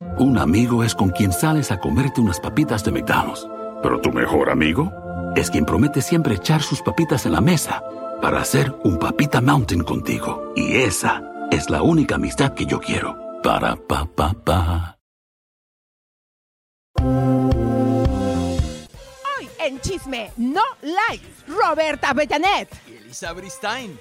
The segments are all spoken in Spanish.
Un amigo es con quien sales a comerte unas papitas de McDonald's. Pero tu mejor amigo es quien promete siempre echar sus papitas en la mesa para hacer un papita mountain contigo. Y esa es la única amistad que yo quiero. Para pa pa pa. Hoy en Chisme No Like, Roberta Bellanet. Y Elisa Bristain.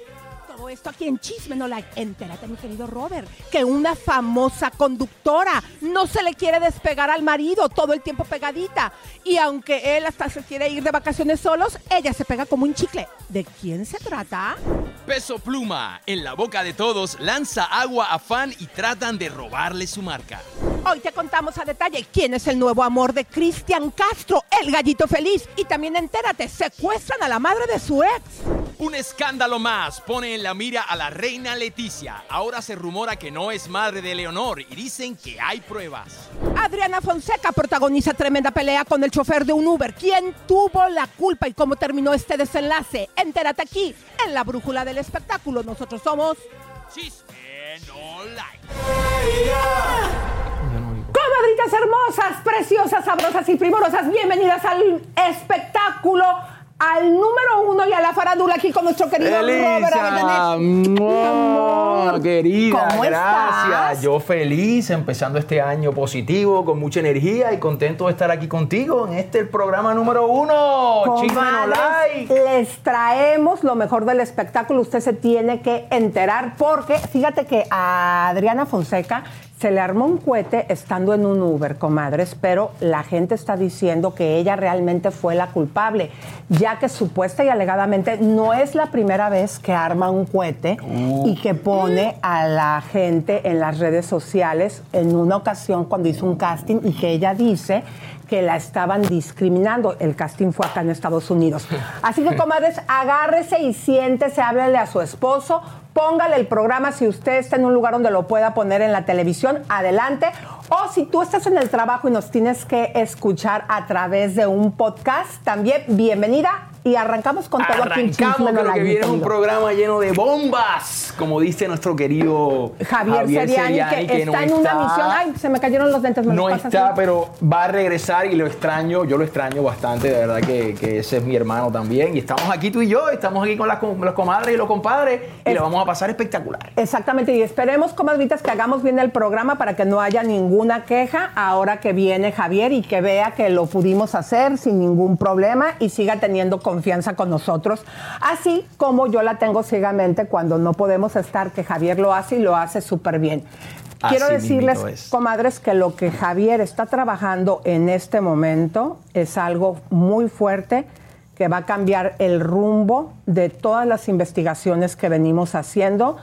Todo esto aquí en Chisme No Like. Entérate, mi querido Robert, que una famosa conductora no se le quiere despegar al marido todo el tiempo pegadita. Y aunque él hasta se quiere ir de vacaciones solos, ella se pega como un chicle. ¿De quién se trata? Peso Pluma, en la boca de todos, lanza agua a fan y tratan de robarle su marca. Hoy te contamos a detalle quién es el nuevo amor de Cristian Castro, el gallito feliz. Y también entérate, secuestran a la madre de su ex. Un escándalo más pone en la mira a la reina Leticia. Ahora se rumora que no es madre de Leonor y dicen que hay pruebas. Adriana Fonseca protagoniza tremenda pelea con el chofer de un Uber. ¿Quién tuvo la culpa y cómo terminó este desenlace? Entérate aquí, en la brújula del espectáculo. Nosotros somos... Chisme no like. Comadritas hermosas, preciosas, sabrosas y primorosas, bienvenidas al espectáculo, al número uno y a la farándula aquí con nuestro querido Robert Avellaneda. ¡Mua! amor. Querida, ¿Cómo gracias. estás? Yo feliz, empezando este año positivo, con mucha energía y contento de estar aquí contigo en este el programa número uno. Chisme. Les traemos lo mejor del espectáculo. Usted se tiene que enterar porque fíjate que a Adriana Fonseca se le armó un cohete estando en un Uber, comadres, pero la gente está diciendo que ella realmente fue la culpable, ya que supuesta y alegadamente no es la primera vez que arma un cohete y que pone a la gente en las redes sociales en una ocasión cuando hizo un casting y que ella dice que la estaban discriminando. El casting fue acá en Estados Unidos. Así que, comadres, agárrese y siéntese, háblele a su esposo, póngale el programa si usted está en un lugar donde lo pueda poner en la televisión, adelante. O si tú estás en el trabajo y nos tienes que escuchar a través de un podcast, también bienvenida. Y arrancamos con todo aquí en Arrancamos, Chisme No que viene un programa lleno de bombas, como dice nuestro querido Javier, Seriani, que, no está en una está. misión. Ay, se me cayeron los dentes, me No los está, así? pero va a regresar y lo extraño. Yo lo extraño bastante, de verdad que, que ese es mi hermano también. Y estamos aquí tú y yo, estamos aquí con las, com- las comadres y los compadres y le vamos a pasar espectacular. Exactamente, y esperemos, comadritas, que hagamos bien el programa para que no haya ninguna queja ahora que viene Javier y que vea que lo pudimos hacer sin ningún problema y siga teniendo confianza con nosotros. Así como yo la tengo ciegamente cuando no podemos estar, que Javier lo hace y lo hace súper bien. Quiero Así decirles, comadres, que lo que Javier está trabajando en este momento es algo muy fuerte que va a cambiar el rumbo de todas las investigaciones que venimos haciendo.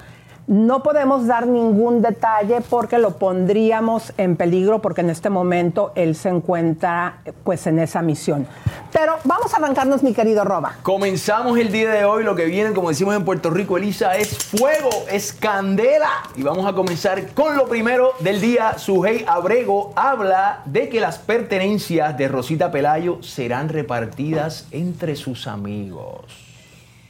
No podemos dar ningún detalle porque lo pondríamos en peligro porque en este momento él se encuentra pues en esa misión. Pero vamos a arrancarnos, mi querido Roba. Comenzamos el día de hoy. Lo que viene, como decimos en Puerto Rico, Elisa, es fuego, es candela. Y vamos a comenzar con lo primero del día. Sujei Abrego habla de que las pertenencias de Rosita Pelayo serán repartidas entre sus amigos.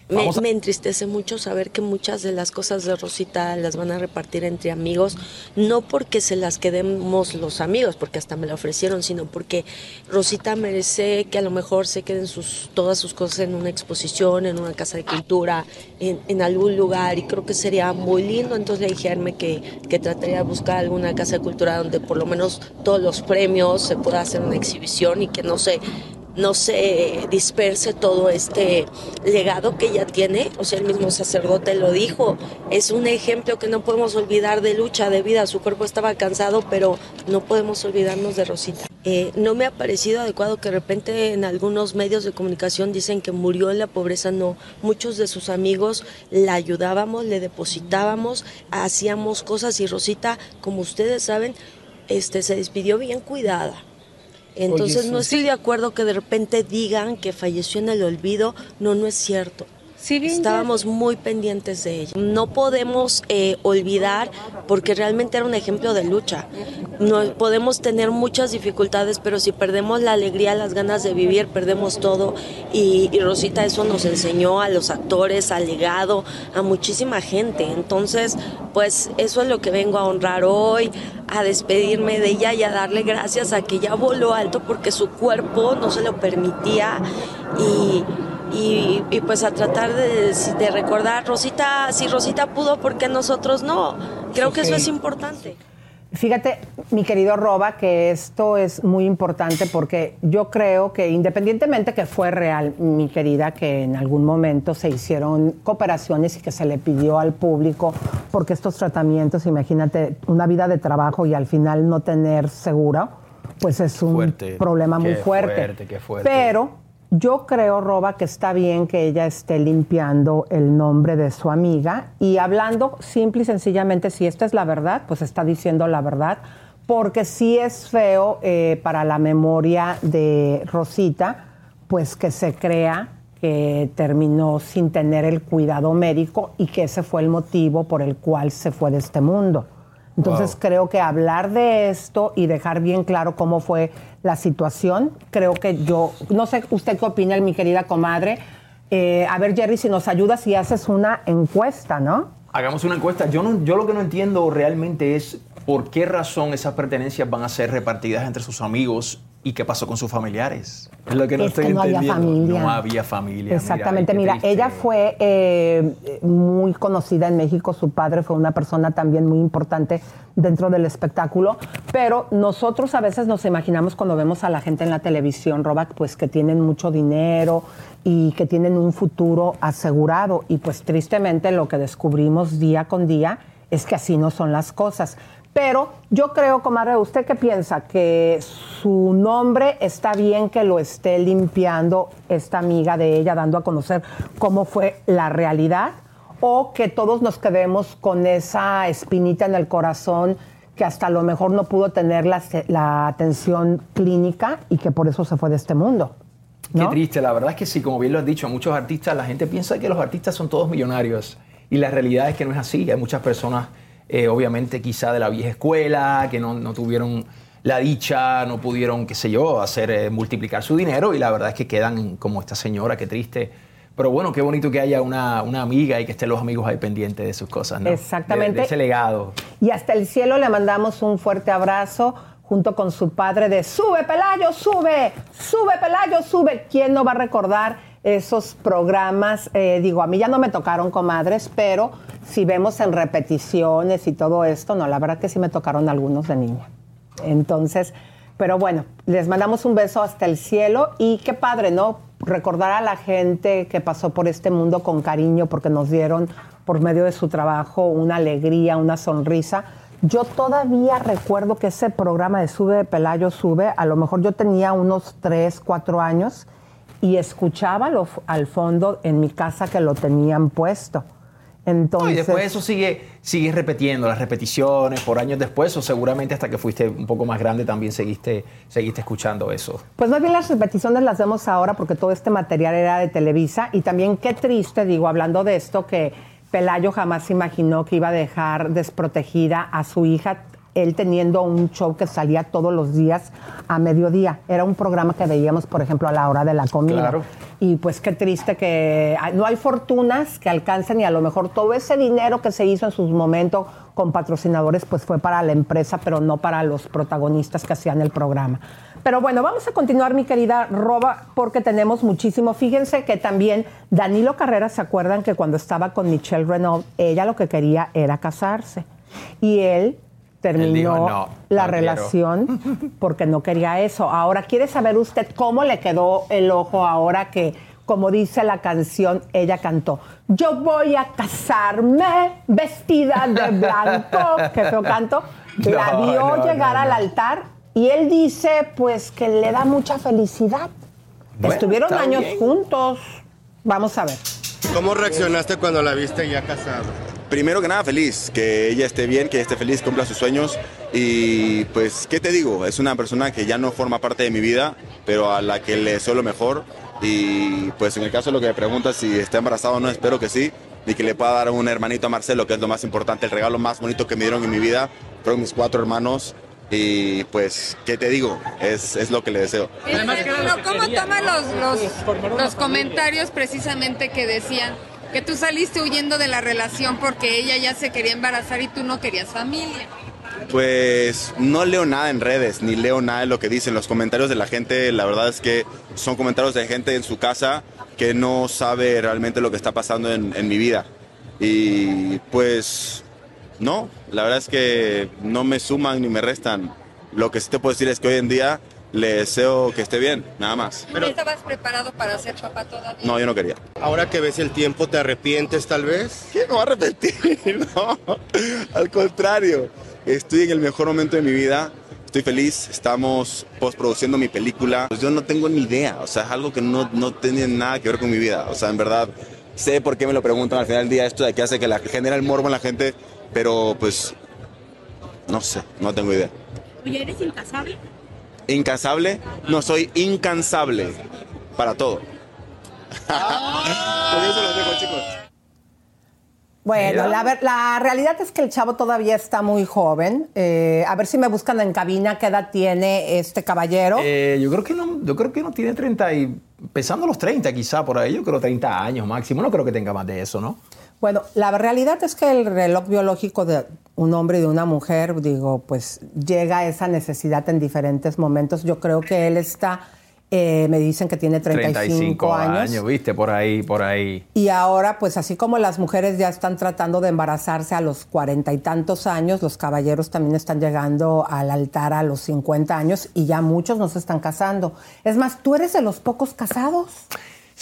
Me, Vamos a- me entristece mucho saber que muchas de las cosas de Rosita las van a repartir entre amigos, no porque se las quedemos los amigos, porque hasta me la ofrecieron, sino porque Rosita merece que a lo mejor se queden sus, todas sus cosas en una exposición, en una casa de cultura, en, en algún lugar, y creo que sería muy lindo. Entonces le dije a Herme que, que trataría de buscar alguna casa de cultura donde por lo menos todos los premios se pueda hacer una exhibición y que no se no se disperse todo este legado que ella tiene. O sea, el mismo sacerdote lo dijo. Es un ejemplo que no podemos olvidar de lucha, de vida. Su cuerpo estaba cansado, pero no podemos olvidarnos de Rosita. Eh, no me ha parecido adecuado que de repente en algunos medios de comunicación dicen que murió en la pobreza. No, muchos de sus amigos la ayudábamos, le depositábamos, hacíamos cosas y Rosita, como ustedes saben, este, se despidió bien cuidada entonces no estoy de acuerdo que de repente digan que falleció en el olvido. No, no es cierto. Estábamos muy pendientes de ella. No podemos eh, olvidar porque realmente era un ejemplo de lucha. No, podemos tener muchas dificultades, pero si perdemos la alegría, las ganas de vivir, perdemos todo. Y, y Rosita eso nos enseñó a los actores, al legado, a muchísima gente. Entonces, pues eso es lo que vengo a honrar hoy, a despedirme de ella y a darle gracias a que ya voló alto porque su cuerpo no se lo permitía. Y y, pues a tratar de, de, recordar, Rosita, si Rosita pudo, ¿por qué nosotros no? Creo que eso es importante. Fíjate, mi querido Roba, que esto es muy importante porque yo creo que independientemente que fue real, mi querida, que en algún momento se hicieron cooperaciones y que se le pidió al público, porque estos tratamientos, imagínate, una vida de trabajo y al final no tener seguro, pues es un problema muy fuerte. fuerte, qué fuerte. Pero yo creo, Roba, que está bien que ella esté limpiando el nombre de su amiga y hablando simple y sencillamente, si esta es la verdad, pues está diciendo la verdad, porque sí es feo eh, para la memoria de Rosita, pues que se crea que terminó sin tener el cuidado médico y que ese fue el motivo por el cual se fue de este mundo. Entonces creo que hablar de esto y dejar bien claro cómo fue la situación, creo que yo, no sé usted qué opina, mi querida comadre. Eh, a ver, Jerry, si nos ayudas si haces una encuesta, ¿no? Hagamos una encuesta. Yo, no, yo lo que no entiendo realmente es por qué razón esas pertenencias van a ser repartidas entre sus amigos ¿Y qué pasó con sus familiares? Es lo que no estoy no entendiendo. Había familia. No había familia. Exactamente. Mira, ella fue eh, muy conocida en México. Su padre fue una persona también muy importante dentro del espectáculo. Pero nosotros a veces nos imaginamos cuando vemos a la gente en la televisión, Robac, pues que tienen mucho dinero y que tienen un futuro asegurado. Y pues tristemente lo que descubrimos día con día es que así no son las cosas. Pero yo creo, comadre, ¿usted qué piensa? ¿Que su nombre está bien que lo esté limpiando esta amiga de ella, dando a conocer cómo fue la realidad? ¿O que todos nos quedemos con esa espinita en el corazón que hasta a lo mejor no pudo tener la, atención clínica y que por eso se fue de este mundo? Qué triste, la verdad es que sí, como bien lo has dicho, muchos artistas, la gente piensa que los artistas son todos millonarios y la realidad es que no es así, hay muchas personas eh, obviamente quizá de la vieja escuela, que no, tuvieron la dicha, no pudieron, qué sé yo, hacer eh, multiplicar su dinero y la verdad es que quedan como esta señora, qué triste. Pero bueno, qué bonito que haya una, amiga y que estén los amigos ahí pendientes de sus cosas, ¿no? Exactamente. De, ese legado. Y hasta el cielo le mandamos un fuerte abrazo junto con su padre de Sube, Pelayo, sube, sube, Pelayo, sube. ¿Quién no va a recordar esos programas? Eh, digo, a mí ya no me tocaron comadres, pero si vemos en repeticiones y todo esto, no, la verdad que sí me tocaron algunos de niña. Entonces, pero bueno, les mandamos un beso hasta el cielo y qué padre, ¿no? Recordar a la gente que pasó por este mundo con cariño porque nos dieron por medio de su trabajo una alegría, una sonrisa. Yo todavía recuerdo que ese programa de Sube Pelayo Sube, a lo mejor yo tenía unos 3, 4 años y escuchaba al fondo en mi casa que lo tenían puesto. Entonces, y después eso sigue, sigue repitiendo, las repeticiones por años después, o seguramente hasta que fuiste un poco más grande también seguiste, seguiste escuchando eso. Pues más bien las repeticiones las vemos ahora porque todo este material era de Televisa y también qué triste, digo, hablando de esto, que Pelayo jamás imaginó que iba a dejar desprotegida a su hija él teniendo un show que salía todos los días a mediodía. Era un programa que veíamos, por ejemplo, a la hora de la comida. Y pues qué triste que no hay fortunas que alcancen y a lo mejor todo ese dinero que se hizo en sus momentos con patrocinadores pues fue para la empresa, pero no para los protagonistas que hacían el programa. Pero bueno, vamos a continuar, mi querida Roba, porque tenemos muchísimo. Fíjense que también Danilo Carrera, ¿se acuerdan que cuando estaba con Michelle Renault, ella lo que quería era casarse? Y él terminó dijo, "No, la no relación porque no quería eso. Ahora, ¿quiere saber usted cómo le quedó el ojo ahora que, como dice la canción, ella cantó? Yo voy a casarme vestida de blanco. Qué feo canto. La No, vio no, llegar no, al altar y él dice, pues, que le da mucha felicidad. Bueno, Estuvieron años bien. juntos. Vamos a ver. ¿Cómo reaccionaste cuando la viste ya casada? Primero que nada, feliz, que ella esté bien, que esté feliz, cumpla sus sueños. Y pues, ¿qué te digo? Es una persona que ya no forma parte de mi vida, pero a la que le deseo lo mejor. Y pues en el caso de lo que me preguntas si está embarazada o no, espero que sí. Y que le pueda dar un hermanito a Marcelo, que es lo más importante, el regalo más bonito que me dieron en mi vida. Fueron mis cuatro hermanos. Y pues, ¿qué te digo? Es, es lo que le deseo. Pero ¿cómo toma los, los, los comentarios precisamente que decían que tú saliste huyendo de la relación porque ella ya se quería embarazar y tú no querías familia? Pues no leo nada en redes, ni leo nada de lo que dicen. Los comentarios de la gente, la verdad es que son comentarios de gente en su casa que no sabe realmente lo que está pasando en, en mi vida. Y pues no, la verdad es que no me suman ni me restan. Lo que sí te puedo decir es que hoy en día le deseo que esté bien, nada más. ¿No estabas preparado para ser papá todavía? No, yo no quería. Ahora que ves el tiempo, ¿te arrepientes tal vez? ¿Qué me va a arrepentir? No, al contrario. Estoy en el mejor momento de mi vida. Estoy feliz. Estamos postproduciendo mi película. Pues yo no tengo ni idea. O sea, es algo que no, no tiene nada que ver con mi vida. O sea, en verdad, sé por qué me lo preguntan al final del día. Esto de que hace que la, genera el morbo en la gente. Pero pues, no sé, no tengo idea. Oye, ¿eres incasable? ¿Incansable? No, soy incansable para todo. Por eso lo dejo, chicos. Bueno, la, la realidad es que el chavo todavía está muy joven. Eh, a ver si me buscan en cabina qué edad tiene este caballero. Eh, yo creo que no, yo creo que no tiene 30 y empezando los 30 quizá por ahí, yo creo 30 años máximo, no creo que tenga más de eso, ¿no? Bueno, la realidad es que el reloj biológico de un hombre y de una mujer, digo, pues llega a esa necesidad en diferentes momentos. Yo creo que él está, eh, me dicen que tiene 35, años. viste, por ahí, por ahí. Y ahora, pues así como las mujeres ya están tratando de embarazarse a los cuarenta y tantos años, los caballeros también están llegando al altar a los 50 años y ya muchos no se están casando. Es más, tú eres de los pocos casados.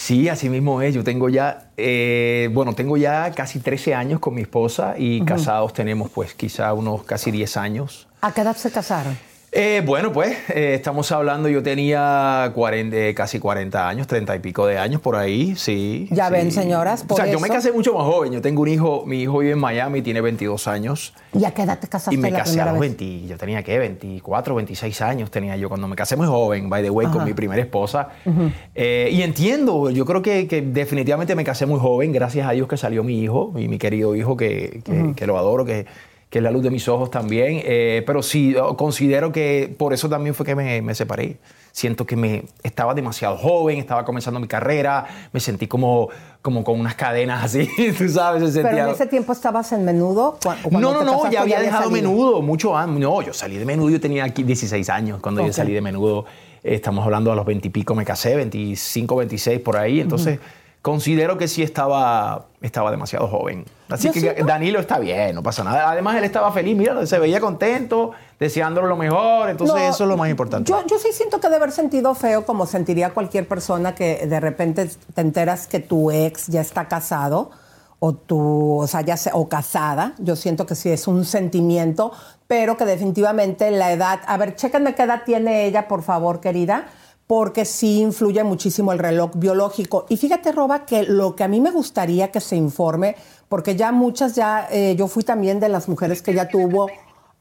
Sí, así mismo es. Yo tengo ya, eh, bueno, tengo ya casi 13 años con mi esposa y casados tenemos pues quizá unos casi 10 años. ¿A qué edad se casaron? Eh, bueno, pues eh, estamos hablando, yo tenía 40, eh, casi 40 años, 30 y pico de años por ahí, sí. Ya sí. ven, señoras, O por sea, yo me casé mucho más joven. Yo tengo un hijo, mi hijo vive en Miami, tiene 22 años. ¿Y a qué edad te casaste Y me la casé a los vez? 20, yo tenía que 24, 26 años tenía yo cuando me casé muy joven, by the way, con mi primera esposa. Eh, y entiendo, yo creo que, que definitivamente me casé muy joven, gracias a Dios que salió mi hijo y mi querido hijo que, que- que lo adoro, que, que es la luz de mis ojos también. Eh, pero sí, yo considero que por eso también fue que me, me separé. Siento que me estaba demasiado joven, estaba comenzando mi carrera, me sentí como, como con unas cadenas así, tú sabes, se Pero en ese tiempo estabas en menudo. ¿Cu- cuando no, no, no, ya había dejado salido? menudo mucho antes. No, yo salí de menudo, yo tenía aquí 16 años cuando Ok. yo salí de menudo. Estamos hablando a los 20 y pico me casé, 25, 26 por ahí. Entonces, considero que sí estaba, estaba demasiado joven. Así Yo que siento- Danilo está bien, no pasa nada. Además, él estaba feliz, mira, se veía contento, deseándolo lo mejor. Entonces, No, eso es lo más importante. Yo, yo sí siento que debe haber sentido feo, como sentiría cualquier persona que de repente te enteras que tu ex ya está casado o tú, o sea, ya se- o casada. Yo siento que sí es un sentimiento, pero que definitivamente la edad. A ver, chéquenme qué edad tiene ella, por favor, querida. Porque sí influye muchísimo el reloj biológico. Y fíjate, Roba, que lo que a mí me gustaría que se informe, porque ya muchas, ya, eh, yo fui también de las mujeres que ya tuvo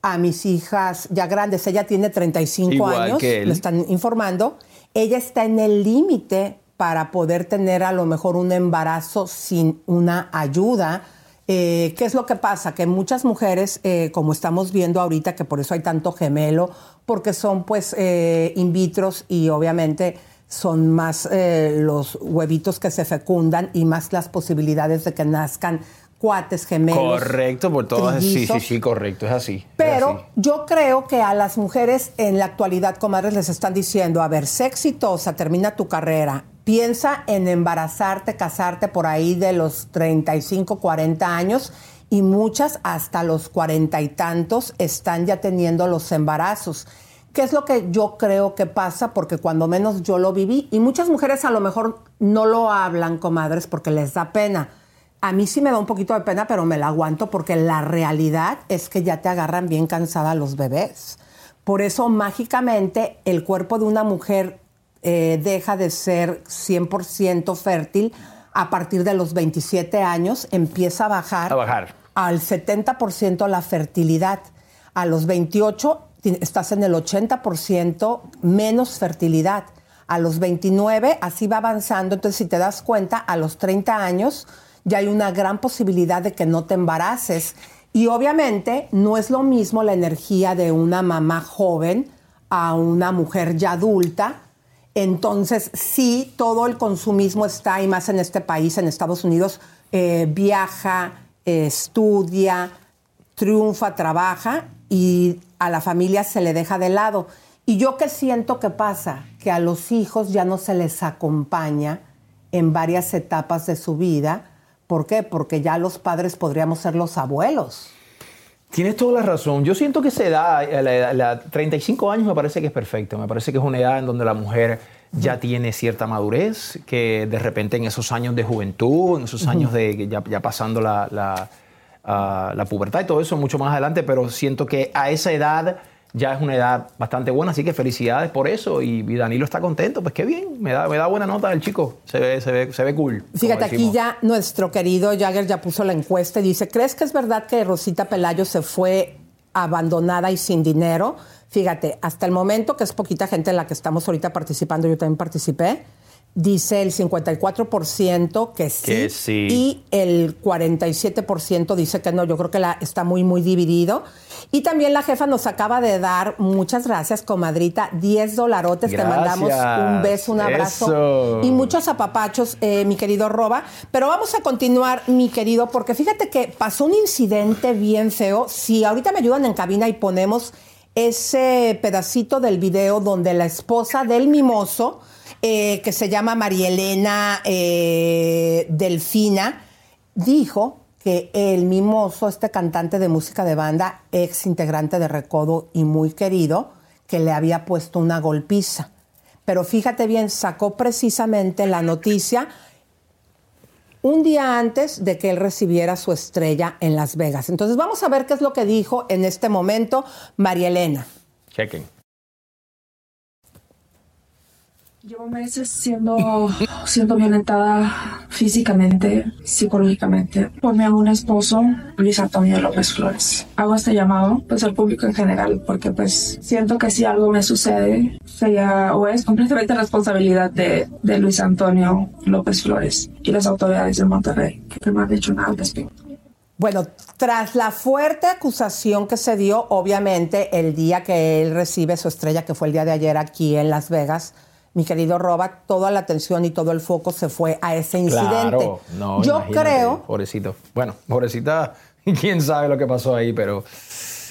a mis hijas ya grandes. Ella tiene 35 Igual años, que él. están informando. Ella está en el límite para poder tener a lo mejor un embarazo sin una ayuda. Eh, ¿Qué es lo que pasa? Que muchas mujeres, eh, como estamos viendo ahorita, que por eso hay tanto gemelo, porque son pues eh, in vitros y obviamente son más eh, los huevitos que se fecundan y más las posibilidades de que nazcan cuates gemelos. correcto, por todas. Sí, sí, sí, correcto, es así. es Pero así. yo creo que a las mujeres en la actualidad, comadres, les están diciendo, a ver, sé exitosa, termina tu carrera, piensa en embarazarte, casarte por ahí de los 35, 40 años y muchas hasta los cuarenta y tantos están ya teniendo los embarazos. ¿Qué es lo que yo creo que pasa? Porque cuando menos yo lo viví, y muchas mujeres a lo mejor no lo hablan, comadres, porque les da pena. A mí sí me da un poquito de pena, pero me la aguanto porque la realidad es que ya te agarran bien cansada los bebés. Por eso mágicamente el cuerpo de una mujer eh, deja de ser 100% fértil a partir de los 27 años, empieza a bajar, A bajar. al 70% la fertilidad. A los 28 ti- estás en el 80% menos fertilidad. A los 29 así va avanzando. Entonces, si te das cuenta, a los 30 años ya hay una gran posibilidad de que no te embaraces. Y obviamente no es lo mismo la energía de una mamá joven a una mujer ya adulta. Entonces, sí, todo el consumismo está, y más en este país, en Estados Unidos, eh, viaja, eh, estudia, triunfa, trabaja y a la familia se le deja de lado. Y yo que siento que pasa, que a los hijos ya no se les acompaña en varias etapas de su vida. ¿Por qué? Porque ya los padres podríamos ser los abuelos. Tienes toda la razón. Yo siento que esa edad, eh, la, edad- la 35 años me parece que es perfecto. Me parece que es una edad en donde la mujer ya tiene cierta madurez, que de repente en esos años de juventud, en esos años de ya, ya pasando la, la, ah, la pubertad y todo eso mucho más adelante, pero siento que a esa edad ya es una edad bastante buena, así que felicidades por eso. Y, y Danilo está contento, pues qué bien, me da, me da buena nota el chico, se ve, se ve, se ve cool. Fíjate, aquí ya nuestro querido Jagger ya puso la encuesta y dice, ¿crees que es verdad que Rosita Pelayo se fue abandonada y sin dinero? Fíjate, hasta el momento, que es poquita gente en la que estamos ahorita participando, yo también participé, dice el 54% que sí, Que sí. y el 47% dice que no. Yo creo que la, está muy, muy dividido. Y también la jefa nos acaba de dar, muchas gracias, comadrita, 10 dolarotes. Te mandamos un beso, un abrazo Eso. y muchos apapachos, eh, mi querido Roba. Pero vamos a continuar, mi querido, porque fíjate que pasó un incidente bien feo. Si ahorita me ayudan en cabina y ponemos ese pedacito del video donde la esposa del mimoso, eh, que se llama Marielena eh, Delfina, dijo que el mimoso, este cantante de música de banda, ex integrante de Recodo y muy querido, que le había puesto una golpiza. Pero fíjate bien, sacó precisamente la noticia un día antes de que él recibiera su estrella en Las Vegas. Entonces vamos a ver qué es lo que dijo en este momento María Elena. Chequen. Llevo meses siendo, siendo violentada físicamente, psicológicamente, por mi aún esposo, Luis Antonio López Flores. Hago este llamado, pues, al público en general, porque, pues, siento que si algo me sucede, sería o es completamente responsabilidad de, de Luis Antonio López Flores y las autoridades de Monterrey, que no han hecho nada al respecto. Bueno, tras la fuerte acusación que se dio, obviamente, el día que él recibe su estrella, que fue el día de ayer aquí en Las Vegas, mi querido Roba, toda la atención y todo el foco se fue a ese incidente. Claro, no, Yo creo, Pobrecito. Bueno, pobrecita, quién sabe lo que pasó ahí, pero.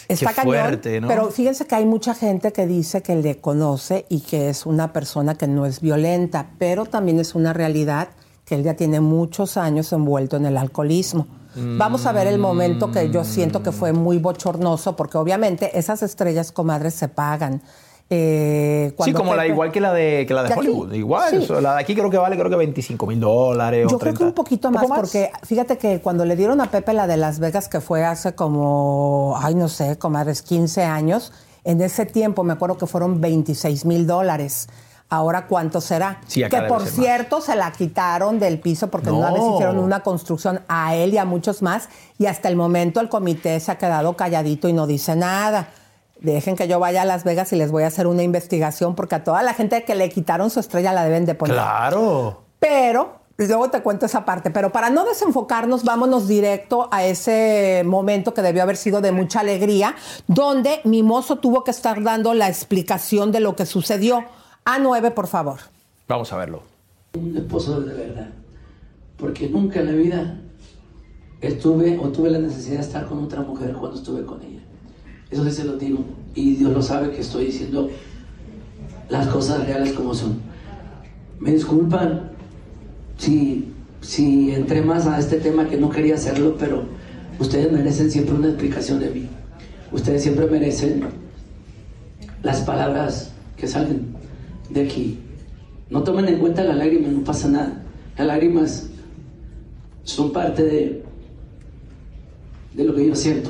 está qué cañón, fuerte, ¿no? pero fíjense que hay mucha gente que dice que le conoce y que es una persona que no es violenta, pero también es una realidad que él ya tiene muchos años envuelto en el alcoholismo. Vamos a ver el momento que yo siento que fue muy bochornoso, porque obviamente esas estrellas, comadres, se pagan. Eh, sí, como la igual que la de, que la de ¿De aquí? Hollywood. Igual. Sí. eso, la de aquí creo que vale creo que 25 mil dólares. o Yo creo que 30. un poquito más, porque fíjate que cuando le dieron a Pepe la de Las Vegas, que fue hace como, ay, no sé, comadres, 15 años, en ese tiempo me acuerdo que fueron 26 mil dólares. Ahora, ¿cuánto será? Sí, que por más. cierto se la quitaron del piso porque una vez No. hicieron una construcción a él y a muchos más y hasta el momento el comité se ha quedado calladito y no dice nada. Dejen que yo vaya a Las Vegas y les voy a hacer una investigación porque a toda la gente que le quitaron su estrella la deben de poner. Claro. Pero, luego te cuento esa parte, pero para no desenfocarnos, vámonos directo a ese momento que debió haber sido de mucha alegría, donde Mimoso tuvo que estar dando la explicación de lo que sucedió. A9, por favor. Vamos a verlo. un esposo de verdad. Porque nunca en la vida estuve o tuve la necesidad de estar con otra mujer cuando estuve con ella. Eso sí se lo digo. Y Dios lo sabe que estoy diciendo las cosas reales como son. Me disculpan si, si entré más a este tema que no quería hacerlo, pero ustedes merecen siempre una explicación de mí. Ustedes siempre merecen las palabras que salen de aquí. No tomen en cuenta las lágrimas, no pasa nada. Las lágrimas son parte de, de lo que yo siento.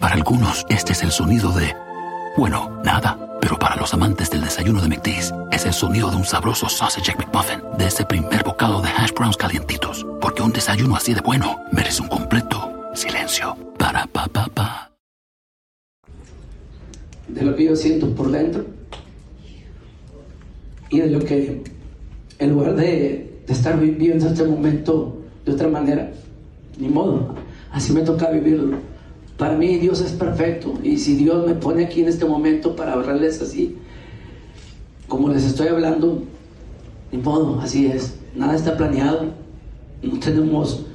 Para algunos, este es el sonido de, bueno, nada. Pero para los amantes del desayuno de McDee's, es el sonido de un sabroso sausage McMuffin, de ese primer bocado de hash browns calientitos. Porque un desayuno así de bueno merece un completo silencio. Para pa pa pa. De lo que yo siento por dentro y de lo que, en lugar de, de estar viviendo este momento de otra manera, ni modo, así me toca vivirlo. Para mí Dios es perfecto y si Dios me pone aquí en este momento para hablarles así, como les estoy hablando, ni modo, así es. Nada está planeado, no tenemos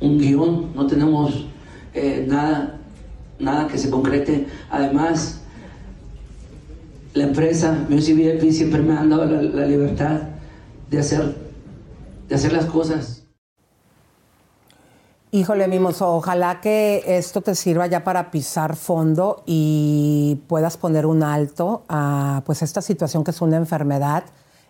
un guion, no tenemos eh, nada, nada que se concrete. Además, la empresa Music VIP siempre me ha dado la, la libertad de hacer, de hacer las cosas. Híjole, Mimoso, ojalá que esto te sirva ya para pisar fondo y puedas poner un alto a pues esta situación que es una enfermedad,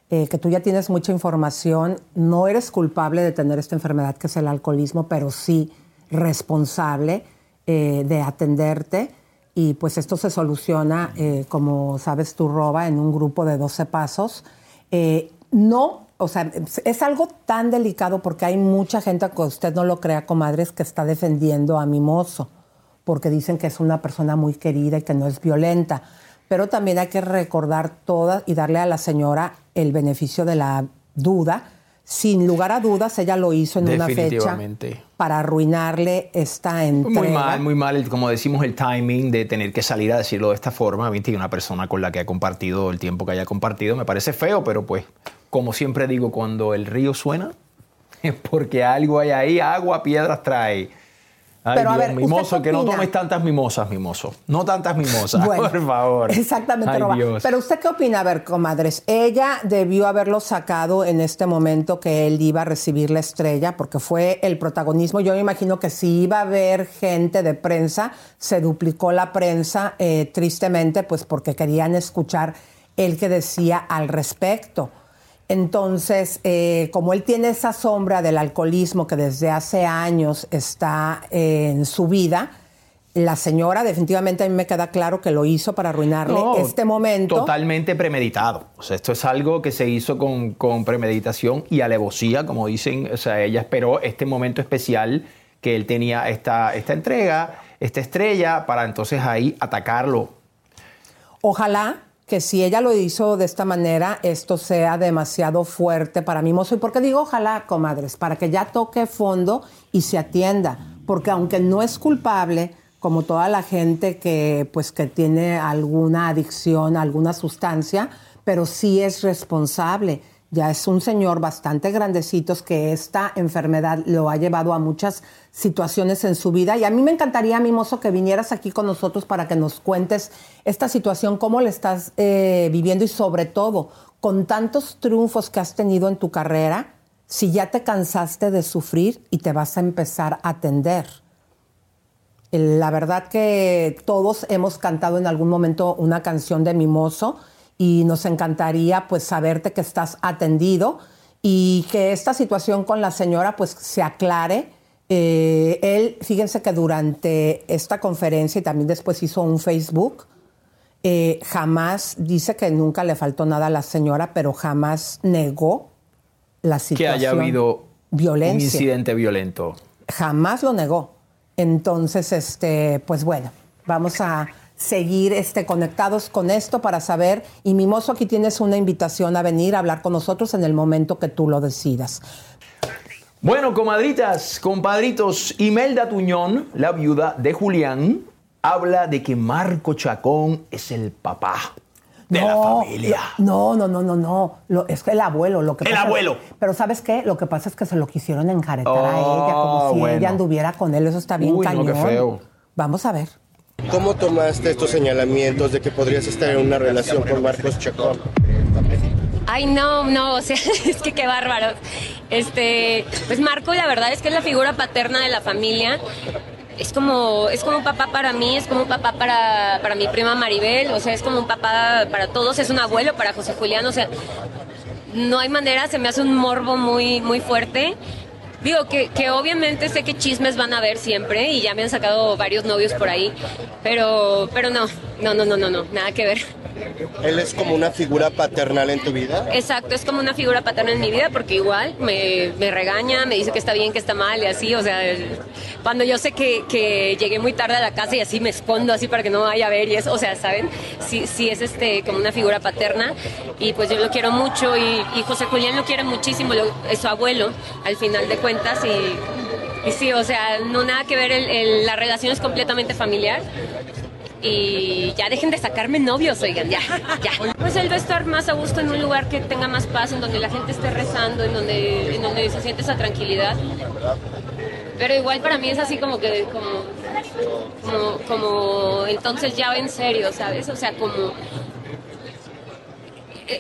eh, que tú ya tienes mucha información, no eres culpable de tener esta enfermedad que es el alcoholismo, pero sí responsable eh, de atenderte y pues esto se soluciona, eh, como sabes tú, Roba, en un grupo de 12 pasos. no o sea, es algo tan delicado porque hay mucha gente, que usted no lo crea, comadres, que está defendiendo a Mimoso, porque dicen que es una persona muy querida y que no es violenta. Pero también hay que recordar todas y darle a la señora el beneficio de la duda. Sin lugar a dudas, ella lo hizo en una fecha para arruinarle esta entrega. Muy mal, muy mal, como decimos, el timing de tener que salir a decirlo de esta forma. ¿viste? Y una persona con la que ha compartido el tiempo que haya compartido me parece feo, pero pues como siempre digo, cuando el río suena, es porque algo hay ahí, agua, piedras trae. Ay, Pero, Dios, mimoso, que no tomes tantas mimosas, mimoso. No tantas mimosas, por favor. Exactamente, Pero usted qué opina, a ver, comadres, ella debió haberlo sacado en este momento que él iba a recibir la estrella, porque fue el protagonismo. Yo me imagino que si iba a haber gente de prensa, se duplicó la prensa, eh, tristemente, pues porque querían escuchar el que decía al respecto. Entonces, eh, como él tiene esa sombra del alcoholismo que desde hace años está en su vida, la señora definitivamente a mí me queda claro que lo hizo para arruinarle este momento. Totalmente premeditado. O sea, esto es algo que se hizo con, premeditación y alevosía, como dicen. O sea, ella esperó este momento especial que él tenía esta, esta entrega, esta estrella, para entonces ahí atacarlo. Ojalá que si ella lo hizo de esta manera, esto sea demasiado fuerte para mí, mozo. ¿Y por qué digo ojalá, comadres? Para que ya toque fondo y se atienda. Porque aunque no es culpable, como toda la gente que, pues, que tiene alguna adicción alguna sustancia, pero sí es responsable ya es un señor bastante grandecito que esta enfermedad lo ha llevado a muchas situaciones en su vida. Y a mí me encantaría, Mimoso, que vinieras aquí con nosotros para que nos cuentes esta situación, cómo le estás eh, viviendo y sobre todo, con tantos triunfos que has tenido en tu carrera, si ya te cansaste de sufrir y te vas a empezar a atender. La verdad que todos hemos cantado en algún momento una canción de Mimoso y nos encantaría pues saberte que estás atendido y que esta situación con la señora pues se aclare. Eh, él, fíjense que durante esta conferencia y también después hizo un Facebook, eh, jamás dice que nunca le faltó nada a la señora, pero jamás negó la situación. Que haya habido violencia. un incidente violento. Jamás lo negó. Entonces, este, pues bueno, vamos a seguir este, conectados con esto para saber. Y Mimoso, aquí tienes una invitación a venir a hablar con nosotros en el momento que tú lo decidas. Bueno, comadritas, compadritos, Imelda Tuñón, la viuda de Julián, habla de que Marco Chacón es el papá de la familia. No, no, no, no, no. Lo- es el abuelo. Lo que El pasa es- abuelo. pero ¿sabes qué? Lo que pasa es que se lo quisieron enjaretar a ella, como si bueno. ella anduviera con él. Eso está bien Uy, no, cañón. qué feo. Vamos a ver. ¿Cómo tomaste estos señalamientos de que podrías estar en una relación con Marcos Chacón? Ay, no, no, o sea, es que qué bárbaro. Este, pues Marco, la verdad es que es la figura paterna de la familia. Es como, es como un papá para mí, es como un papá para, para mi prima Maribel, o sea, es como un papá para todos, es un abuelo para José Julián, o sea, no hay manera, se me hace un morbo muy, muy fuerte. Digo que, que obviamente sé que chismes van a haber siempre y ya me han sacado varios novios por ahí, pero, pero no, no, no, no, no, no, nada que ver. ¿Él es como una figura paternal en tu vida? Exacto, es como una figura paterna en mi vida porque igual me, regaña, me dice que está bien, que está mal y así, o sea, cuando yo sé que, que llegué muy tarde a la casa y así me escondo así para que no vaya a ver y eso, o sea, ¿saben? Sí, sí es este como una figura paterna y pues yo lo quiero mucho y, y José Julián lo quiere muchísimo, es su abuelo al final de cuentas y, y sí, o sea, no nada que ver, el- la relación es completamente familiar. Y ya dejen de sacarme novios, oigan, ya, ya. Pues él va a estar más a gusto en un lugar que tenga más paz, en donde la gente esté rezando, en donde, en donde se siente esa tranquilidad. Pero igual para mí es así como que, como, como, como, entonces ya en serio, ¿sabes? O sea, como,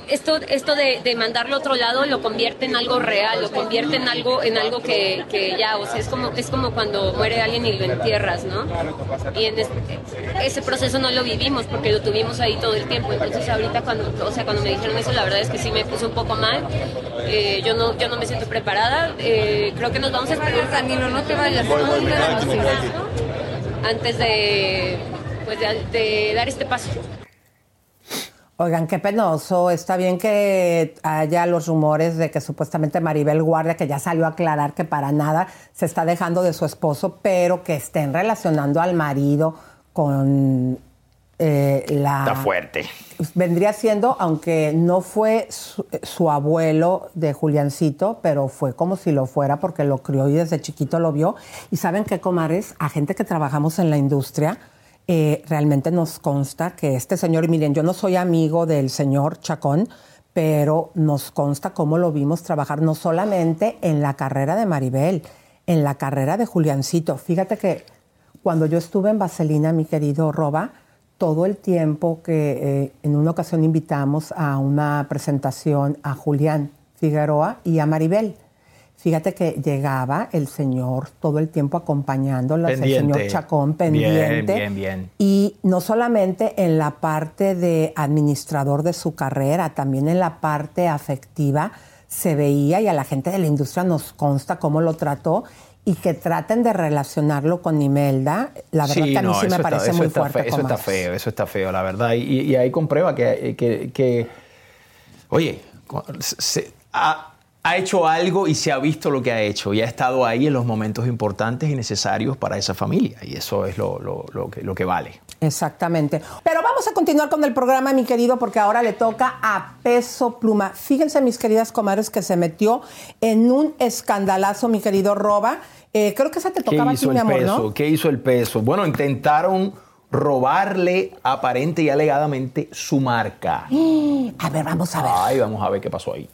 esto, esto de, de mandarlo a otro lado lo convierte en algo real, lo convierte en algo, en algo que, que ya, o sea, es como, es como cuando muere alguien y lo entierras, ¿no? Y en este- ese proceso no lo vivimos porque lo tuvimos ahí todo el tiempo. Entonces ahorita cuando, o sea, cuando me dijeron eso, la verdad es que sí me puse un poco mal. Eh, yo no, yo no me siento preparada. Eh, creo que nos vamos a esperar. Danilo, no te vayas. Voy, voy. Antes de, pues de, de dar este paso. Oigan, qué penoso. Está bien que haya los rumores de que supuestamente Maribel Guardia, que ya salió a aclarar que para nada se está dejando de su esposo, pero que estén relacionando al marido con eh, la... Está fuerte. Vendría siendo, aunque no fue su, su abuelo de Juliancito, pero fue como si lo fuera porque lo crió y desde chiquito lo vio. Y saben qué, comares, a gente que trabajamos en la industria, eh, realmente nos consta que este señor, y miren, yo no soy amigo del señor Chacón, pero nos consta cómo lo vimos trabajar no solamente en la carrera de Maribel, en la carrera de Juliancito. Fíjate que cuando yo estuve en Vaselina, mi querido Roba, todo el tiempo que eh, en una ocasión invitamos a una presentación a Julián Figueroa y a Maribel. Fíjate que llegaba el señor todo el tiempo acompañándolas, el señor Chacón pendiente. Bien, bien, bien. Y no solamente en la parte de administrador de su carrera, también en la parte afectiva se veía y a la gente de la industria nos consta cómo lo trató y que traten de relacionarlo con Imelda, la verdad que a mí no, sí me está- parece muy fuerte. eso está feo, eso está feo, la verdad. Y, y ahí comprueba que, que- que- oye, se- ha hecho algo y se ha visto lo que ha hecho y ha estado ahí en los momentos importantes y necesarios para esa familia. Y eso es lo, lo- lo que, lo que vale. Exactamente. Pero vamos a continuar con el programa, mi querido, porque ahora le toca a peso pluma. Fíjense, mis queridas comadres, que se metió en un escandalazo, mi querido Roba. Eh, creo que esa te ¿Qué tocaba a ti, mi amor, peso? ¿no? ¿Qué hizo el peso? Bueno, intentaron robarle aparente y alegadamente su marca. A ver, vamos a ver. Ay, vamos a ver qué pasó ahí.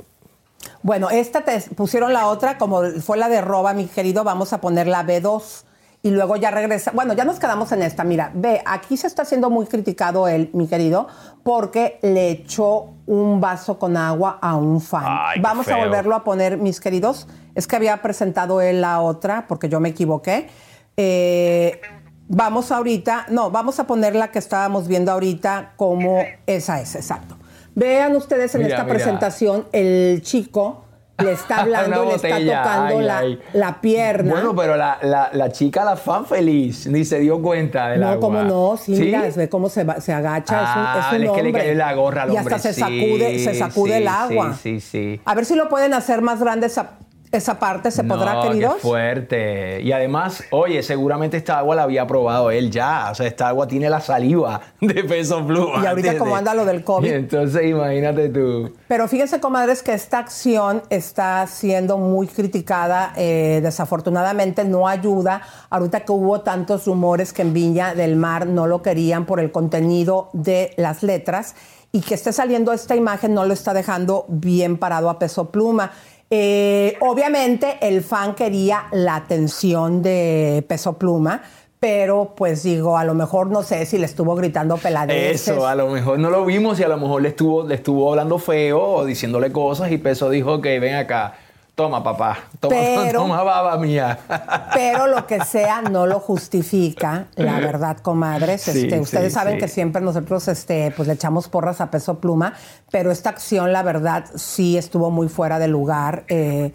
Bueno, esta te pusieron la otra, como fue la de Roba, mi querido, vamos a poner la B2. Y luego ya regresa. Bueno, ya nos quedamos en esta. Mira, ve, aquí se está siendo muy criticado él, mi querido, porque le echó un vaso con agua a un fan. Ay, vamos a volverlo a poner, mis queridos. Es que había presentado él la otra, porque yo me equivoqué. Eh, vamos ahorita, no, vamos a poner la que estábamos viendo ahorita como esa es, exacto. Vean ustedes en Mira, esta mira. presentación, el chico le está hablando, le está tocando ay, la, ay. la pierna. Bueno, pero la, la- la chica, la fan feliz, ni se dio cuenta del no, agua. cómo no, sí, ¿Sí? mira, ve cómo se, se agacha, es un- Ah, es un, es que le hombre. cayó la gorra al Y hombre. hasta se sí, sacude, se sacude sí, el agua. Sí, sí, sí. A ver si lo pueden hacer más grande esa, esa parte se podrá, No, queridos. Qué fuerte. Y además, oye, seguramente esta agua la había probado él ya. O sea, esta agua tiene la saliva de peso pluma. Y ahorita como anda lo del COVID. Y entonces imagínate tú. Pero fíjense, comadres, que esta acción está siendo muy criticada. eh, desafortunadamente no ayuda. Ahorita que hubo tantos rumores que en Viña del Mar no lo querían por el contenido de las letras y que esté saliendo esta imagen no lo está dejando bien parado a peso pluma. Eh, obviamente el fan quería la atención de peso pluma. Pero, pues digo, a lo mejor no sé si le estuvo gritando peladeces. Eso, a lo mejor no lo vimos y a lo mejor le estuvo, le estuvo hablando feo o diciéndole cosas y Peso dijo que ven acá, toma papá, toma, Pero- toma baba mía. Pero lo que sea no lo justifica, la verdad, comadres. Sí, Este, ustedes sí, saben sí. que siempre nosotros este, pues le echamos porras a peso pluma, pero esta acción, la verdad, sí estuvo muy fuera de lugar eh,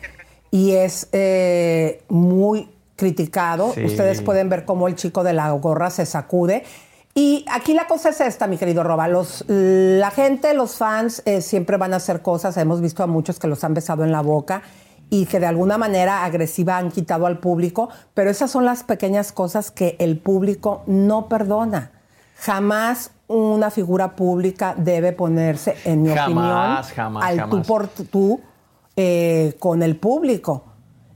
y es eh, muy criticado. Ustedes pueden ver cómo el chico de la gorra se sacude. Y aquí la cosa es esta, mi querido Roba. Los, la gente, los fans, eh, siempre van a hacer cosas. Hemos visto a muchos que los han besado en la boca y que de alguna manera agresiva han quitado al público, pero esas son las pequeñas cosas que el público no perdona. Jamás una figura pública debe ponerse, en mi Jamás, opinión, jamás, al tú por tú eh, con el público.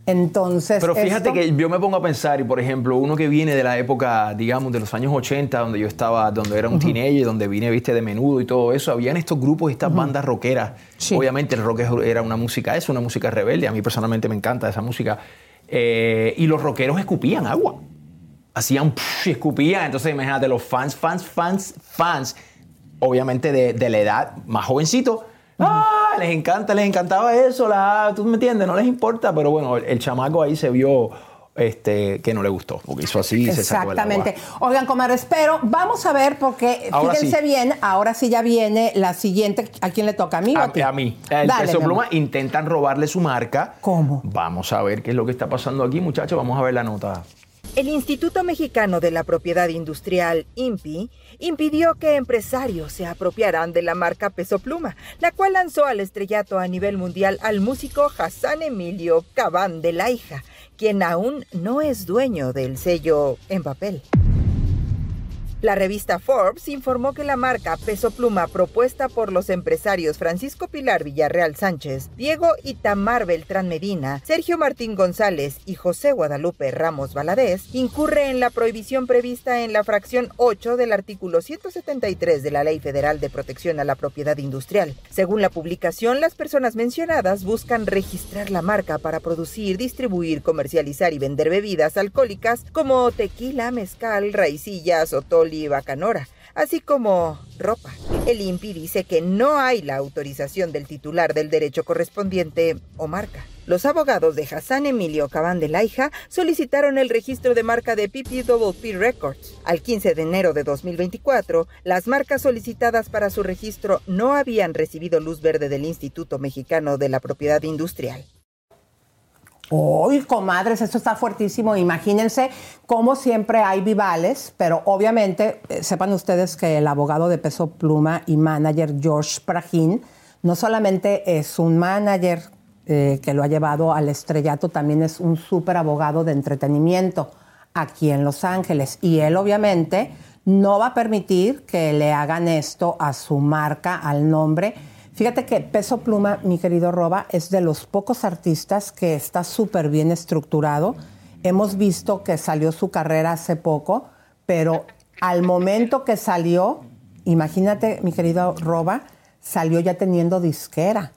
Entonces, Pero fíjate esto- que yo me pongo a pensar, y por ejemplo, uno que viene de la época, digamos, de los años 80, donde yo estaba, donde era un teenager, donde vine, viste, de menudo y todo eso, habían estos grupos, estas bandas rockeras. Obviamente el rock era una música, es una música rebelde, a mí personalmente me encanta esa música. Eh, y los rockeros escupían agua. Hacían y escupían. Entonces, imagínate, los fans, fans, fans, fans, obviamente de, de la edad más jovencito, ah, les encanta, les encantaba eso, la, tú me entiendes, no les importa, pero bueno, el, el chamaco ahí se vio este, que no le gustó, porque hizo así y se sacó. Exactamente. Oigan, comadres, pero vamos a ver porque Ahora fíjense sí. bien, ahora sí ya viene la siguiente. ¿A quién le toca? ¿A mí o a, ti? A, mí. El Dale, Peso Pluma amor. intentan robarle su marca. ¿Cómo? Vamos a ver qué es lo que está pasando aquí, muchachos. Vamos a ver la nota. El Instituto Mexicano de la Propiedad Industrial, INPI, impidió que empresarios se apropiaran de la marca Peso Pluma, la cual lanzó al estrellato a nivel mundial al músico Hassan Emilio Cabán de la Hija, quien aún no es dueño del sello en papel. La revista Forbes informó que la marca Peso Pluma propuesta por los empresarios Francisco Pilar Villarreal Sánchez, Diego Itamar Beltrán Medina, Sergio Martín González y José Guadalupe Ramos Valadez incurre en la prohibición prevista en la fracción 8 del artículo 173 de la Ley Federal de Protección a la Propiedad Industrial. Según la publicación, las personas mencionadas buscan registrar la marca para producir, distribuir, comercializar y vender bebidas alcohólicas como tequila, mezcal, raicillas, bacanora, así como ropa. El INPI dice que no hay la autorización del titular del derecho correspondiente o marca. Los abogados de Hassan Emilio Cabán de la Hija solicitaron el registro de marca de PPWP Records. Al 15 de enero de 2024, las marcas solicitadas para su registro no habían recibido luz verde del Instituto Mexicano de la Propiedad Industrial. Uy, comadres, esto está fuertísimo. Imagínense cómo siempre hay vivales, pero obviamente eh, sepan ustedes que el abogado de peso pluma y manager George Prahin no solamente es un manager eh, que lo ha llevado al estrellato, también es un súper abogado de entretenimiento aquí en Los Ángeles. Y él obviamente no va a permitir que le hagan esto a su marca, al nombre. Fíjate que Peso Pluma, mi querido Roba, es de los pocos artistas que está súper bien estructurado. Hemos visto que salió su carrera hace poco, pero al momento que salió, imagínate, mi querido Roba, salió ya teniendo disquera.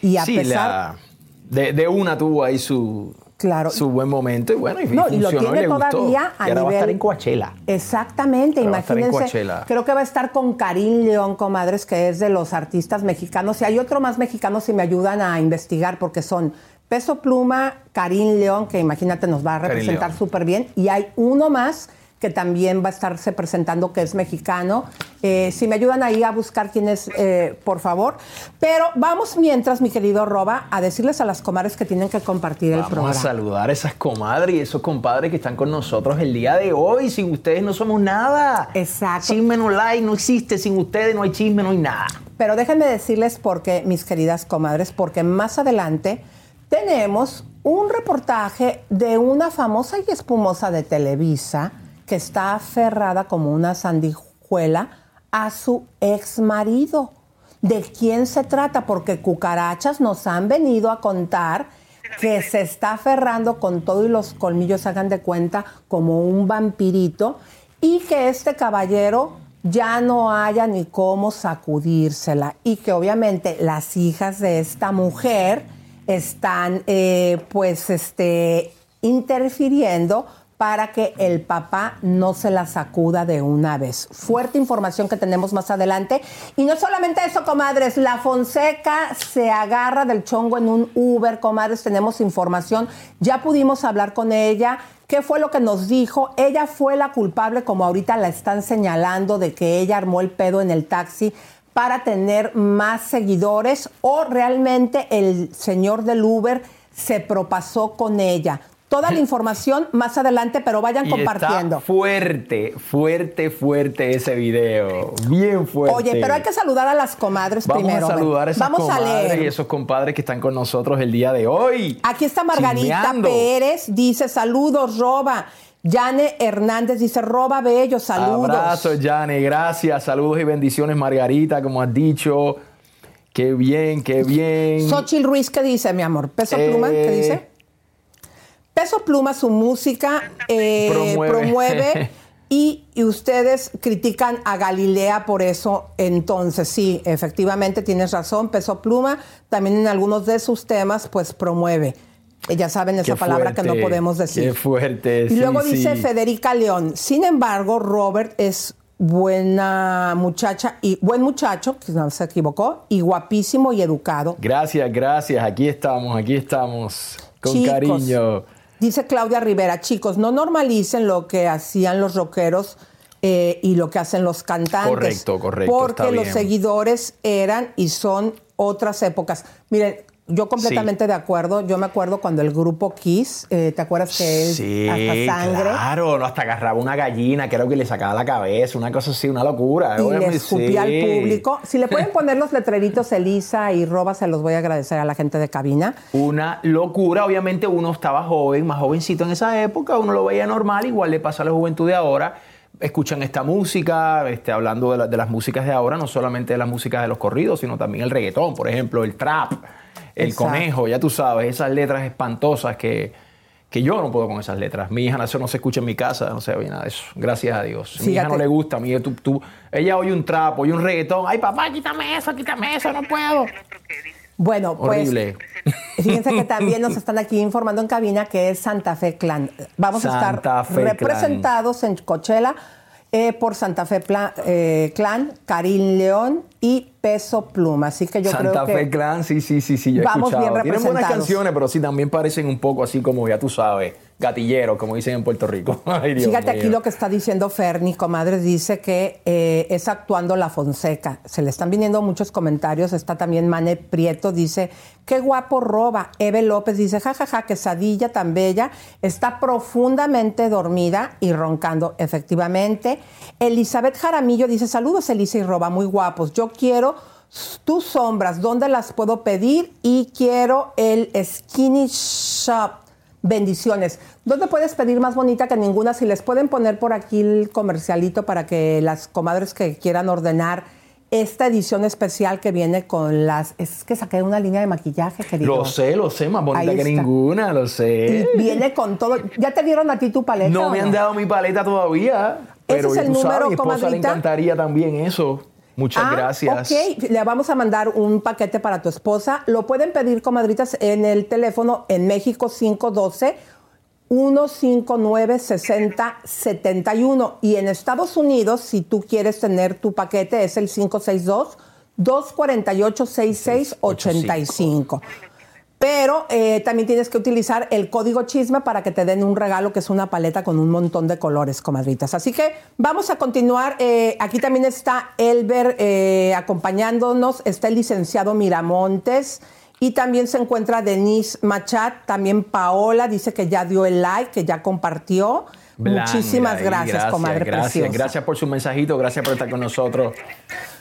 Y a sí, pesar... la- de, de una tuvo ahí su, Claro. su buen momento y bueno, y, No, y lo tiene le gustó. todavía a y ahora va a estar nivel- en Coachella. Exactamente, Ahora va a estar en imagínense. Coachella. Creo que va a estar con Karim León, comadres, que es de los artistas mexicanos. Y hay otro más mexicano si me ayudan a investigar, porque son Peso Pluma, Karim León, que imagínate nos va a representar súper bien. Y hay uno más que también va a estarse presentando, que es mexicano. Eh, si me ayudan ahí a buscar quién es, eh, por favor. Pero vamos mientras, mi querido Roba, a decirles a las comadres que tienen que compartir el Vamos programa. a saludar a esas comadres y esos compadres que están con nosotros el día de hoy. Sin ustedes no somos nada. Exacto. Chisme no like, no existe. Sin ustedes no hay chisme, no hay nada. Pero déjenme decirles por qué, mis queridas comadres, porque más adelante tenemos un reportaje de una famosa y espumosa de Televisa que está aferrada como una sandijuela a su ex marido. ¿De quién se trata? Porque cucarachas nos han venido a contar que se está aferrando con todo y los colmillos, hagan de cuenta, como un vampirito, y que este caballero ya no haya ni cómo sacudírsela, y que obviamente las hijas de esta mujer están eh, pues este, interfiriendo para que el papá no se la sacuda de una vez. Fuerte información que tenemos más adelante. Y no solamente eso, comadres, la Fonseca se agarra del chongo en un Uber, comadres, tenemos información. Ya pudimos hablar con ella. ¿Qué fue lo que nos dijo? Ella fue la culpable, como ahorita la están señalando, de que ella armó el pedo en el taxi para tener más seguidores o realmente el señor del Uber se propasó con ella. Toda la información más adelante, pero vayan Y compartiendo. Está fuerte, fuerte, fuerte ese video. Bien fuerte. Oye, pero hay que saludar a las comadres Vamos primero. a saludar a esas Vamos a comadres leer. y esos compadres que están con nosotros el día de hoy. Aquí está Margarita Chismeando. Pérez, dice saludos, Roba. Yane Hernández dice, Roba Bello, saludos. Abrazos, Jane, gracias. Saludos y bendiciones, Margarita, como has dicho. Qué bien, qué bien. Xochitl Ruiz, ¿qué dice, mi amor? ¿Peso Eh, Pluma? ¿Qué dice? Peso Pluma, su música eh, Promueve. promueve, y, y ustedes critican a Galilea por eso. Entonces, sí, efectivamente tienes razón. Peso Pluma también en algunos de sus temas, pues promueve. Ya saben esa Qué palabra que no podemos decir. Qué fuerte. Y sí, luego dice. Federica León. Sin embargo, Robert es buena muchacha y buen muchacho, que no se equivocó, y guapísimo y educado. Gracias, gracias. Aquí estamos, aquí estamos. Con Chicos, cariño. Dice Claudia Rivera, chicos, no normalicen lo que hacían los rockeros eh, y lo que hacen los cantantes. Correcto, correcto, Porque está los seguidores eran y son otras épocas. Miren, yo completamente de acuerdo. Yo me acuerdo cuando el grupo Kiss, eh, ¿te acuerdas que él Sí, hasta sangre? claro, no, hasta agarraba una gallina, creo que le sacaba la cabeza, una cosa así, una locura. Y le escupía sí. al público. Si le pueden poner los letreritos Elisa y Roba, se los voy a agradecer a la gente de cabina. Una locura, obviamente uno estaba joven, más jovencito en esa época, uno lo veía normal, igual le pasa a la juventud de ahora. Escuchan esta música, este, hablando de, la- de las músicas de ahora, no solamente de las músicas de los corridos, sino también el reggaetón, por ejemplo, el trap, el Exacto. conejo, ya tú sabes, esas letras espantosas que, que yo no puedo con esas letras. Mi hija, eso no se escucha en mi casa, no se oye nada de eso. Gracias a Dios. Mi hija no le gusta, a mí, tú, tú- ella oye un trap, oye un reggaetón, ay papá, quítame eso, quítame eso, no puedo. Bueno, pues Horrible. Fíjense que también nos están aquí informando en cabina que es Santa Fe Clan. Vamos Santa a estar Fe Clan. representados en Coachella eh, por Santa Fe Pla- eh, Clan, Karim León y Peso Pluma. Así que yo Santa creo que Fe Clan, sí, sí, sí, sí, yo he vamos bien escuchado. Tienen buenas canciones, pero sí también parecen un poco así como, ya tú sabes, gatilleros, como dicen en Puerto Rico. Ay, Dios Fíjate aquí lo que está diciendo Ferni, comadre, dice que eh, es actuando la Fonseca. Se le están viniendo muchos comentarios. Está también Mane Prieto, dice, qué guapo roba. Eve López dice, jajaja, quesadilla tan bella. Está profundamente dormida y roncando, efectivamente. Elizabeth Jaramillo dice, saludos Elisa y roba, muy guapos. Yo quiero tus sombras, ¿dónde las puedo pedir? Y quiero el Skinny Shop. Bendiciones. ¿Dónde puedes pedir más bonita que ninguna? Si les pueden poner por aquí el comercialito para que las comadres que quieran ordenar esta edición especial que viene con las... Es que saqué una línea de maquillaje, querido. Lo sé, lo sé, más bonita que ninguna, lo sé. Y viene con todo. ¿Ya te dieron a ti tu paleta? No me han dado mi paleta todavía, pero es ya el tú número, a mi esposa le comadrita. encantaría también eso. Muchas Ah, gracias. Ok, le vamos a mandar un paquete para tu esposa. Lo pueden pedir, comadritas, en el teléfono en México 512 159 6071 y en Estados Unidos, si tú quieres tener tu paquete, es el 562 248 6685. Pero eh, también tienes que utilizar el código chisme para que te den un regalo que es una paleta con un montón de colores, comadritas. Así que vamos a continuar. Eh, aquí también está Elber eh, acompañándonos, está el licenciado Miramontes y también se encuentra Denise Machat, también Paola dice que ya dio el like, que ya compartió. Blanca, Muchísimas ahí, gracias, comadre Gracias, preciosa. gracias por su mensajito, gracias por estar con nosotros.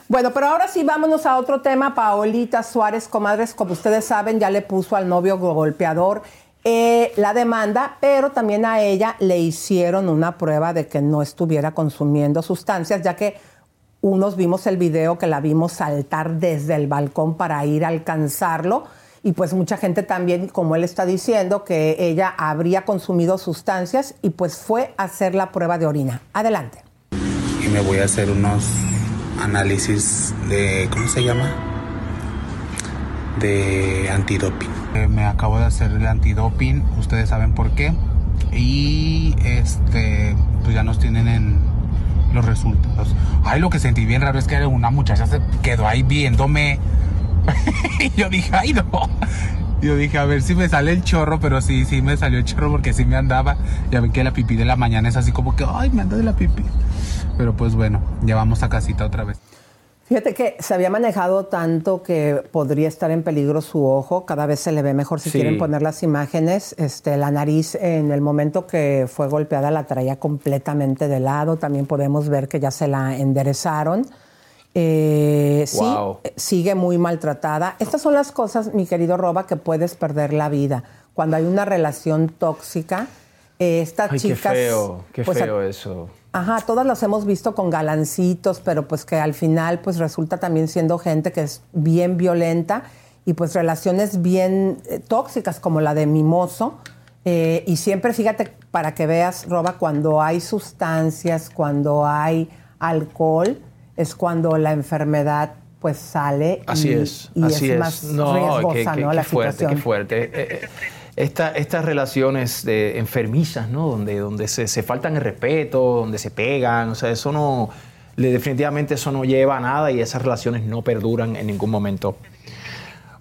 Bueno, pero ahora sí vámonos a otro tema. Paolita Suárez, comadres, como ustedes saben, ya le puso al novio golpeador eh, la demanda, pero también a ella le hicieron una prueba de que no estuviera consumiendo sustancias, ya que unos vimos el video que la vimos saltar desde el balcón para ir a alcanzarlo. Y pues mucha gente también, como él está diciendo, que ella habría consumido sustancias y pues fue a hacer la prueba de orina. Adelante. Y me voy a hacer unos análisis de, ¿cómo se llama? De antidoping. Eh, Me acabo de hacer el antidoping, ustedes saben por qué. Y este, pues ya nos tienen en los resultados. Ay, lo que sentí bien raro es que una muchacha se quedó ahí viéndome. y yo dije, ay no. Yo dije, a ver si me sale el chorro, pero sí, sí me salió el chorro porque sí me andaba. Ya ven que la pipí de la mañana es así como que, ay, me anda de la pipí. Pero pues bueno, ya vamos a casita otra vez. Fíjate que se había manejado tanto que podría estar en peligro su ojo. Cada vez se le ve mejor si Sí. quieren poner las imágenes. Este, la nariz en el momento que fue golpeada la traía completamente de lado. También podemos ver que ya se la enderezaron. Eh, sí, Wow. eh, sigue muy maltratada. Estas son las cosas, mi querido Roba, que puedes perder la vida. Cuando hay una relación tóxica, eh, estas Ay, qué chicas... feo, qué pues, feo eso. Ajá, todas las hemos visto con galancitos, pero pues que al final pues resulta también siendo gente que es bien violenta y pues relaciones bien eh, tóxicas como la de Mimoso. Eh, y siempre fíjate, para que veas, Roba, cuando hay sustancias, cuando hay alcohol, es cuando la enfermedad pues sale. Así y, es, y así es. más no, riesgosa, qué, qué- ¿no? qué la fuerte, situación. qué fuerte. Eh, eh, esta- estas relaciones de enfermizas, ¿no? Donde, donde se, se faltan el respeto, donde se pegan, o sea, eso no, definitivamente eso no lleva a nada y esas relaciones no perduran en ningún momento.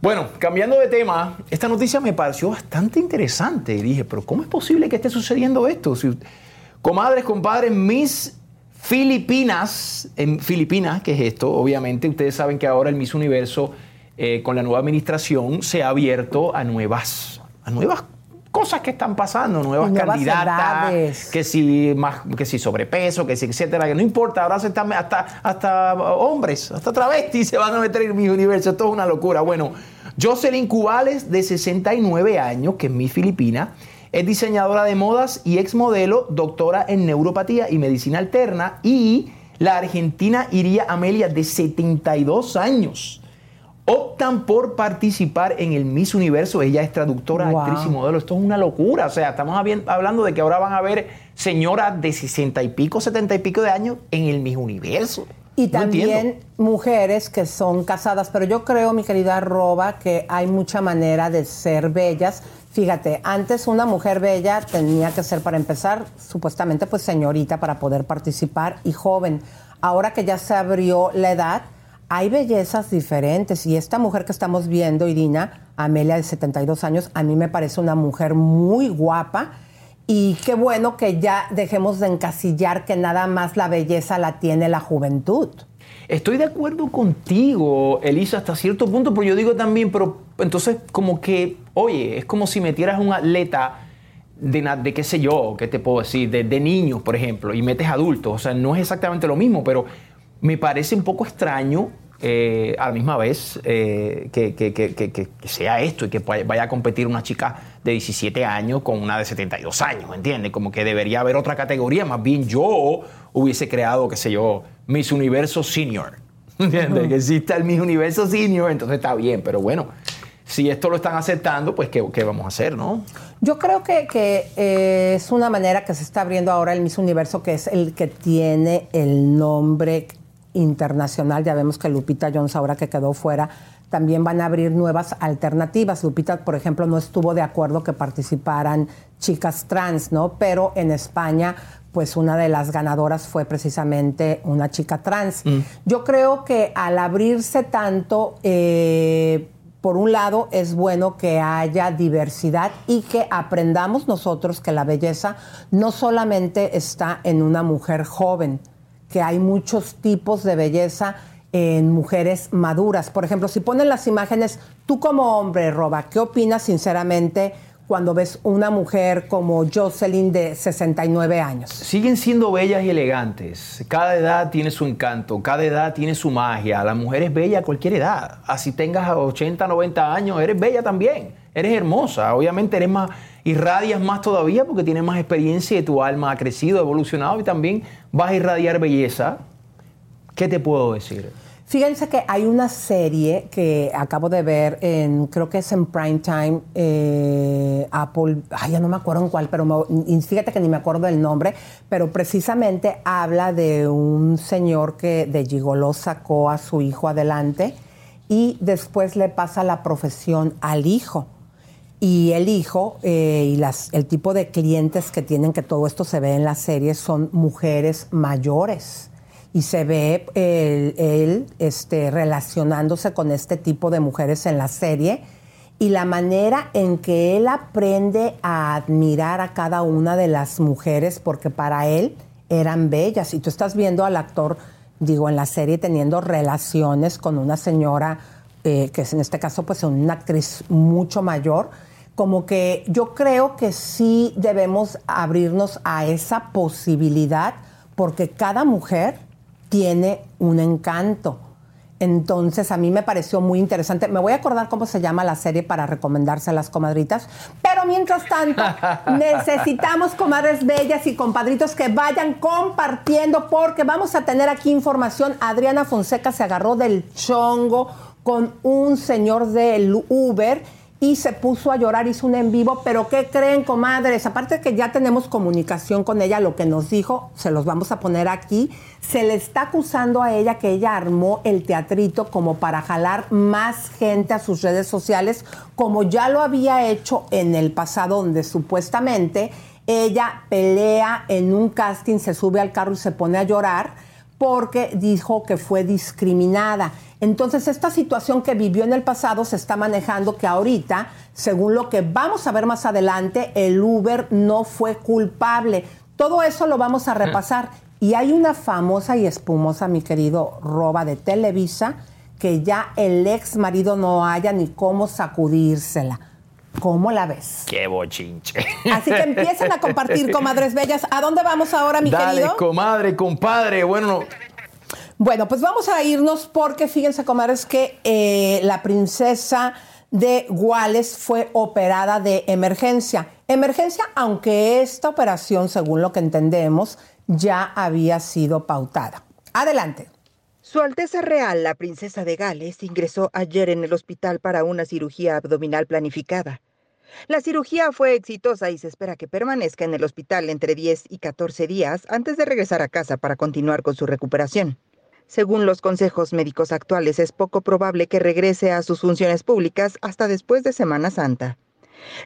Bueno, cambiando de tema, esta noticia me pareció bastante interesante y dije, pero ¿cómo es posible que esté sucediendo esto? Si- comadres, compadres, mis Filipinas, en Filipinas, ¿qué es esto? Obviamente, ustedes saben que ahora el Miss Universo, eh, con la nueva administración, se ha abierto a nuevas, a nuevas cosas que están pasando, nuevas, candidatas, edades. que si más, que si sobrepeso, que si etcétera, que no importa, ahora se están hasta, hasta hombres, hasta travestis se van a meter en mi universo, esto es una locura. Bueno, Jocelyn Cubales, de 69 años, que es mi Filipina, es diseñadora de modas y exmodelo, doctora en neuropatía y medicina alterna, y la argentina Iría Amelia, de 72 años optan por participar en el Miss Universo. Ella es traductora, Wow. actriz y modelo. Esto es una locura. O sea, estamos hablando de que ahora van a ver señoras de 60 y pico, 70 y pico de años en el Miss Universo. Y No también entiendo. mujeres que son casadas, pero yo creo, mi querida Roba, que hay mucha manera de ser bellas. Fíjate, antes una mujer bella tenía que ser, para empezar, supuestamente pues señorita para poder participar y joven. Ahora que ya se abrió la edad, hay bellezas diferentes y esta mujer que estamos viendo, Irina, Amelia de 72 años, a mí me parece una mujer muy guapa y qué bueno que ya dejemos de encasillar que nada más la belleza la tiene la juventud. Estoy de acuerdo contigo, Elisa, hasta cierto punto, pero yo digo también, pero entonces como que, oye, es como si metieras un atleta de, qué sé yo, qué te puedo decir, de, de niños, por ejemplo, y metes adultos. O sea, no es exactamente lo mismo, pero me parece un poco extraño eh, a la misma vez eh, que, que- que- que- sea esto y que vaya a competir una chica de 17 años con una de 72 años, ¿me entiendes? Como que debería haber otra categoría. Más bien yo hubiese creado, qué sé yo, Miss Universo Senior. ¿Entiendes? Que exista el Miss Universo Senior, entonces está bien, pero bueno, si esto lo están aceptando, pues ¿qué, qué vamos a hacer, no? Yo creo que, que, eh, es una manera que se está abriendo ahora el Miss Universo, que es el que tiene el nombre internacional. Ya vemos que Lupita Jones, ahora que quedó fuera, también van a abrir nuevas alternativas. Lupita, por ejemplo, no estuvo de acuerdo que participaran chicas trans, ¿no? Pero en España, pues una de las ganadoras fue precisamente una chica trans. Yo creo que al abrirse tanto, eh, por un lado, es bueno que haya diversidad y que aprendamos nosotros que la belleza no solamente está en una mujer joven, que hay muchos tipos de belleza en mujeres maduras. Por ejemplo, si ponen las imágenes, tú como hombre, Roba, ¿qué opinas sinceramente cuando ves una mujer como Jocelyn de 69 años. Siguen siendo bellas y elegantes. Cada edad tiene su encanto, cada edad tiene su magia. La mujer es bella a cualquier edad. Así tengas 80, 90 años, eres bella también. Eres hermosa. Obviamente eres más, irradias más todavía porque tienes más experiencia y tu alma ha crecido, evolucionado y también vas a irradiar belleza. ¿Qué te puedo decir? Fíjense que hay una serie que acabo de ver en, creo que es en Primetime, eh, Apple, ay, ya no me acuerdo en cuál, pero fíjate que ni me acuerdo del nombre, pero precisamente habla de un señor que de Gigoló sacó a su hijo adelante y después le pasa la profesión al hijo. Y el hijo eh, y las, el tipo de clientes que tienen, que todo esto se ve en la serie, son mujeres mayores y se ve él, este, relacionándose con este tipo de mujeres en la serie y la manera en que él aprende a admirar a cada una de las mujeres porque para él eran bellas. Y tú estás viendo al actor digo en la serie teniendo relaciones con una señora eh, que es en este caso pues una actriz mucho mayor como que yo creo que sí debemos abrirnos a esa posibilidad porque cada mujer tiene un encanto. Entonces a mí me pareció muy interesante. Me voy a acordar cómo se llama la serie para recomendarse a las comadritas. Pero mientras tanto, necesitamos comadres bellas y compadritos que vayan compartiendo porque vamos a tener aquí información. Adriana Fonseca se agarró del chongo con un señor del Uber y se puso a llorar, hizo un en vivo, pero ¿qué creen, comadres? Aparte de que ya tenemos comunicación con ella, lo que nos dijo, se los vamos a poner aquí, se le está acusando a ella que ella armó el teatrito como para jalar más gente a sus redes sociales, como ya lo había hecho en el pasado, donde supuestamente ella pelea en un casting, se sube al carro y se pone a llorar porque dijo que fue discriminada. Entonces, esta situación que vivió en el pasado se está manejando que ahorita, según lo que vamos a ver más adelante, el Uber no fue culpable. Todo eso lo vamos a repasar. Y hay una famosa y espumosa, mi querido Roba de Televisa, que ya el ex marido no haya ni cómo sacudírsela. ¿Cómo la ves? Qué bochinche. Así que empiecen a compartir, comadres bellas. ¿A dónde vamos ahora, mi Dale, querido? comadre, compadre. Bueno, bueno, pues vamos a irnos porque fíjense, comadres, que eh, la princesa de Guales fue operada de emergencia. Emergencia, aunque esta operación, según lo que entendemos, ya había sido pautada. Adelante. Su Alteza Real, la princesa de Gales, ingresó ayer en el hospital para una cirugía abdominal planificada. La cirugía fue exitosa y se espera que permanezca en el hospital entre 10 y 14 días antes de regresar a casa para continuar con su recuperación. Según los consejos médicos actuales, es poco probable que regrese a sus funciones públicas hasta después de Semana Santa.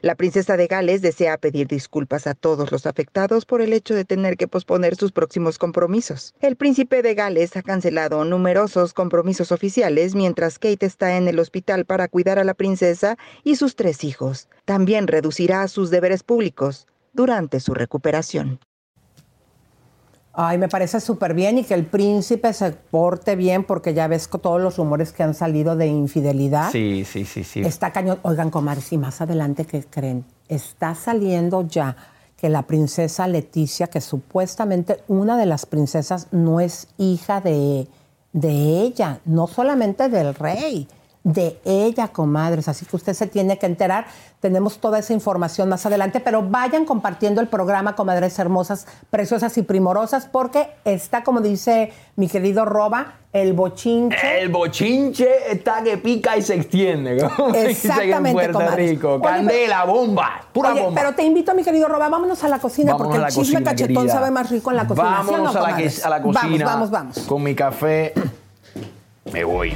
La princesa de Gales desea pedir disculpas a todos los afectados por el hecho de tener que posponer sus próximos compromisos. El príncipe de Gales ha cancelado numerosos compromisos oficiales mientras Kate está en el hospital para cuidar a la princesa y sus tres hijos. También reducirá sus deberes públicos durante su recuperación. Ay, me parece súper bien y que el príncipe se porte bien porque ya ves todos los rumores que han salido de infidelidad. Sí, sí, sí, sí. Está cañón. Oigan, comadres, y más adelante, ¿qué creen? Está saliendo ya que la princesa Leticia, que supuestamente una de las princesas no es hija de, de ella, no solamente del rey, de ella, comadres. Así que usted se tiene que enterar. Tenemos toda esa información más adelante, pero vayan compartiendo el programa, comadres hermosas, preciosas y primorosas, porque está, como dice mi querido Roba, el bochinche. El bochinche está que pica y se extiende. Exactamente, en Puerto Rico. Candela, bomba, pura oye, bomba. Pero te invito, mi querido Roba, vámonos a la cocina, Vámonos porque la el chisme cocina, cachetón querida. sabe más rico en la cocina. ¿sí Vámonos no, a, la, que- a la cocina. Vamos, vamos, vamos. Con mi café. Me voy.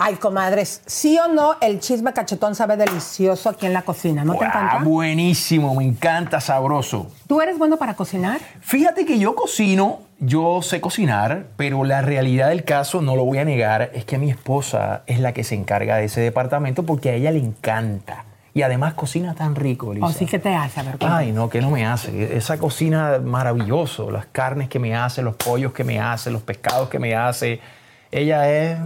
Ay, comadres, ¿sí o no el chisme cachetón sabe delicioso aquí en la cocina? ¿No te Ah, encanta? buenísimo, me encanta, sabroso. ¿Tú eres bueno para cocinar? Fíjate que yo cocino, yo sé cocinar, pero la realidad del caso, no lo voy a negar, es que mi esposa es la que se encarga de ese departamento porque a ella le encanta. y además cocina tan rico, Lisa. ¿O sí que te hace? A ver, Ay, no, que no me hace. Esa cocina maravilloso, las carnes que me hace, los pollos que me hace, los pescados que me hace. Ella es...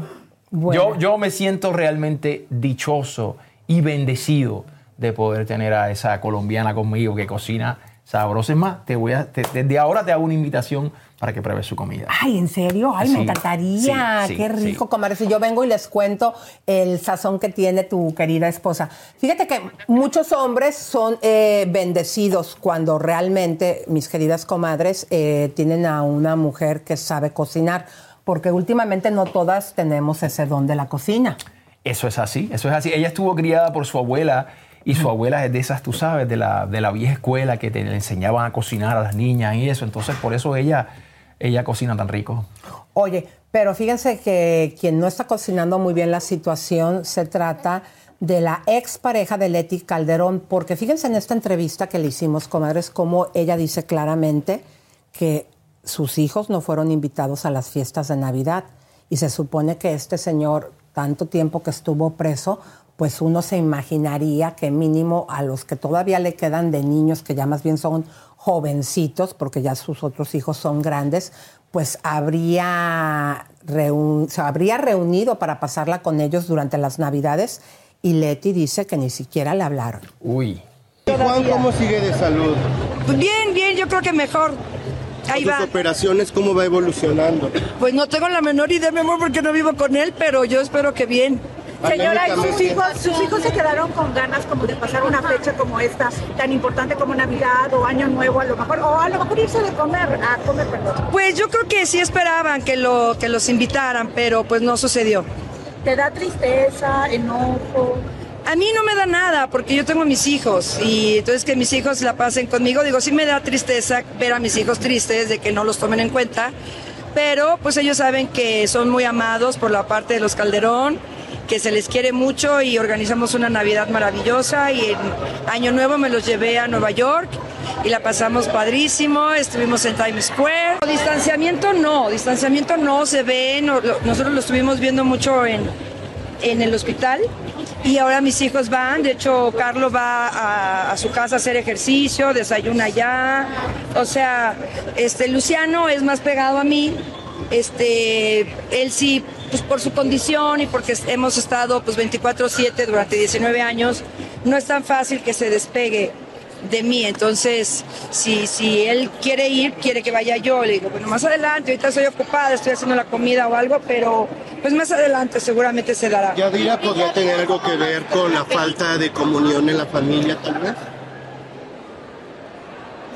Yo, yo me siento realmente dichoso y bendecido de poder tener a esa colombiana conmigo que cocina sabroso. Es más, te voy a, desde ahora te hago una invitación para que pruebes su comida. Ay, ¿en serio? Ay, me encantaría. Qué rico, comer. Si yo vengo y les cuento el sazón que tiene tu querida esposa. Fíjate que muchos hombres son eh, bendecidos cuando realmente, mis queridas comadres, eh, tienen a una mujer que sabe cocinar, porque últimamente no todas tenemos ese don de la cocina. Eso es así, eso es así. Ella estuvo criada por su abuela y su abuela es de esas, tú sabes, de la, de la vieja escuela que te le enseñaban a cocinar a las niñas y eso. Entonces, por eso ella, ella cocina tan rico. Oye, pero fíjense que quien no está cocinando muy bien la situación se trata de la expareja de Leti Calderón, porque fíjense en esta entrevista que le hicimos, comadres, como ella dice claramente que sus hijos no fueron invitados a las fiestas de Navidad y se supone que este señor, tanto tiempo que estuvo preso, pues uno se imaginaría que mínimo a los que todavía le quedan de niños, que ya más bien son jovencitos, porque ya sus otros hijos son grandes, pues habría se habría reunido para pasarla con ellos durante las Navidades y Leti dice que ni siquiera le hablaron. Uy. Juan, ¿cómo sigue de salud? Bien, bien, yo creo que mejor. Ahí va. operaciones cómo va evolucionando? Pues no tengo la menor idea, mi amor, porque no vivo con él, pero yo espero que bien. Señora, ¿y sus hijos, sus hijos se quedaron con ganas como de pasar una fecha como esta, tan importante como Navidad o Año Nuevo a lo mejor, o a lo mejor irse de comer, a comer, perdón? Pues yo creo que sí esperaban que, lo, que los invitaran, pero pues no sucedió. ¿Te da tristeza, enojo? A mí no me da nada porque yo tengo mis hijos y entonces que mis hijos la pasen conmigo, digo, sí me da tristeza ver a mis hijos tristes de que no los tomen en cuenta, pero pues ellos saben que son muy amados por la parte de los Calderón que se les quiere mucho y organizamos una Navidad maravillosa y en Año Nuevo me los llevé a Nueva York y la pasamos padrísimo, estuvimos en Times Square. Distanciamiento no, distanciamiento no se ve, nosotros lo estuvimos viendo mucho en, en el hospital y ahora mis hijos van, de hecho Carlos va a, su casa a hacer ejercicio, desayuna allá, o sea, este Luciano es más pegado a mí, este, él sí pues por su condición y porque hemos estado pues 24/7 durante 19 años, no es tan fácil que se despegue de mí. Entonces, si, si él quiere ir, quiere que vaya yo. Le digo, bueno, más adelante, ahorita estoy ocupada, estoy haciendo la comida o algo, pero pues más adelante seguramente se dará. ¿Yadira podría tener algo que ver con la falta de comunión en la familia tal vez?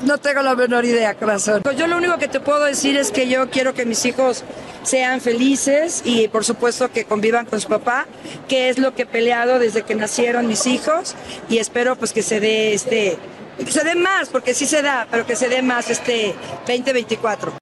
No tengo la menor idea, corazón. Yo lo único que te puedo decir es que yo quiero que mis hijos sean felices y por supuesto que convivan con su papá, que es lo que he peleado desde que nacieron mis hijos y espero pues que se dé este que se dé más, porque sí se da, pero que se dé más este 2024.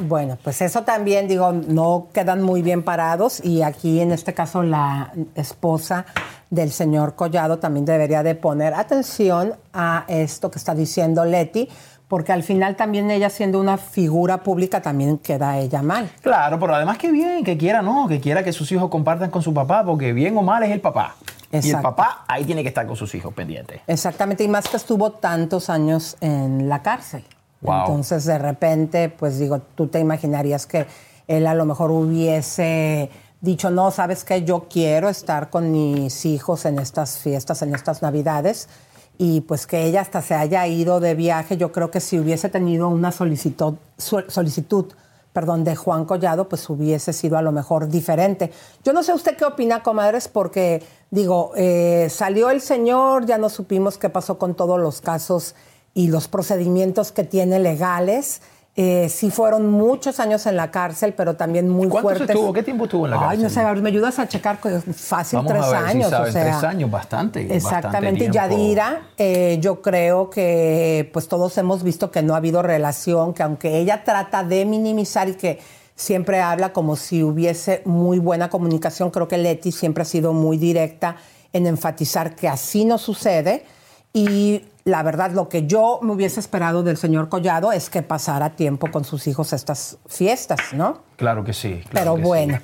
Bueno, pues eso también, digo, no quedan muy bien parados y aquí en este caso la esposa del señor Collado también debería de poner atención a esto que está diciendo Leti, porque al final también ella siendo una figura pública también queda ella mal. Claro, pero además que bien, que quiera, ¿no? Que quiera que sus hijos compartan con su papá, porque bien o mal es el papá. Y el papá ahí tiene que estar con sus hijos pendientes. Exactamente, y más que estuvo tantos años en la cárcel. Entonces, de repente, pues digo, tú te imaginarías que él a lo mejor hubiese dicho, no, sabes que yo quiero estar con mis hijos en estas fiestas, en estas navidades, y pues que ella hasta se haya ido de viaje, yo creo que si hubiese tenido una solicitud, solicitud perdón, de Juan Collado, pues hubiese sido a lo mejor diferente. Yo no sé usted qué opina, comadres, porque digo, eh, salió el señor, ya no supimos qué pasó con todos los casos y los procedimientos que tiene legales. Eh, sí fueron muchos años en la cárcel, pero también muy ¿Cuánto fuertes. estuvo? ¿Qué tiempo estuvo en la cárcel? Ay, no sé, me ayudas a checar, fácil Vamos tres a ver años. Si saben, o sea, tres años, bastante. Exactamente. bastante. Yadira, eh, yo creo que pues todos hemos visto que no ha habido relación, que aunque ella trata de minimizar y que siempre habla como si hubiese muy buena comunicación, creo que Leti siempre ha sido muy directa en enfatizar que así no sucede. Y la verdad, lo que yo me hubiese esperado del señor Collado es que pasara tiempo con sus hijos estas fiestas, ¿no? Claro que sí. claro Pero que bueno.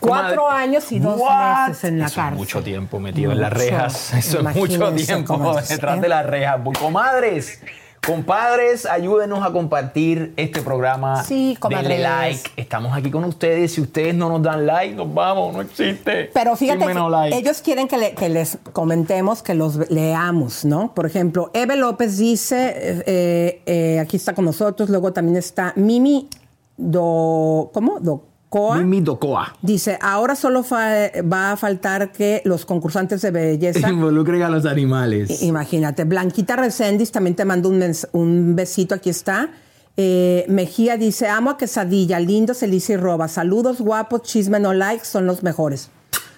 Cuatro años y dos what? meses en la Eso es cárcel. mucho tiempo metido en las rejas. Eso es mucho tiempo detrás ¿eh? de las rejas. Comadres, compadres, ayúdenos a compartir este programa. Sí. Denle like. Estamos aquí con ustedes. Si ustedes no nos dan like, nos vamos. No existe. Pero fíjate, like. ellos quieren que, le- que les comentemos, que los leamos, ¿no? Por ejemplo, Eve López dice, eh, eh, aquí está con nosotros, luego también está Mimi Do... ¿Cómo? Docoa. Mimi Docoa. Dice, ahora solo va a faltar que los concursantes de belleza Involucren a los animales. Imagínate. Blanquita Recendis también te mando un, besito, aquí está. Eh, Mejía dice, amo a Quesadilla, lindo, Celicia y Roba. Saludos, guapos, chisme, no likes, son los mejores.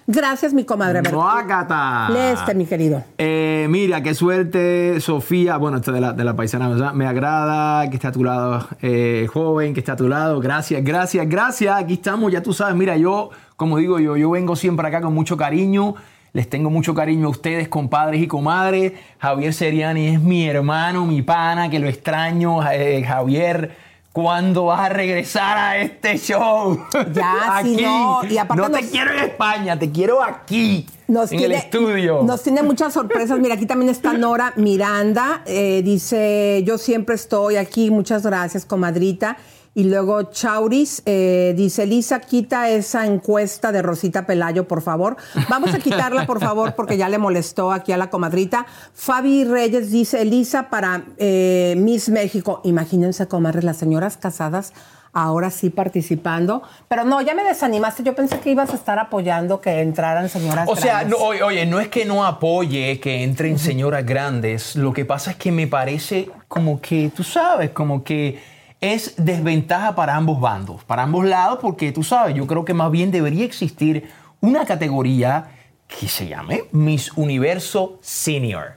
Gracias, mi comadre. Guácata. lee este, mi querido. Eh, mira, qué suerte, Sofía. Bueno, esto de la, de la paisana, ¿verdad? Me agrada que esté a tu lado, eh, joven, que esté a tu lado. Gracias, gracias, gracias. Aquí estamos, ya tú sabes. Mira, yo, como digo yo, yo vengo siempre acá con mucho cariño. Les tengo mucho cariño a ustedes, compadres y comadres. Javier Seriani es mi hermano, mi pana, que lo extraño. Eh, Javier, ¿cuándo vas a regresar a este show? Ya, si no, y aparte no te quiero en España, te quiero aquí, Nos en el estudio. Nos tiene muchas sorpresas. Mira, aquí también está Nora Miranda. eh, dice, yo siempre estoy aquí. Muchas gracias, comadrita. Y luego Chauris eh, dice, Lisa, quita esa encuesta de Rosita Pelayo, por favor. Vamos a quitarla, por favor, porque ya le molestó aquí a la comadrita. Fabi Reyes dice, Elisa, para eh, Miss México. Imagínense, comadres, las señoras casadas ahora sí participando. Pero no, ya me desanimaste. Yo pensé que ibas a estar apoyando que entraran señoras O sea, grandes. no, oye, no es que no apoye que entren señoras grandes, lo que pasa es que me parece como que, tú sabes, como que es desventaja para ambos bandos, para ambos lados, porque tú sabes, yo creo que más bien debería existir una categoría que se llame Miss Universo Senior.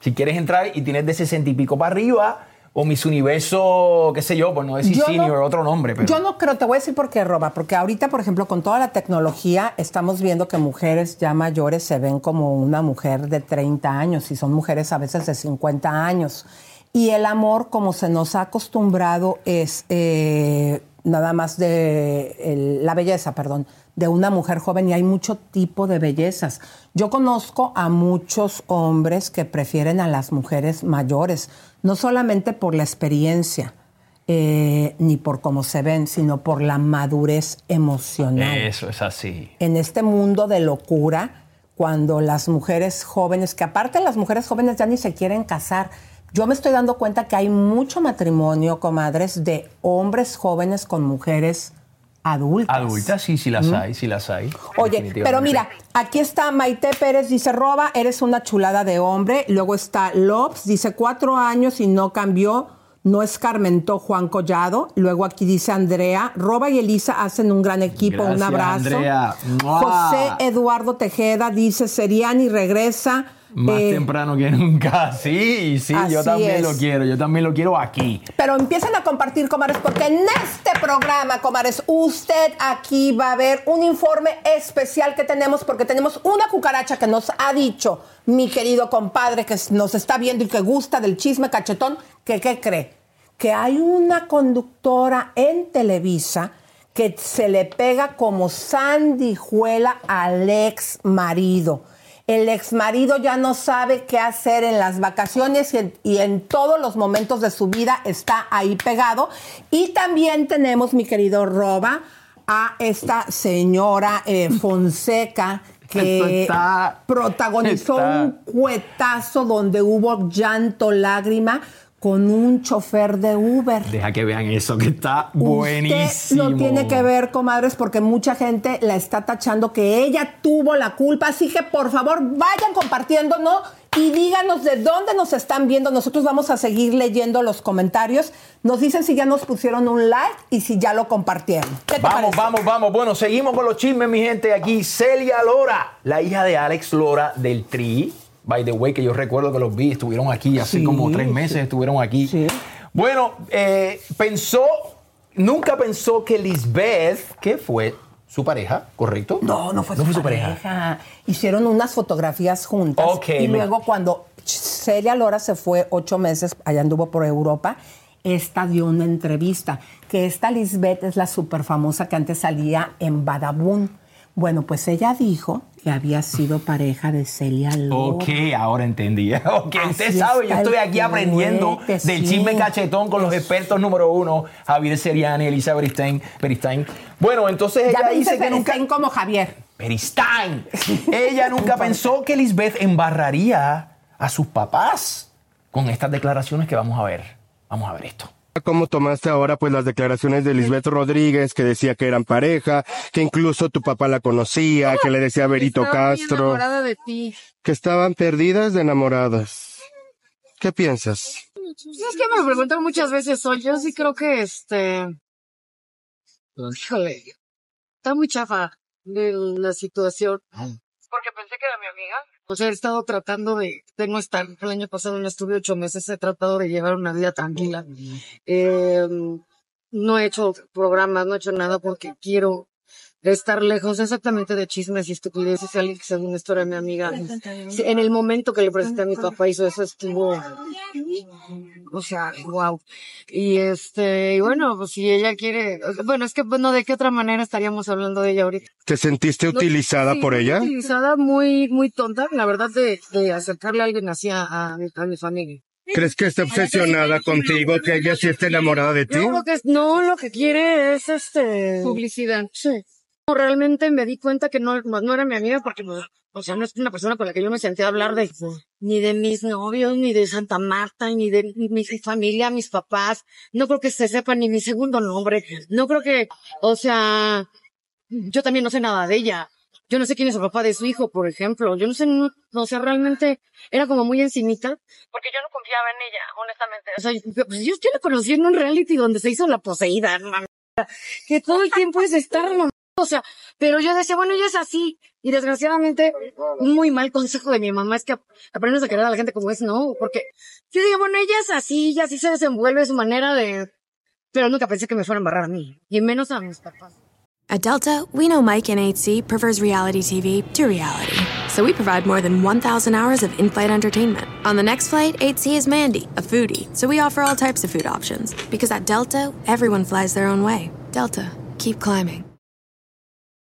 Si quieres entrar y tienes de 60 y pico para arriba, o Miss Universo, qué sé yo, por no decir Yo no- senior, otro nombre. Pero... Yo no creo, te voy a decir por qué, Roba, porque ahorita, por ejemplo, con toda la tecnología, estamos viendo que mujeres ya mayores se ven como una mujer de 30 años y son mujeres a veces de 50 años. Y el amor, como se nos ha acostumbrado, es eh, nada más de el- la belleza, perdón, de una mujer joven y hay mucho tipo de bellezas. Yo conozco a muchos hombres que prefieren a las mujeres mayores, no solamente por la experiencia, eh, ni por cómo se ven, sino por la madurez emocional. Eso es así. En este mundo de locura, cuando las mujeres jóvenes, que aparte las mujeres jóvenes ya ni se quieren casar, yo me estoy dando cuenta que hay mucho matrimonio, comadres, de hombres jóvenes con mujeres adultas. Adultas, sí, sí las hay, sí las hay. Oye, pero mira, aquí está Maite Pérez, dice, Roba, eres una chulada de hombre. Luego está Lopes, dice, cuatro años y no cambió, no escarmentó Juan Collado. Luego aquí dice Andrea, Roba y Elisa hacen un gran equipo, un abrazo. Andrea. ¡Mua! José Eduardo Tejeda dice, Seriani regresa. Más Eh, temprano que nunca. Sí, sí, yo también es. lo quiero. Yo también lo quiero aquí. Pero empiecen a compartir, comares, porque en este programa, comares, usted aquí va a ver un informe especial que tenemos, porque tenemos una cucaracha que nos ha dicho mi querido compadre que nos está viendo y que gusta del chisme cachetón, que ¿qué cree? Que hay una conductora en Televisa que se le pega como sandijuela al ex marido. El ex marido ya no sabe qué hacer en las vacaciones y en, y en todos los momentos de su vida está ahí pegado. Y también tenemos, mi querido Roba, a esta señora eh, Fonseca que está- protagonizó está- un cuetazo donde hubo llanto, lágrima con un chofer de Uber. Deja que vean eso, que está buenísimo. Usted lo tiene que ver, comadres, porque mucha gente la está tachando que ella tuvo la culpa. Así que, por favor, vayan compartiendo, ¿no? Y díganos de dónde nos están viendo. Nosotros vamos a seguir leyendo los comentarios. Nos dicen si ya nos pusieron un like y si ya lo compartieron. ¿Qué te Vamos, parece? vamos, vamos. Bueno, seguimos con los chismes, mi gente. Aquí Celia Lora, la hija de Alex Lora del Tri. By the way, que yo recuerdo que los vi, estuvieron aquí hace Sí, como tres meses, sí. estuvieron aquí. Bueno, eh, pensó, nunca pensó que Lisbeth, que fue su pareja, ¿correcto? No, no fue, no su, fue su pareja. pareja. Hicieron unas fotografías juntas. Y me- luego cuando Celia Lora se fue ocho meses, allá anduvo por Europa, esta dio una entrevista, que esta Lisbeth es la súper famosa que antes salía en Badabun. Bueno, pues ella dijo que había sido pareja de Celia Lora. Ok, ahora entendí. Ok, usted sabe, yo estoy aquí aprendiendo del chisme cachetón con los expertos número uno, Javier Seriani, Elisa Beristain. Beristain. Bueno, entonces Ya ella me dice dice que nunca... Como Javier. Beristain. Ella nunca pensó que Lisbeth embarraría a sus papás con estas declaraciones que vamos a ver. Vamos a ver esto. ¿Cómo tomaste ahora pues las declaraciones de Lisbeth Rodríguez que decía que eran pareja, que incluso tu papá la conocía, que le decía a Berito Estaba muy Castro, enamorada de ti. que estaban perdidas de enamoradas? ¿Qué piensas? Pues es que me preguntan muchas veces eso. Yo sí creo que este. Híjole. Está muy chafa de la situación. Porque pensé que era mi amiga. O sea, he estado tratando de. Tengo estar. El año pasado no estuve ocho meses. He tratado de llevar una vida tranquila. Eh, no he hecho programas, no he hecho nada porque quiero estar lejos exactamente de chismes y estupideces. Alguien que según esto era mi amiga. Sí, En el momento que le presenté a mi papá hizo eso, estuvo. O sea, wow. Y este, y bueno, pues si ella quiere, bueno, es que, bueno, ¿de qué otra manera estaríamos hablando de ella ahorita? ¿Te sentiste No, utilizada sí, por ella? Utilizada, muy, muy tonta, la verdad, de, de acercarle a alguien así a, a, mi- a mi familia. ¿Crees que está obsesionada contigo, que ella sí está enamorada de ti? Yo creo que no, lo que quiere es este. Publicidad. Sí. Realmente me di cuenta que no, no era mi amiga porque, pues, o sea, no es una persona con la que yo me senté a hablar de, ni de mis novios, ni de Santa Marta, ni de mi, mi familia, mis papás. No creo que se sepa ni mi segundo nombre. No creo que, o sea, yo también no sé nada de ella. Yo no sé quién es el papá de su hijo, por ejemplo. Yo no sé, no, o sea, realmente era como muy encimita. Porque yo no confiaba en ella, honestamente. O sea, yo, pues yo, yo la conocí en un reality donde se hizo la poseída, no mames. Que todo el tiempo es estar o sea, pero yo decía, bueno, ella es así. Y desgraciadamente, un muy mal consejo de mi mamá es que aprendes a querer a la gente como es, no, porque yo digo, bueno, ella es así, ella así se desenvuelve su manera de, pero nunca pensé que me fuera a embarrar a mí, y menos a mis papás. At Delta, we know Mike in 8C prefers reality TV to reality. So we provide more than 1,000 hours of in flight entertainment. On the next flight, 8C is Mandy, a foodie. So we offer all types of food options. Because at Delta, everyone flies their own way. Delta, keep climbing.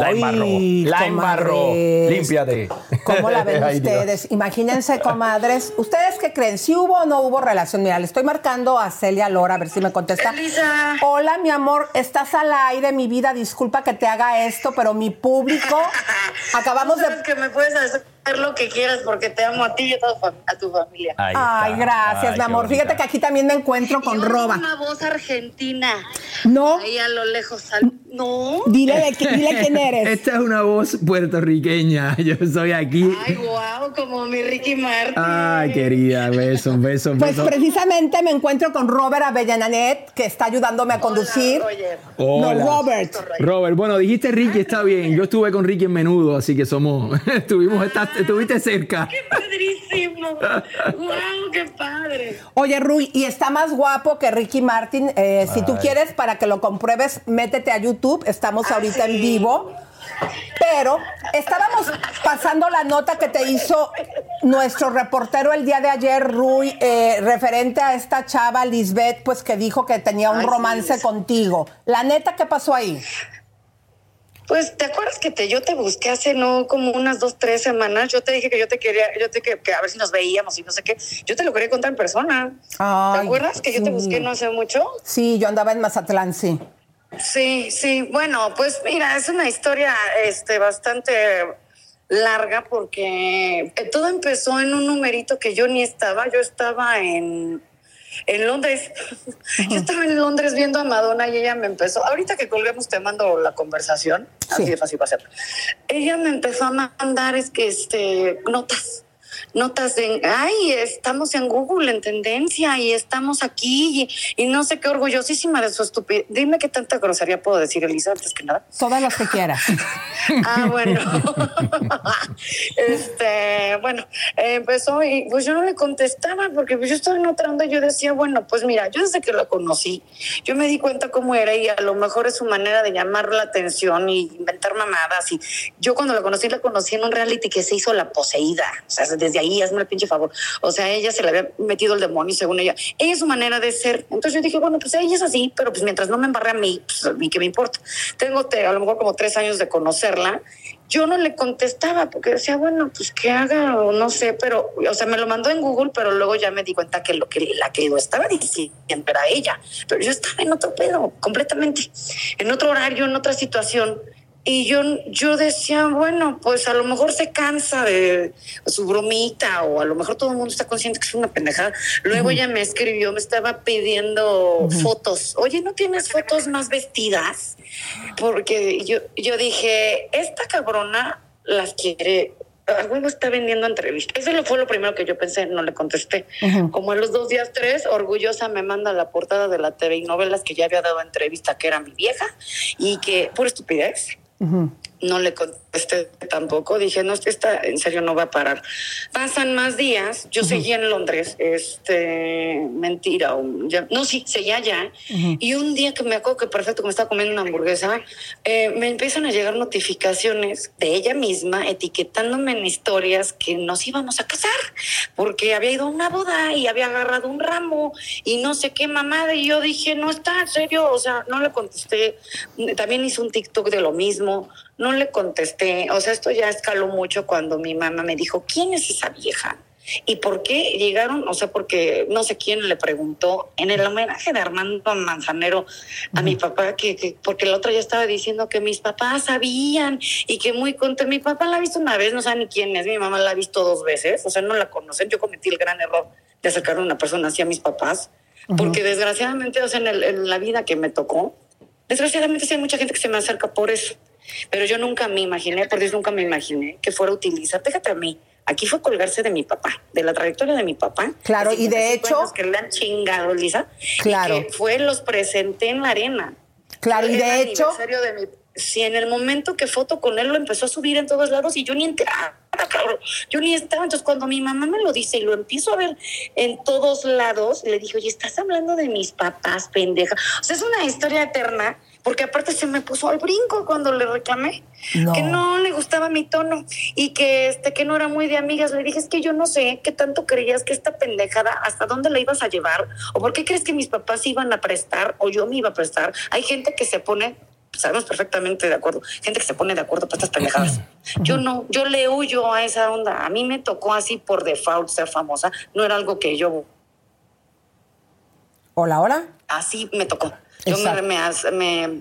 La embarró, la embarró. Límpiate. ¿Cómo la ven Ay, Dios. ustedes? Imagínense, comadres. ¿Ustedes qué creen? ¿Si hubo o no hubo relación? Mira, le estoy marcando a Celia Lora a ver si me contesta. Hola, mi amor, estás al aire, mi vida. Disculpa que te haga esto, pero mi público. Acabamos de. que me puedes hacer lo que quieras porque te amo a ti y a tu, fam- a tu familia. Ay, gracias, mi amor. Fíjate que aquí también me encuentro con Roba. Una voz argentina. No. Ahí a lo lejos. al- No. Dile, dile quién eres. Esta es una voz puertorriqueña. Yo soy aquí. Ay, guau, como mi Ricky Martin. Ay, querida, besos, besos, Pues precisamente me encuentro con Robert Avellananet, que está ayudándome a conducir. Hola. No, Robert. Robert, bueno, dijiste Ricky, está bien. Yo estuve con Ricky en menudo, así que somos. Estuvimos, está- estuviste cerca. Padrísimo. wow, qué padre. Oye, Rui, y está más guapo que Ricky Martin. Eh, si tú quieres, para que lo compruebes, métete a YouTube. Estamos ahorita en vivo. Pero estábamos pasando la nota que te hizo nuestro reportero el día de ayer, Rui, eh, referente a esta chava Lisbeth, pues que dijo que tenía un Ay, sí. romance contigo. La neta, ¿qué pasó ahí? Pues, ¿te acuerdas que te, yo te busqué hace no como unas dos, tres semanas? Yo te dije que yo te quería, yo te que, que a ver si nos veíamos y no sé qué. Yo te lo quería contar en persona. Ay, ¿Te acuerdas que yo te busqué no hace mucho? Sí, yo andaba en Mazatlán, sí. Sí, sí. Bueno, pues mira, es una historia este, bastante larga porque todo empezó en un numerito que yo ni estaba. Yo estaba en, en Londres. Yo estaba en Londres viendo a Madonna y ella me empezó. Ahorita que colguemos te mando la conversación. Así de fácil va a ser. Ella me empezó a mandar es que este notas notas de, ay, estamos en Google en tendencia y estamos aquí y, y no sé qué orgullosísima de su estupidez. Dime qué tanta grosería puedo decir, Elisa, antes que nada. Todas las que quieras. Ah, bueno. este, bueno, empezó y pues yo no le contestaba porque yo estaba onda. Yo decía, bueno, pues mira, yo desde que la conocí, yo me di cuenta cómo era y a lo mejor es su manera de llamar la atención y inventar mamadas. Y yo cuando la conocí, la conocí en un reality que se hizo la poseída. O sea, desde ahí, hazme el pinche favor. O sea, ella se le había metido el demonio según ella. Ella es su manera de ser. Entonces yo dije, bueno, pues ella es así, pero pues mientras no me embarre a mí, pues a mí qué me importa. Tengo te- a lo mejor como tres años de conocerla. Yo no le contestaba porque decía, bueno, pues que haga o no sé, pero, o sea, me lo mandó en Google, pero luego ya me di cuenta que lo que la que lo estaba diciendo era ella. Pero yo estaba en otro pedo, completamente, en otro horario, en otra situación. Y yo, yo decía, bueno, pues a lo mejor se cansa de su bromita o a lo mejor todo el mundo está consciente que es una pendejada. Luego ella me escribió, me estaba pidiendo fotos. Oye, ¿no tienes fotos más vestidas? Porque yo, yo dije, esta cabrona las quiere. A huevo está vendiendo entrevistas. Eso fue lo primero que yo pensé, no le contesté. Como a los dos días, tres, orgullosa me manda la portada de la TV y novelas que ya había dado entrevista, que era mi vieja, y que, por estupidez, Mm-hmm. No le contesté tampoco. Dije, no, esta en serio no va a parar. Pasan más días. Yo seguía en Londres. Este, mentira. ya- no, sí, seguía allá. Y un día que me acuerdo que perfecto, que me estaba comiendo una hamburguesa, eh, me empiezan a llegar notificaciones de ella misma etiquetándome en historias que nos íbamos a casar porque había ido a una boda y había agarrado un ramo y no sé qué mamada. Y yo dije, no está en serio. O sea, no le contesté. También hizo un TikTok de lo mismo. No le contesté. O sea, esto ya escaló mucho cuando mi mamá me dijo, ¿quién es esa vieja? ¿Y por qué llegaron? O sea, porque no sé quién le preguntó en el homenaje de Armando Manzanero a mi papá, que, que- porque la otra ya estaba diciendo que mis papás sabían y que muy contento. Mi papá la ha visto una vez, no sabe ni quién es, mi mamá la ha visto dos veces, o sea, no la conocen. Yo cometí el gran error de acercar a una persona así a mis papás, porque desgraciadamente, o sea, en, el- en la vida que me tocó, desgraciadamente sí hay mucha gente que se me acerca por eso. Pero yo nunca me imaginé, por Dios, nunca me imaginé que fuera a utilizar, déjate a mí, aquí fue colgarse de mi papá, de la trayectoria de mi papá. Claro, y de 55 hecho- Que le han chingado, Lisa. Claro. Y que fue, los presenté en la arena. Claro, y de hecho- de mi- Sí, en el momento que foto con él lo empezó a subir en todos lados y yo ni enteraba, cabrón. Yo ni estaba. Entonces, cuando mi mamá me lo dice y lo empiezo a ver en todos lados, le dije, oye, estás hablando de mis papás, pendeja. O sea, es una historia eterna, porque aparte se me puso al brinco cuando le reclamé No. que no le gustaba mi tono y que este que no era muy de amigas. Le dije, es que yo no sé qué tanto creías que esta pendejada, hasta dónde la ibas a llevar, o por qué crees que mis papás iban a prestar o yo me iba a prestar. Hay gente que se pone sabemos perfectamente de acuerdo, gente que se pone de acuerdo para estas pendejadas. Yo no, yo le huyo a esa onda. A mí me tocó así por default ser famosa, no era algo que yo Hola, hola. así me tocó. Yo me, me me-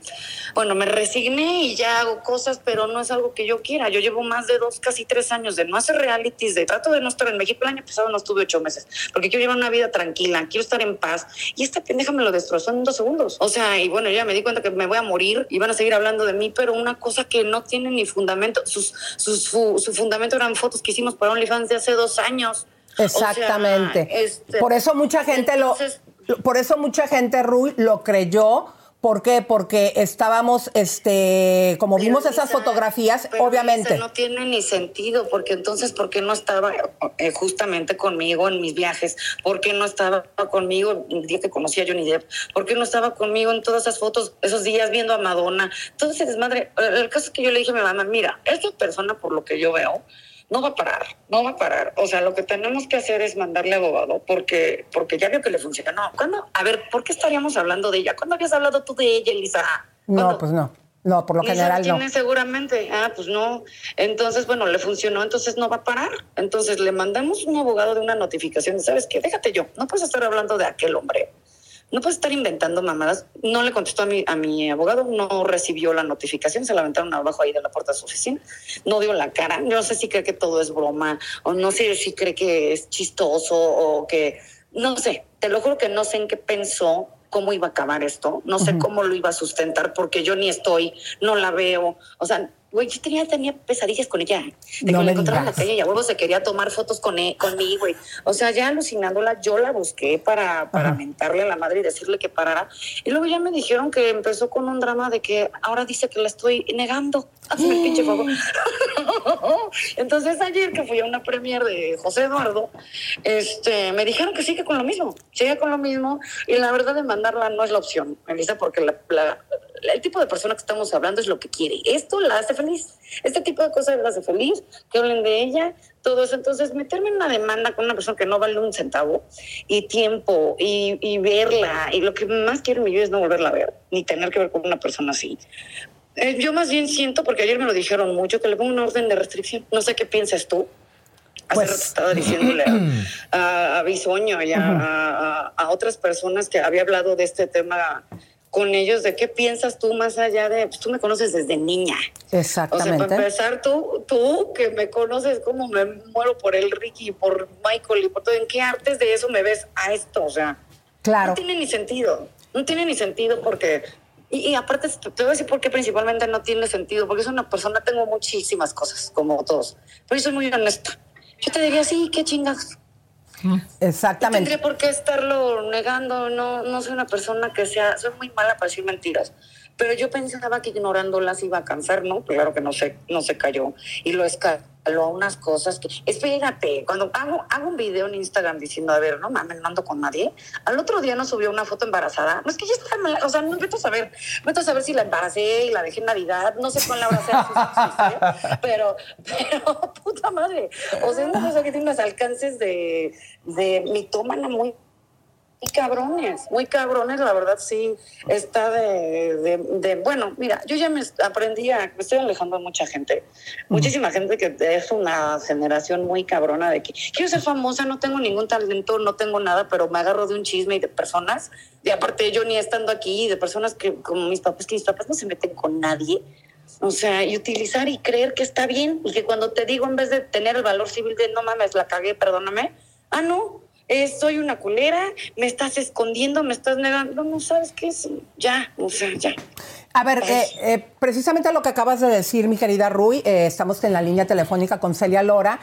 bueno, me resigné y ya hago cosas, pero no es algo que yo quiera. Yo llevo más de dos, casi tres años de no hacer realities, de trato de no estar en México. El año pasado no estuve ocho meses, porque quiero llevar una vida tranquila, quiero estar en paz. Y esta pendeja me lo destrozó en dos segundos. O sea, y bueno, ya me di cuenta que me voy a morir y van a seguir hablando de mí, pero una cosa que no tiene ni fundamento. Sus, sus, fu- su fundamento eran fotos que hicimos para OnlyFans de hace dos años. O sea, Exactamente. este, por eso mucha gente entonces- lo, por eso mucha gente, Rui, lo creyó. ¿Por qué? Porque estábamos, este, como vimos esas fotografías, Pero, obviamente. Lisa, no tiene ni sentido, porque entonces, ¿por qué no estaba eh, justamente conmigo en mis viajes? ¿Por qué no estaba conmigo el día que conocí a Johnny Depp? ¿Por qué no estaba conmigo en todas esas fotos, esos días viendo a Madonna? Desmadre. El el caso es que yo le dije a mi mamá, mira, esta persona, por lo que yo veo, no va a parar, no va a parar. O sea, lo que tenemos que hacer es mandarle abogado porque, porque ya vio que le funcionó. ¿Cuándo? A ver, ¿por qué estaríamos hablando de ella? ¿Cuándo habías hablado tú de ella, Elisa? No, pues no. No, por lo Ni general sabe no. seguramente. Ah, pues no. Entonces, bueno, le funcionó, entonces no va a parar. Entonces le mandamos un abogado de una notificación. ¿Sabes qué? Déjate yo. No puedes estar hablando de aquel hombre. No puedes estar inventando mamadas. No le contestó a mi, a mi abogado, no recibió la notificación, se la aventaron abajo ahí de la puerta de su oficina. No dio la cara. Yo no sé si cree que todo es broma o no sé si cree que es chistoso o que. No sé. Te lo juro que no sé en qué pensó cómo iba a acabar esto, no sé cómo lo iba a sustentar porque yo ni estoy, no la veo, o sea, güey, yo tenía, tenía pesadillas con ella. De No que la encontraba en la calle y a huevo se quería tomar fotos con él, conmigo, güey. O sea, ya alucinándola, yo la busqué para, para mentarle a la madre y decirle que parara. Y luego ya me dijeron que empezó con un drama de que ahora dice que la estoy negando. Hazme el pinche favor. Entonces ayer que fui a una premier de José Eduardo, este, me dijeron que sigue con lo mismo, sigue con lo mismo y la verdad de mandarla no es la opción, Melissa, porque la- la- el tipo de persona que estamos hablando es lo que quiere. Esto la hace feliz. Este tipo de cosas la hace feliz, que hablen de ella, todo eso. Entonces, meterme en una demanda con una persona que no vale un centavo y tiempo y, y verla, y lo que más quiero en mi vida es no volverla a ver, ni tener que ver con una persona así. Eh, yo más bien siento, porque ayer me lo dijeron mucho, que le pongo una orden de restricción. No sé qué piensas tú. Hace rato estaba diciéndole a, a, a Bisoño y a, a- a otras personas que había hablado de este tema con ellos, de qué piensas tú más allá de, pues, tú me conoces desde niña. O sea, Exactamente. para empezar, tú, tú que me conoces como me muero por el Ricky, por Michael y por todo, ¿en qué artes de eso me ves a esto? O sea, Claro. no tiene ni sentido. No tiene ni sentido porque. Y, y aparte, te voy a decir por qué principalmente no tiene sentido. Porque es una persona, tengo muchísimas cosas, como todos. Pero yo soy muy honesta. Yo te diría, sí, qué chingas. No Exactamente. tendría por qué estarlo negando. No, no soy una persona que sea. Soy muy mala para decir mentiras. Pero yo pensaba que ignorándolas iba a cansar, ¿no? Claro que no se, no se cayó. Y lo escaló a unas cosas que. Espérate, cuando hago, hago un video en Instagram diciendo, a ver, no mames, no ando con nadie. Al otro día no subió una foto embarazada. No es que ya está mal. O sea, no vete a saber. Vete a saber si la embaracé y la dejé en Navidad. No sé cuál la abracé. pero, pero, puta madre. O sea, es una cosa que tiene unos alcances de, de mitómana muy muy cabrones, muy cabrones, la verdad sí está de, de, de- bueno, mira, yo ya me aprendí a, me estoy alejando de mucha gente, muchísima gente que es una generación muy cabrona de que quiero ser famosa, no tengo ningún talento, no tengo nada, pero me agarro de un chisme y de personas, y aparte yo ni estando aquí, de personas que como mis papás, que mis papás no se meten con nadie, o sea, y utilizar y creer que está bien y que cuando te digo en vez de tener el valor civil de no mames, la cagué, perdóname, ah, no, eh, soy una culera, me estás escondiendo, me estás negando, no sabes qué es, ya, o sea, ya. A ver, eh, eh, precisamente lo que acabas de decir, mi querida Rui, eh, estamos en la línea telefónica con Celia Lora.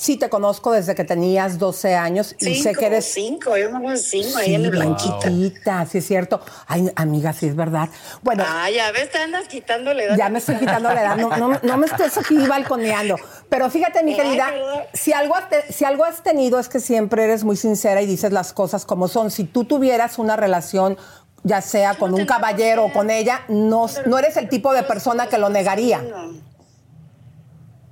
Sí te conozco desde que tenías 12 años y sé que eres... cinco, yo me acuerdo cinco ahí Sí, en chiquita, sí es cierto. Ay, amiga, sí es verdad. Bueno, Ah, ya ves, te andas quitándole edad. ya me estoy quitando la edad, no, no, no me estés aquí balconeando. Pero fíjate, mi querida, si algo, si algo has tenido es que siempre eres muy sincera y dices las cosas como son. Si tú tuvieras una relación, ya sea con un caballero o con ella, no, no eres el tipo de persona que lo negaría.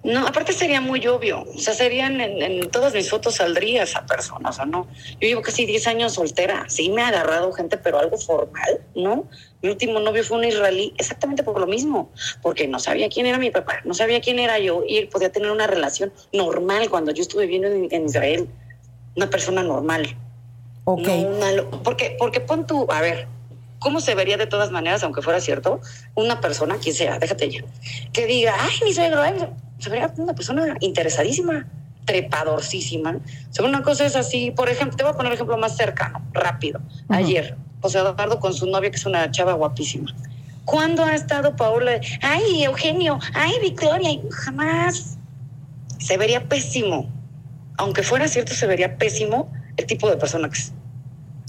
No, aparte sería muy obvio. O sea, serían en, en todas mis fotos saldría esa persona. O sea, no. Yo llevo casi 10 años soltera. Sí me ha agarrado gente, pero algo formal, ¿no? Mi último novio fue un israelí, exactamente por lo mismo. Porque no sabía quién era mi papá, no sabía quién era yo y él podía tener una relación normal cuando yo estuve viviendo en, en Israel. Una persona normal. Ok. No una porque, porque pon tú, a ver, ¿cómo se vería de todas maneras, aunque fuera cierto, una persona, quien sea, déjate ya, que diga, ay, mi suegro, ay", se vería una persona interesadísima, trepadorcísima. O sea, una cosa es así, por ejemplo, te voy a poner un ejemplo más cercano, rápido. Ayer, José Eduardo con su novia, que es una chava guapísima. ¿Cuándo ha estado Paola? Ay, Eugenio, ay, Victoria, jamás. Se vería pésimo. Aunque fuera cierto, se vería pésimo el tipo de persona que es.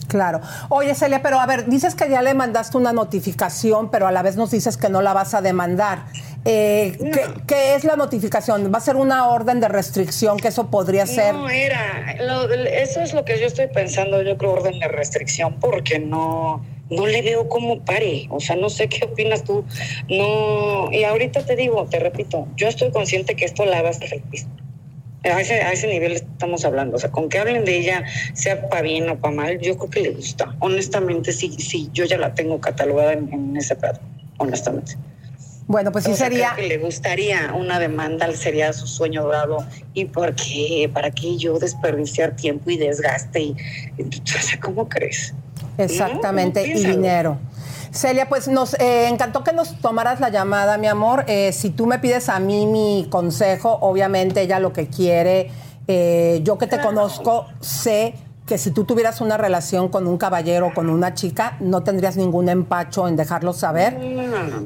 Claro. Oye, Celia, pero a ver, dices que ya le mandaste una notificación, pero a la vez nos dices que no la vas a demandar. Eh, ¿qué, qué es la notificación? ¿Va a ser una orden de restricción que eso podría ser? No era, lo- eso es lo que yo estoy pensando, yo creo orden de restricción, porque no, no le veo cómo pare, o sea, no sé qué opinas tú, no, y ahorita te digo, te repito, yo estoy consciente que esto la va a feliz. A ese, a ese nivel estamos hablando, o sea, con que hablen de ella, sea para bien o para mal, yo creo que le gusta. Honestamente, sí, sí, yo ya la tengo catalogada en, en ese pedo, honestamente. Bueno, pues sí O sea, sería... creo que le gustaría una demanda, sería su sueño dorado. ¿Y por qué? ¿Para qué yo desperdiciar tiempo y desgaste? Y, o sea, ¿cómo crees? Exactamente, No, y dinero. Celia, pues nos eh, encantó que nos tomaras la llamada, mi amor. Eh, si tú me pides a mí mi consejo, obviamente ella lo que quiere, eh, yo que te conozco, sé que si tú tuvieras una relación con un caballero o con una chica, no tendrías ningún empacho en dejarlo saber.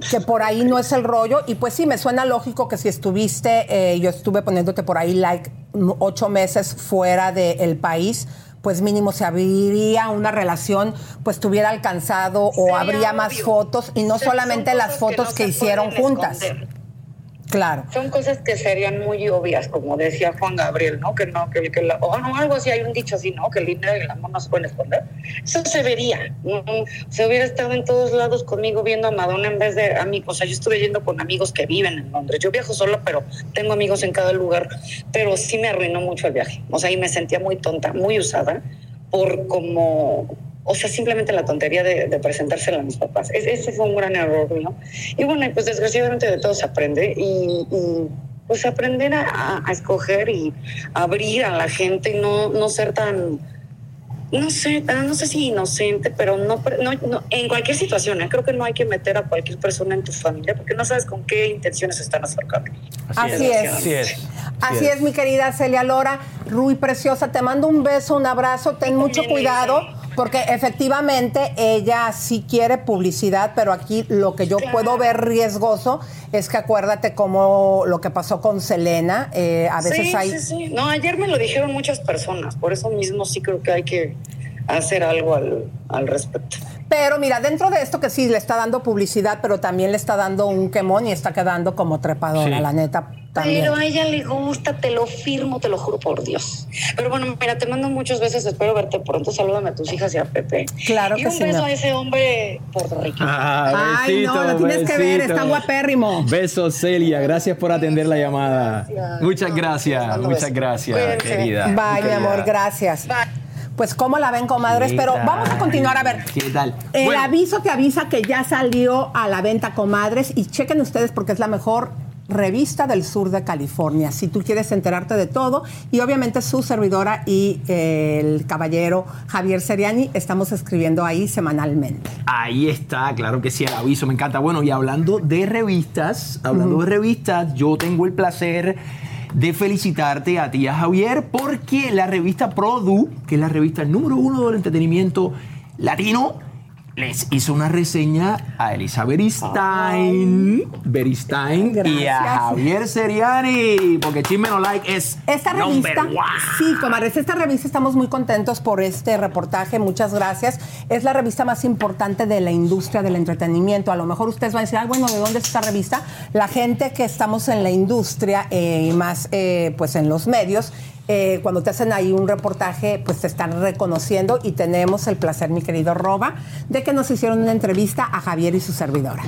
Que por ahí no es el rollo. Y pues sí, me suena lógico que si estuviste, yo estuve poniéndote por ahí like ocho meses fuera del país, pues mínimo se abriría una relación, pues tuviera alcanzado o Sería habría más fotos y no solamente las que fotos no que, hicieron juntas. esconder. Claro. Son cosas que serían muy obvias, como decía Juan Gabriel, ¿no? Que no, que, que la- o no, algo así, hay un dicho así, ¿no? Que el dinero y el amor no se pueden esconder. Eso se vería. Se hubiera estado en todos lados conmigo viendo a Madonna en vez de amigos. O sea, yo estuve yendo con amigos que viven en Londres. Yo viajo sola, pero tengo amigos en cada lugar. Pero sí me arruinó mucho el viaje. O sea, y me sentía muy tonta, muy usada por como o sea, simplemente la tontería de, de presentársela a mis papás. Es- ese fue un gran error mío. Y bueno, pues desgraciadamente de todo se aprende y, y, pues aprender a, a- a escoger y abrir a la gente y no, no ser tan, no sé, tan- no sé si inocente, pero no, no, no- en cualquier situación, ¿eh? creo que no hay que meter a cualquier persona en tu familia porque no sabes con qué intenciones se están acercando. Así es. Así es. Así es, mi querida Celia Lora. Rui Preciosa, te mando un beso, un abrazo. Ten mucho cuidado porque efectivamente ella sí quiere publicidad, pero aquí lo que yo puedo ver riesgoso es que acuérdate como lo que pasó con Selena. eh, a veces sí, hay... sí, sí. No, ayer me lo dijeron muchas personas, por eso mismo sí creo que hay que hacer algo al, al respecto. Pero mira, dentro de esto que sí le está dando publicidad, pero también le está dando un quemón y está quedando como trepadora, Sí. la neta. También. Pero a ella le gusta, te lo firmo, te lo juro por Dios. Pero bueno, mira, te mando muchos besos, espero verte pronto. Salúdame a tus hijas y a Pepe. Claro y que un sí, beso no. a ese hombre puertorriqueño. Ah, Ay, no, lo tienes que ver, está guapérrimo. Besos, Celia. Gracias por atender la llamada. Muchas gracias, muchas gracias, querida. Bye, mi amor, gracias. Pues cómo la ven, comadres, ¿Qué pero tal? vamos a continuar a ver. ¿Qué tal? El Bueno, aviso te avisa que ya salió a la venta, comadres, y chequen ustedes porque es la mejor revista del sur de California. Si tú quieres enterarte de todo, y obviamente su servidora y eh, el caballero Javier Seriani estamos escribiendo ahí semanalmente. Ahí está, claro que sí, el aviso, me encanta. Bueno, y hablando de revistas, hablando de revistas, yo tengo el placer de felicitarte a ti, a Javier, porque la revista Produ, que es la revista número uno del entretenimiento latino, les hizo una reseña a Elizabeth Stein, Beristain y a. Javier Seriani, porque Chisme No Like es Esta revista, one. sí, comadres, esta revista estamos muy contentos por este reportaje, muchas gracias. Es la revista más importante de la industria del entretenimiento. A lo mejor ustedes van a decir, ah, bueno, ¿de dónde es esta revista? La gente que estamos en la industria eh, y más eh, pues en los medios, eh, cuando te hacen ahí un reportaje, pues te están reconociendo y tenemos el placer, mi querido Roba, de que nos hicieron una entrevista a Javier y su servidora.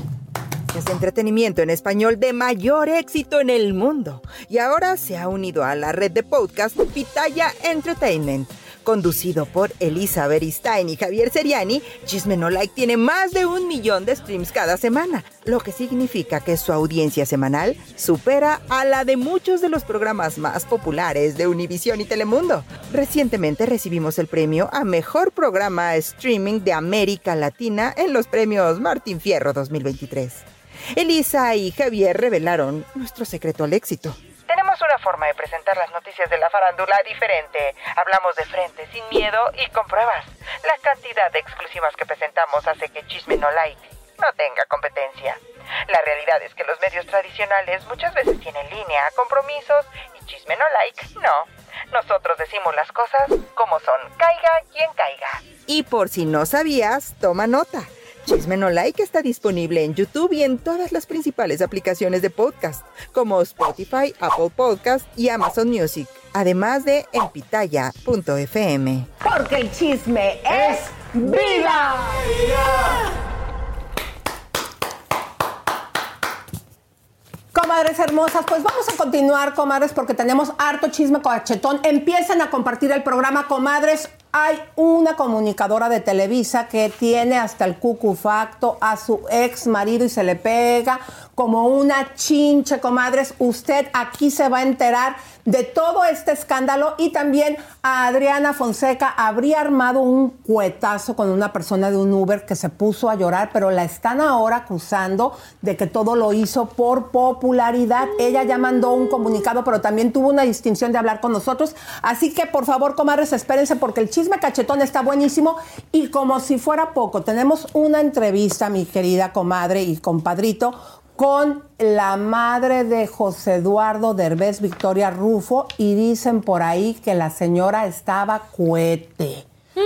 Es entretenimiento en español de mayor éxito en el mundo y ahora se ha unido a la red de podcast Pitaya Entertainment. Conducido por Elizabeth Stein y Javier Seriani, Chisme No Like tiene más de un millón de streams cada semana, lo que significa que su audiencia semanal supera a la de muchos de los programas más populares de Univision y Telemundo. Recientemente recibimos el premio a Mejor Programa Streaming de América Latina en los premios Martín Fierro 2023. Elisa y Javier revelaron nuestro secreto al éxito. Tenemos una forma de presentar las noticias de la farándula diferente. Hablamos de frente, sin miedo y con pruebas. La cantidad de exclusivas que presentamos hace que Chisme No Like no tenga competencia. La realidad es que los medios tradicionales muchas veces tienen línea, compromisos y Chisme No Like no. Nosotros decimos las cosas como son, caiga quien caiga. Y por si no sabías, toma nota. Chisme No Like está disponible en YouTube y en todas las principales aplicaciones de podcast, como Spotify, Apple Podcast y Amazon Music, además de en pitaya.fm. Porque el chisme es vida. Comadres hermosas, pues vamos a continuar, comadres, porque tenemos harto chisme cachetón. Empiezan a compartir el programa, comadres. Hay una comunicadora de Televisa que tiene hasta el cucufacto a su ex marido y se le pega como una chinche, comadres. Usted aquí se va a enterar de todo este escándalo y también a Adriana Fonseca habría armado un cuetazo con una persona de un Uber que se puso a llorar, pero la están ahora acusando de que todo lo hizo por popularidad. Ella ya mandó un comunicado, pero también tuvo una distinción de hablar con nosotros. Así que por favor, comadres, espérense porque el chisme cachetón está buenísimo. Y como si fuera poco, tenemos una entrevista, mi querida comadre y compadrito, con la madre de José Eduardo Derbez, Victoria Rufo, y dicen por ahí que la señora estaba cuete.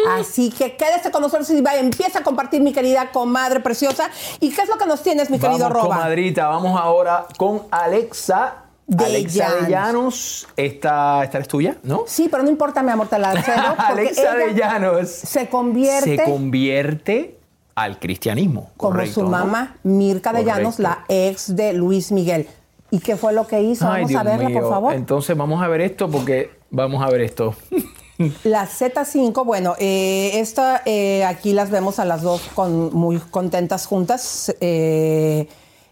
Así que quédese con nosotros y va, empieza a compartir, mi querida comadre preciosa. ¿Y qué es lo que nos tienes, mi querido Roba? comadrita, vamos ahora con Alexa. De Alexa de Llanos. Esta, esta es tuya, ¿no? Sí, pero no importa, mi amor, te la cedo, Alexa de Llanos. Se convierte Se convierte al cristianismo. como su ¿no? mamá, Mirka de Llanos, la ex de Luis Miguel. ¿Y qué fue lo que hizo? Ay, Vamos Dios a verla, mío. por favor. Entonces vamos a ver esto porque vamos a ver esto. La Z5, bueno, eh, esta eh, aquí las vemos a las dos con, muy contentas juntas. Eh,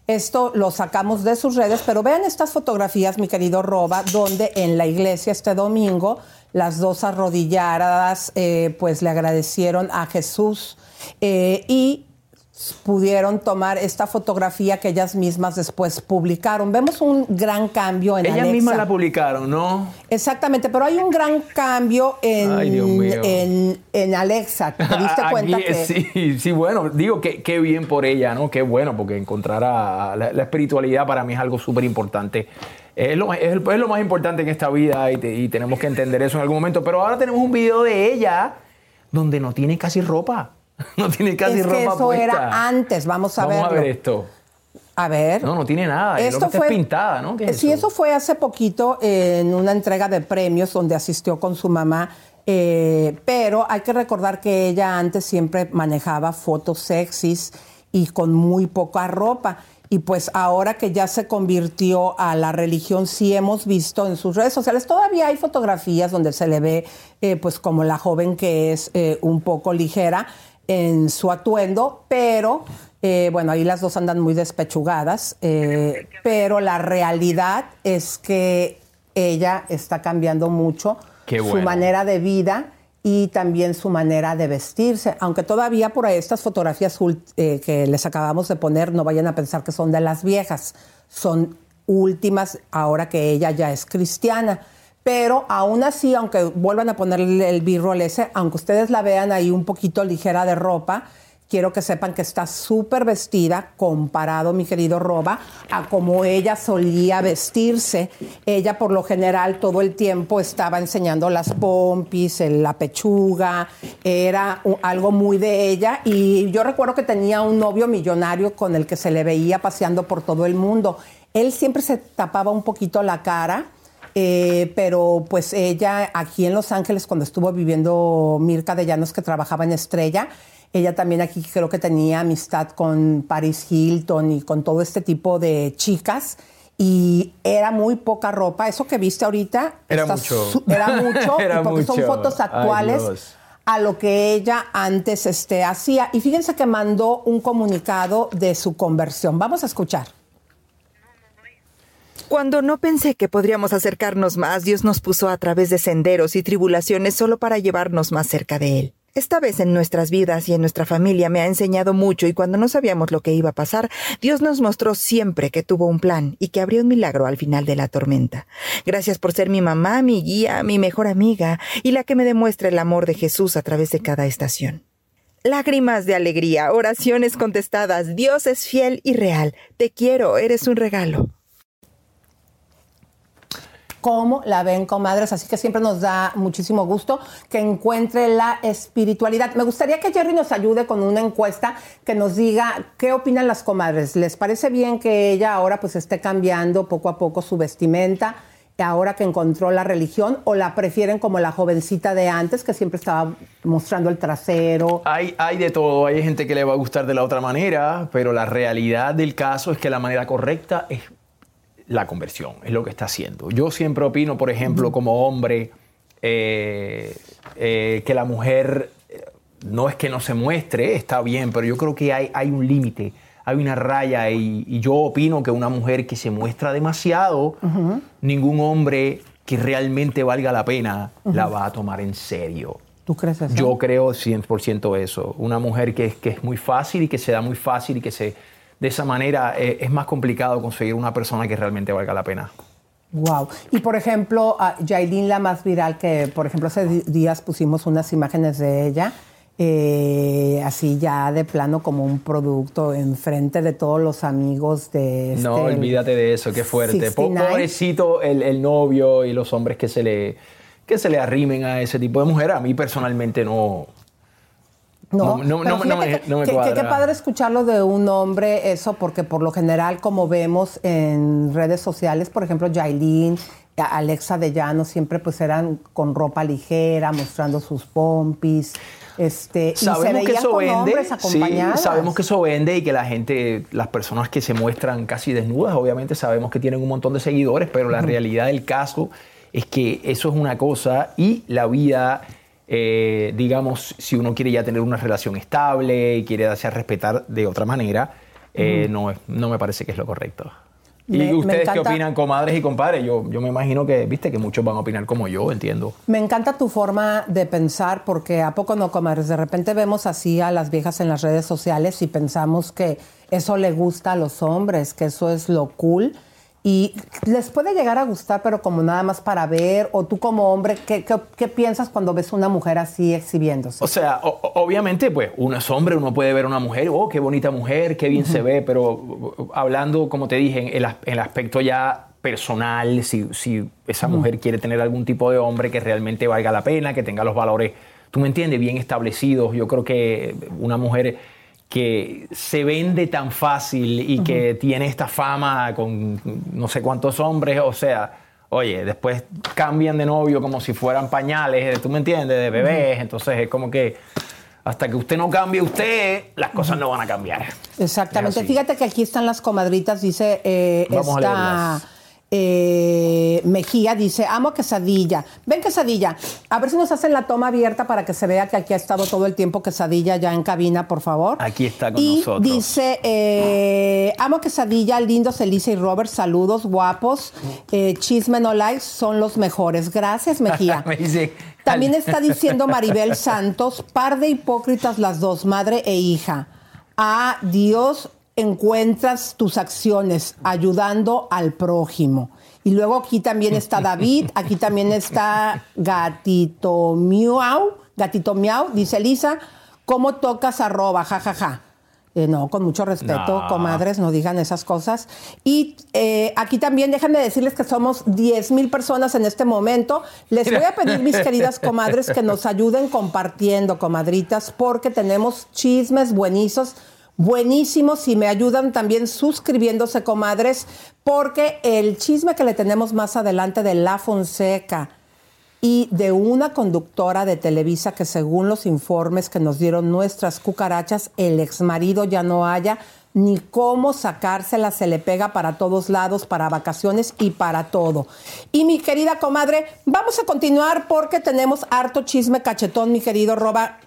esto lo sacamos de sus redes, pero vean estas fotografías, mi querido Roba, donde en la iglesia este domingo las dos arrodilladas eh, pues le agradecieron a Jesús eh, y pudieron tomar esta fotografía que ellas mismas después publicaron. Vemos un gran cambio en Ellas Alexa. mismas la publicaron, ¿no? Exactamente, pero hay un gran cambio en, Ay, Dios mío. en, en Alexa. ¿Te diste Aquí, cuenta que Sí, sí, bueno, digo que qué bien por ella, ¿no? Qué bueno, porque encontrar a la, la espiritualidad para mí es algo súper importante. Es lo, es, lo más importante en esta vida y, te- y tenemos que entender eso en algún momento. Pero ahora tenemos un video de ella donde no tiene casi ropa. No tiene casi es ropa que eso puesta. era antes? Vamos a Vamos verlo. a ver esto. A ver. No, no tiene nada. Esto fue- pintada, ¿no? ¿Qué es Sí, eso? eso fue hace poquito en una entrega de premios donde asistió con su mamá. eh, pero hay que recordar que ella antes siempre manejaba fotos sexys y con muy poca ropa. Y pues ahora que ya se convirtió a la religión, sí hemos visto en sus redes sociales, todavía hay fotografías donde se le ve eh, pues como la joven que es eh, un poco ligera en su atuendo, pero eh, bueno, ahí las dos andan muy despechugadas, eh, pero la realidad es que ella está cambiando mucho su manera de vida y también su manera de vestirse, aunque todavía por ahí estas fotografías eh, que les acabamos de poner no vayan a pensar que son de las viejas, son últimas ahora que ella ya es cristiana. Pero aún así, aunque vuelvan a ponerle el b-roll ese, aunque ustedes la vean ahí un poquito ligera de ropa, quiero que sepan que está súper vestida comparado, mi querido Roba, a como ella solía vestirse. Ella por lo general todo el tiempo estaba enseñando las pompis, la pechuga, era algo muy de ella. Y yo recuerdo que tenía un novio millonario con el que se le veía paseando por todo el mundo. Él siempre se tapaba un poquito la cara. Eh, pero pues ella aquí en Los Ángeles, cuando estuvo viviendo Mirka de Llanos, que trabajaba en Estrella, ella también aquí creo que tenía amistad con Paris Hilton y con todo este tipo de chicas. Y era muy poca ropa. Eso que viste ahorita Era mucho. Era mucho, Era porque son fotos actuales a lo que ella antes este, hacía. Y fíjense que mandó un comunicado de su conversión. Vamos a escuchar. Cuando no pensé que podríamos acercarnos más, Dios nos puso a través de senderos y tribulaciones solo para llevarnos más cerca de Él. Esta vez en nuestras vidas y en nuestra familia me ha enseñado mucho y cuando no sabíamos lo que iba a pasar, Dios nos mostró siempre que tuvo un plan y que habría un milagro al final de la tormenta. Gracias por ser mi mamá, mi guía, mi mejor amiga y la que me demuestra el amor de Jesús a través de cada estación. Lágrimas de alegría, oraciones contestadas, Dios es fiel y real. Te quiero, eres un regalo. Cómo la ven, comadres. Así que siempre nos da muchísimo gusto que encuentre la espiritualidad. Me gustaría que Jerry nos ayude con una encuesta que nos diga qué opinan las comadres. ¿Les parece bien que ella ahora pues esté cambiando poco a poco su vestimenta? Ahora que encontró la religión, o la prefieren como la jovencita de antes que siempre estaba mostrando el trasero. Hay, hay de todo, hay gente que le va a gustar de la otra manera, pero la realidad del caso es que la manera correcta es la conversión, es lo que está haciendo. Yo siempre opino, por ejemplo, como hombre, eh, eh, que la mujer eh, no es que no se muestre, está bien, pero yo creo que hay, hay un límite, hay una raya y, y yo opino que una mujer que se muestra demasiado, ningún hombre que realmente valga la pena la va a tomar en serio. ¿Tú crees eso? Yo creo 100% eso. Una mujer que, es- que es muy fácil y que se da muy fácil y que se de esa manera eh, es más complicado conseguir una persona que realmente valga la pena. Wow. Y por ejemplo, a Yailin, la más viral, que por ejemplo hace días pusimos unas imágenes de ella, eh, así ya de plano como un producto enfrente de todos los amigos de este, No, olvídate de eso, qué fuerte. Po- 69. Pobrecito el, el novio y los hombres que se le que se le arrimen a ese tipo de mujer. A mí personalmente no. No, No, no, no, me, que- no me cuadra. Qué padre escucharlo de un hombre, eso, porque por lo general, como vemos en redes sociales, por ejemplo, Yailin, a- Alexa de Llano, siempre pues eran con ropa ligera, mostrando sus pompis. Este, y se Sabemos que eso vende, sí, sabemos que eso vende y que la gente, las personas que se muestran casi desnudas, obviamente sabemos que tienen un montón de seguidores, pero la realidad del caso es que eso es una cosa y la vida, eh, digamos, si uno quiere ya tener una relación estable y quiere darse a respetar de otra manera, eh, no, no me parece que es lo correcto. ¿Y me ustedes qué opinan, comadres y compadres? Yo, yo me imagino que, viste, que muchos van a opinar como yo, entiendo. Me encanta tu forma de pensar porque a poco no, comadres. De repente vemos así a las viejas en las redes sociales y pensamos que eso le gusta a los hombres, que eso es lo cool. Y les puede llegar a gustar, pero como nada más para ver. O tú como hombre, ¿qué, qué, qué piensas cuando ves una mujer así exhibiéndose? O sea, o- obviamente, pues uno es hombre, uno puede ver a una mujer, oh, qué bonita mujer, qué bien se ve, pero hablando, como te dije, en el, el aspecto ya personal, si, si esa mujer quiere tener algún tipo de hombre que realmente valga la pena, que tenga los valores, tú me entiendes, bien establecidos, yo creo que una mujer que se vende tan fácil y que tiene esta fama con no sé cuántos hombres, o sea, oye, después cambian de novio como si fueran pañales, tú me entiendes, de bebés, entonces es como que hasta que usted no cambie usted, las cosas no van a cambiar. Exactamente. Fíjate que aquí están las comadritas, dice eh, Vamos a esta leerlas. Eh, Mejía, dice, amo quesadilla. Ven quesadilla, a ver si nos hacen la toma abierta para que se vea que aquí ha estado todo el tiempo quesadilla ya en cabina, por favor. Aquí está con Y nosotros. dice, eh, amo quesadilla, lindos Elisa y Robert, saludos, guapos. Eh, chisme no likes, son los mejores. Gracias, Mejía. Me dice, También está diciendo Maribel Santos, par de hipócritas las dos, madre e hija. A Dios encuentras tus acciones ayudando al prójimo. Y luego aquí también está David, aquí también está Gatito Miau, Gatito Miau, dice Elisa, ¿cómo tocas arroba? Ja, ja, ja. Eh, no, con mucho respeto, No. comadres, no digan esas cosas. Y eh, aquí también déjenme decirles que somos 10 mil personas en este momento. Les voy a pedir, mis queridas comadres, que nos ayuden compartiendo, comadritas, porque tenemos chismes buenísimos, buenísimos y me ayudan también suscribiéndose, comadres, porque el chisme que le tenemos más adelante de La Fonseca y de una conductora de Televisa que según los informes que nos dieron nuestras cucarachas, el exmarido ya no haya ni cómo sacársela, se le pega para todos lados, para vacaciones y para todo. Y mi querida comadre, vamos a continuar porque tenemos harto chisme cachetón, mi querido Roba.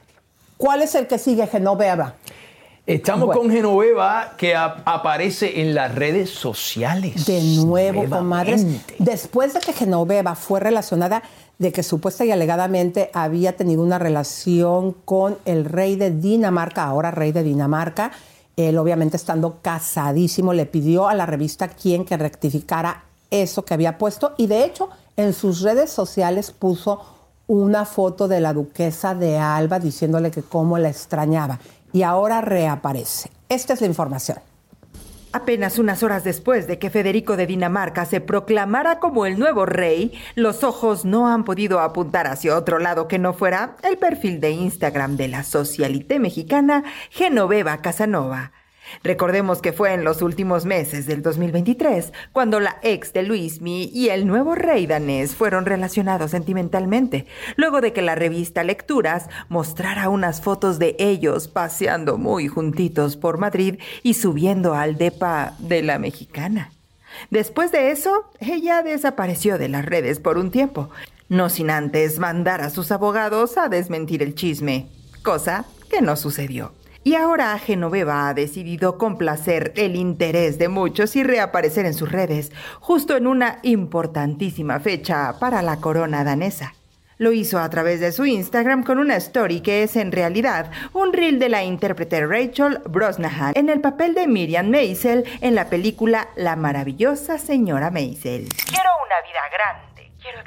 ¿Cuál es el que sigue, Genoveva? Estamos Bueno. con Genoveva que ap- aparece en las redes sociales. De nuevo, comadres. Después de que Genoveva fue relacionada de que supuesta y alegadamente había tenido una relación con el rey de Dinamarca, ahora rey de Dinamarca, él obviamente estando casadísimo, le pidió a la revista Quién que rectificara eso que había puesto y de hecho en sus redes sociales puso una foto de la duquesa de Alba diciéndole que cómo la extrañaba y ahora reaparece. Esta es la información. Apenas unas horas después de que Federico de Dinamarca se proclamara como el nuevo rey, los ojos no han podido apuntar hacia otro lado que no fuera el perfil de Instagram de la socialité mexicana Genoveva Casanova. Recordemos que fue en los últimos meses del 2023 cuando la ex de Luismi y el nuevo rey danés fueron relacionados sentimentalmente, luego de que la revista Lecturas mostrara unas fotos de ellos paseando muy juntitos por Madrid y subiendo al depa de la mexicana. Después de eso, ella desapareció de las redes por un tiempo, no sin antes mandar a sus abogados a desmentir el chisme, cosa que no sucedió. Y ahora Genoveva ha decidido complacer el interés de muchos y reaparecer en sus redes, justo en una importantísima fecha para la corona danesa. Lo hizo a través de su Instagram con una story que es en realidad un reel de la intérprete Rachel Brosnahan en el papel de Miriam Maisel en la película La maravillosa señora Maisel. Quiero una vida grande, quiero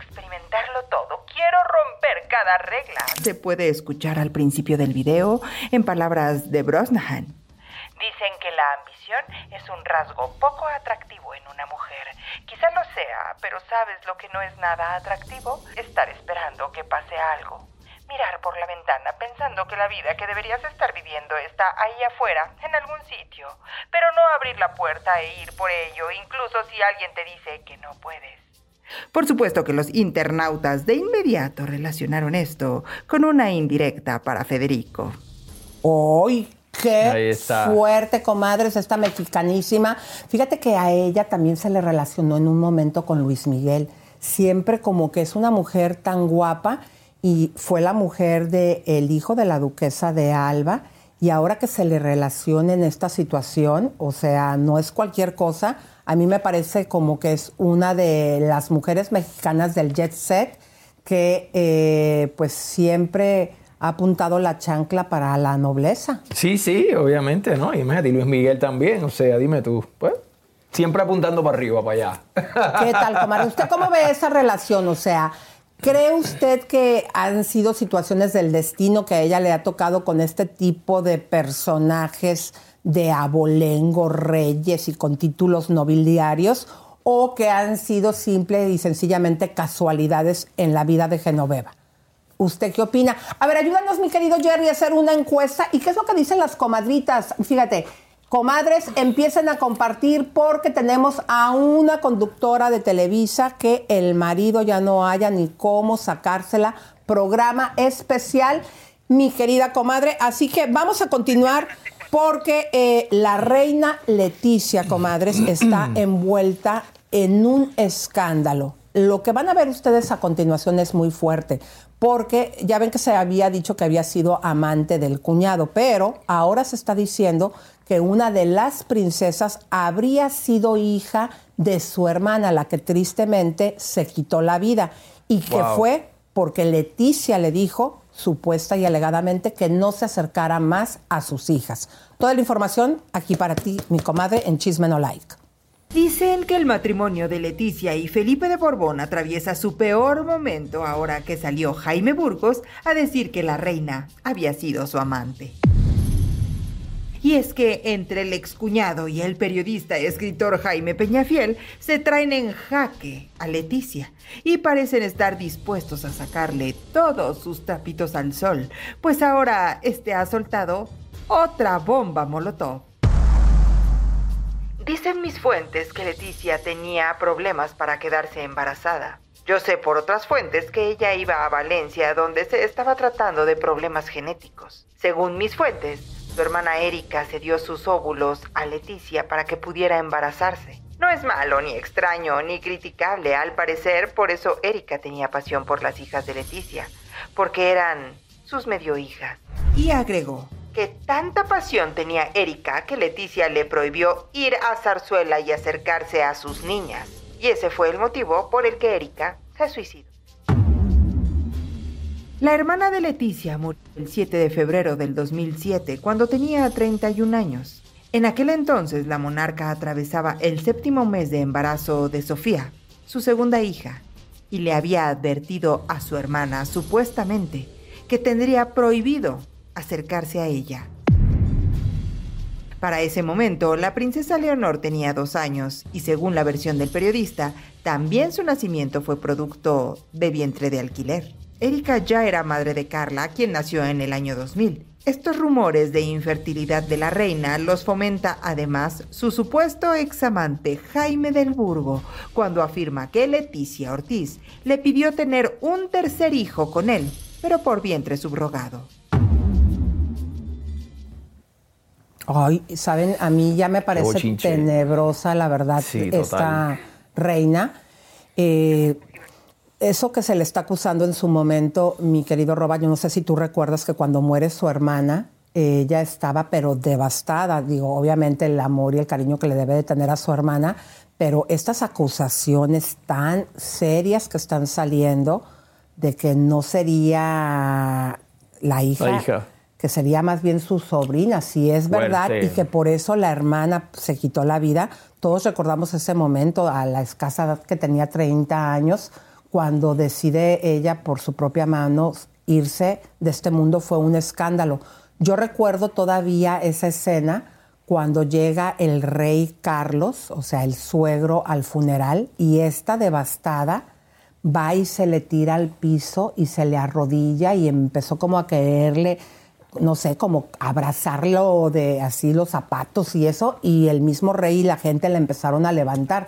todo, quiero romper cada regla. Se puede escuchar al principio del video en palabras de Brosnahan. Dicen que la ambición es un rasgo poco atractivo en una mujer. Quizá lo sea, pero ¿sabes lo que no es nada atractivo? Estar esperando que pase algo. Mirar por la ventana pensando que la vida que deberías estar viviendo está ahí afuera, en algún sitio. Pero no abrir la puerta e ir por ello, incluso si alguien te dice que no puedes. Por supuesto que los internautas de inmediato relacionaron esto con una indirecta para Federico. Hoy Qué fuerte, comadres, esta mexicanísima. Fíjate que a ella también se le relacionó en un momento con Luis Miguel. Siempre como que es una mujer tan guapa y fue la mujer del el hijo de la duquesa de Alba. Y ahora que se le relaciona en esta situación, o sea, no es cualquier cosa, a mí me parece como que es una de las mujeres mexicanas del jet set que eh, pues siempre ha apuntado la chancla para la nobleza. Sí, sí, obviamente, ¿no? Imagínate, y Luis Miguel también, o sea, dime tú, pues, siempre apuntando para arriba, para allá. ¿Qué tal, comadre? ¿Usted cómo ve esa relación? O sea, ¿cree usted que han sido situaciones del destino que a ella le ha tocado con este tipo de personajes de abolengo, reyes y con títulos nobiliarios? ¿O que han sido simple y sencillamente casualidades en la vida de Genoveva? ¿Usted qué opina? A ver, ayúdanos, mi querido Jerry, a hacer una encuesta. ¿Y qué es lo que dicen las comadritas? Fíjate, comadres, empiecen a compartir porque tenemos a una conductora de Televisa que el marido ya no haya ni cómo sacársela. Programa especial, mi querida comadre. Así que vamos a continuar porque eh, la reina Leticia, comadres, está envuelta en un escándalo. Lo que van a ver ustedes a continuación es muy fuerte, porque ya ven que se había dicho que había sido amante del cuñado, pero ahora se está diciendo que una de las princesas habría sido hija de su hermana, la que tristemente se quitó la vida, y que fue porque Leticia le dijo, supuesta y alegadamente, que no se acercara más a sus hijas. Toda la información aquí para ti, mi comadre, en Chisme No Like. Dicen que el matrimonio de Leticia y Felipe de Borbón atraviesa su peor momento ahora que salió Jaime Burgos a decir que la reina había sido su amante. Y es que entre el excuñado y el periodista y escritor Jaime Peñafiel se traen en jaque a Leticia y parecen estar dispuestos a sacarle todos sus trapitos al sol, pues ahora este ha soltado otra bomba molotov. Dicen mis fuentes que Leticia tenía problemas para quedarse embarazada. Yo sé por otras fuentes que ella iba a Valencia donde se estaba tratando de problemas genéticos. Según mis fuentes, su hermana Erika se dio sus óvulos a Leticia para que pudiera embarazarse. No es malo, ni extraño, ni criticable al parecer, por eso Erika tenía pasión por las hijas de Leticia, porque eran sus medio hijas. Y agregó que tanta pasión tenía Erika que Leticia le prohibió ir a Zarzuela y acercarse a sus niñas. Y ese fue el motivo por el que Erika se suicidó. La hermana de Leticia murió el 7 de febrero del 2007 cuando tenía 31 años. En aquel entonces la monarca atravesaba el séptimo mes de embarazo de Sofía, su segunda hija, y le había advertido a su hermana supuestamente que tendría prohibido acercarse a ella. Para ese momento, la princesa Leonor tenía dos años y según la versión del periodista, también su nacimiento fue producto de vientre de alquiler. Erika ya era madre de Carla, quien nació en el año 2000. Estos rumores de infertilidad de la reina los fomenta además su supuesto examante Jaime del Burgo, cuando afirma que Leticia Ortiz le pidió tener un tercer hijo con él, pero por vientre subrogado. Ay, saben, a mí ya me parece tenebrosa, la verdad, Sí, esta total. reina. Eh, eso que se le está acusando en su momento, mi querido Roba, yo no sé si tú recuerdas que cuando muere su hermana, ella estaba pero devastada. Digo, obviamente el amor y el cariño que le debe de tener a su hermana, pero estas acusaciones tan serias que están saliendo, de que no sería la hija, La hija. que sería más bien su sobrina, si es verdad, y que por eso la hermana se quitó la vida. Todos recordamos ese momento, a la escasa edad que tenía 30 años, cuando decide ella por su propia mano irse de este mundo, fue un escándalo. Yo recuerdo todavía esa escena cuando llega el rey Carlos, o sea, el suegro, al funeral, y esta devastada va y se le tira al piso y se le arrodilla y empezó como a quererle, no sé, como abrazarlo de así los zapatos y eso, y el mismo rey y la gente le empezaron a levantar.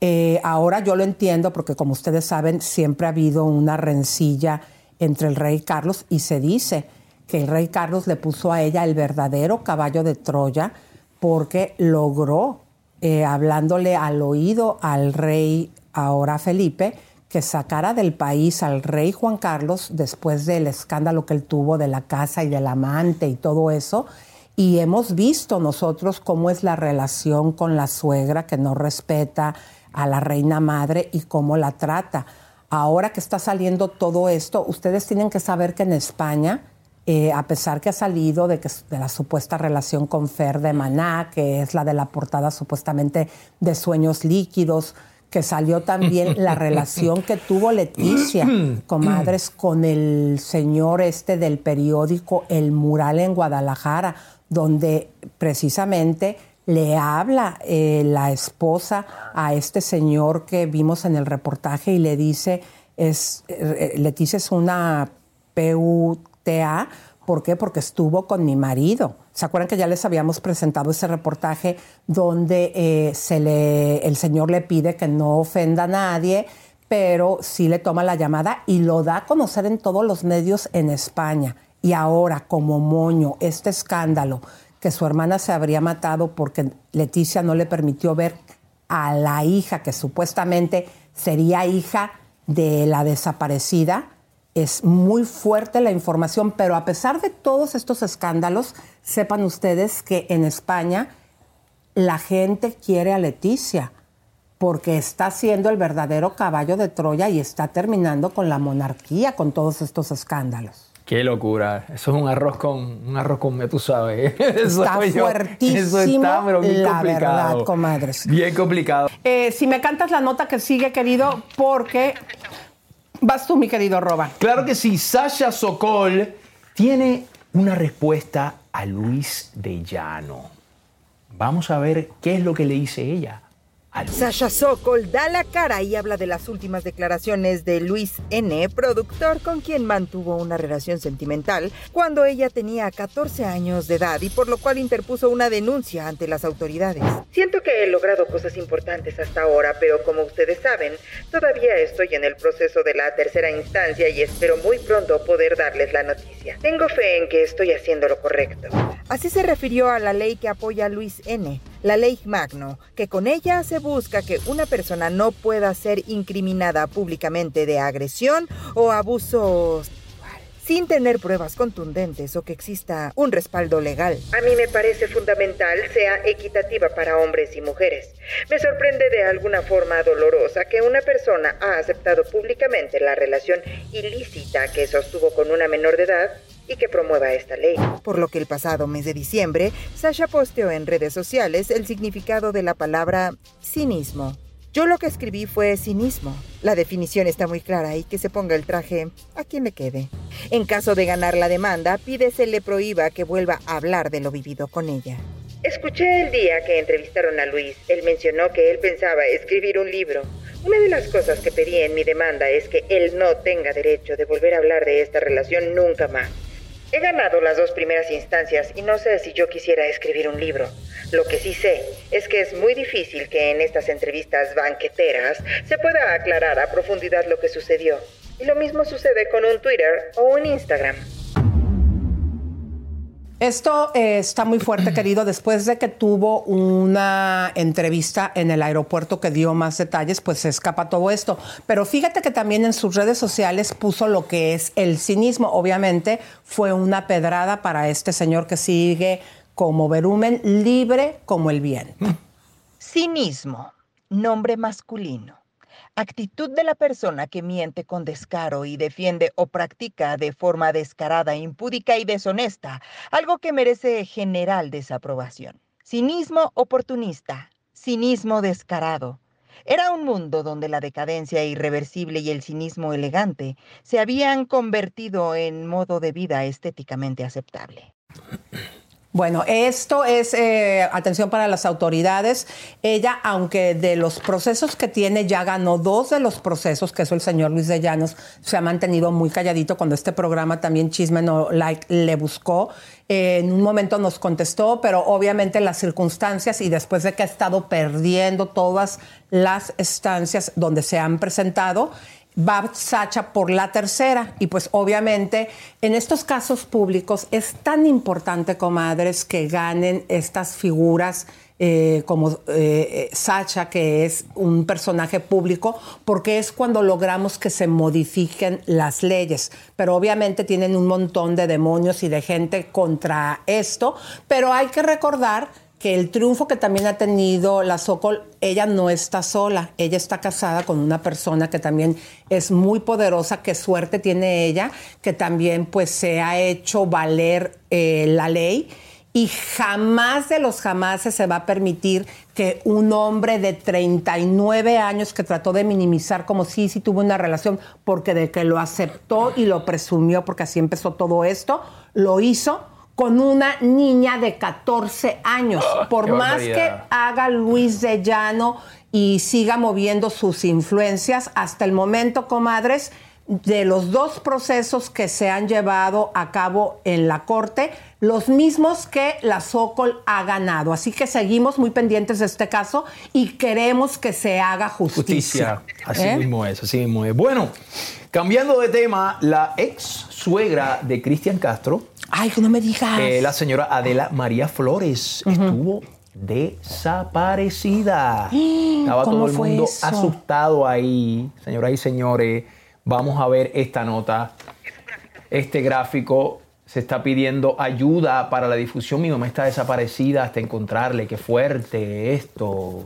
Eh, ahora yo lo entiendo porque como ustedes saben, siempre ha habido una rencilla entre el rey Carlos y se dice que el rey Carlos le puso a ella el verdadero caballo de Troya porque logró, eh, hablándole al oído al rey ahora Felipe, que sacara del país al rey Juan Carlos después del escándalo que él tuvo de la casa y del amante y todo eso. Y hemos visto nosotros cómo es la relación con la suegra que no respeta a la reina madre y cómo la trata. Ahora que está saliendo todo esto, ustedes tienen que saber que en España, eh, a pesar que ha salido de, que, de la supuesta relación con Fer de Maná, que es la de la portada supuestamente de Sueños Líquidos, que salió también la relación que tuvo Leticia, comadres, con el señor este del periódico El Mural en Guadalajara, donde precisamente le habla eh, la esposa a este señor que vimos en el reportaje y le dice, es, eh, Leticia es una PUTA, ¿por qué? Porque estuvo con mi marido. ¿Se acuerdan que ya les habíamos presentado ese reportaje donde eh, se le, el señor le pide que no ofenda a nadie, pero sí le toma la llamada y lo da a conocer en todos los medios en España. Y ahora, como moño, este escándalo que su hermana se habría matado porque Leticia no le permitió ver a la hija que supuestamente sería hija de la desaparecida. Es muy fuerte la información, pero a pesar de todos estos escándalos, sepan ustedes que en España la gente quiere a Leticia porque está siendo el verdadero caballo de Troya y está terminando con la monarquía con todos estos escándalos. Qué locura. Eso es un arroz con un arroz con tú sabes. Eso Está yo. fuertísimo, Eso está, pero bien la complicado. verdad, comadres. Bien complicado. Eh, si me cantas la nota que sigue, querido, porque vas tú, mi querido Roba. Claro que sí, Sasha Sokol tiene una respuesta a Luis de Llano. Vamos a ver qué es lo que le dice ella. Sasha Sokol da la cara y habla de las últimas declaraciones de Luis N., productor con quien mantuvo una relación sentimental cuando ella tenía 14 años de edad y por lo cual interpuso una denuncia ante las autoridades. Siento que he logrado cosas importantes hasta ahora, pero como ustedes saben, todavía estoy en el proceso de la tercera instancia y espero muy pronto poder darles la noticia. Tengo fe en que estoy haciendo lo correcto. Así se refirió a la ley que apoya a Luis N., la ley Magno, que con ella se busca que una persona no pueda ser incriminada públicamente de agresión o abuso sin tener pruebas contundentes o que exista un respaldo legal. A mí me parece fundamental sea equitativa para hombres y mujeres. Me sorprende de alguna forma dolorosa que una persona ha aceptado públicamente la relación ilícita que sostuvo con una menor de edad y que promueva esta ley. Por lo que el pasado mes de diciembre, Sasha posteó en redes sociales el significado de la palabra cinismo. Yo lo que escribí fue cinismo. La definición está muy clara y que se ponga el traje a quien le quede. En caso de ganar la demanda, pide se le prohíba que vuelva a hablar de lo vivido con ella. Escuché el día que entrevistaron a Luis. Él mencionó que él pensaba escribir un libro. Una de las cosas que pedí en mi demanda es que él no tenga derecho de volver a hablar de esta relación nunca más. He ganado las dos primeras instancias y no sé si yo quisiera escribir un libro. Lo que sí sé es que es muy difícil que en estas entrevistas banqueteras se pueda aclarar a profundidad lo que sucedió. Y lo mismo sucede con un Twitter o un Instagram. Esto eh, está muy fuerte, querido. Después de que tuvo una entrevista en el aeropuerto que dio más detalles, pues se escapa todo esto. Pero fíjate que también en sus redes sociales puso lo que es el cinismo. Obviamente fue una pedrada para este señor que sigue como verumen libre como el viento. Cinismo, nombre masculino. Actitud de la persona que miente con descaro y defiende o practica de forma descarada, impúdica y deshonesta, algo que merece general desaprobación. Cinismo oportunista, cinismo descarado. Era un mundo donde la decadencia irreversible y el cinismo elegante se habían convertido en modo de vida estéticamente aceptable. Bueno, esto es eh, atención para las autoridades. Ella, aunque de los procesos que tiene, ya ganó dos de los procesos, que es el señor Luis de Llanos, se ha mantenido muy calladito cuando este programa también Chisme No Like le buscó. Eh, en un momento nos contestó, pero obviamente las circunstancias y después de que ha estado perdiendo todas las estancias donde se han presentado, va Sacha por la tercera. Y pues obviamente en estos casos públicos es tan importante, comadres, que ganen estas figuras. Eh, como eh, Sacha, que es un personaje público, porque es cuando logramos que se modifiquen las leyes. Pero obviamente tienen un montón de demonios y de gente contra esto, pero hay que recordar que el triunfo que también ha tenido la Sokol, ella no está sola, ella está casada con una persona que también es muy poderosa, qué suerte tiene ella, que también pues se ha hecho valer eh, la ley. Y jamás de los jamás se va a permitir que un hombre de 39 años que trató de minimizar como si sí tuvo una relación porque de que lo aceptó y lo presumió porque así empezó todo esto, lo hizo con una niña de 14 años. Ah, Por más que haga Luis de Llano y siga moviendo sus influencias, hasta el momento, comadres, de los dos procesos que se han llevado a cabo en la Corte, los mismos que la Sokol ha ganado. Así que seguimos muy pendientes de este caso y queremos que se haga justicia. Justicia. Así ¿Eh? mismo es, así mismo es. Bueno, cambiando de tema, la ex suegra de Cristian Castro, Ay, que no me digas. eh, la señora Adela María Flores, estuvo desaparecida. Estaba ¿Cómo todo el fue mundo eso? asustado ahí, señoras y señores. Vamos a ver esta nota, este gráfico. Se está pidiendo ayuda para la difusión. Mi mamá está desaparecida hasta encontrarle. Qué fuerte esto.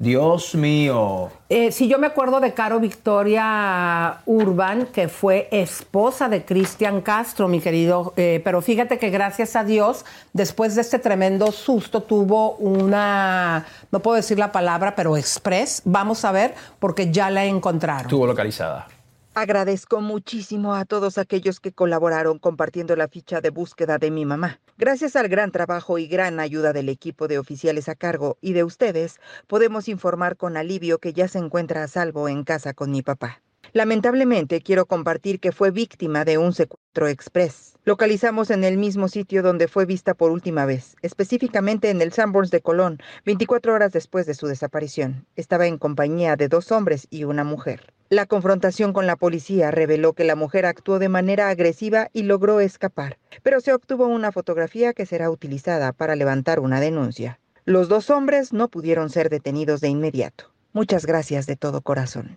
Dios mío. Eh, si yo me acuerdo de Caro Victoria Urban, que fue esposa de Cristian Castro, mi querido, eh, pero fíjate que gracias a Dios, después de este tremendo susto, tuvo una, no puedo decir la palabra, pero express, vamos a ver, porque ya la encontraron. Estuvo localizada. Agradezco muchísimo a todos aquellos que colaboraron compartiendo la ficha de búsqueda de mi mamá. Gracias al gran trabajo y gran ayuda del equipo de oficiales a cargo y de ustedes, podemos informar con alivio que ya se encuentra a salvo en casa con mi papá. Lamentablemente, quiero compartir que fue víctima de un secuestro express. Localizamos en el mismo sitio donde fue vista por última vez, específicamente en el Sanborns de Colón, 24 horas después de su desaparición. Estaba en compañía de dos hombres y una mujer. La confrontación con la policía reveló que la mujer actuó de manera agresiva y logró escapar, pero se obtuvo una fotografía que será utilizada para levantar una denuncia. Los dos hombres no pudieron ser detenidos de inmediato. Muchas gracias de todo corazón.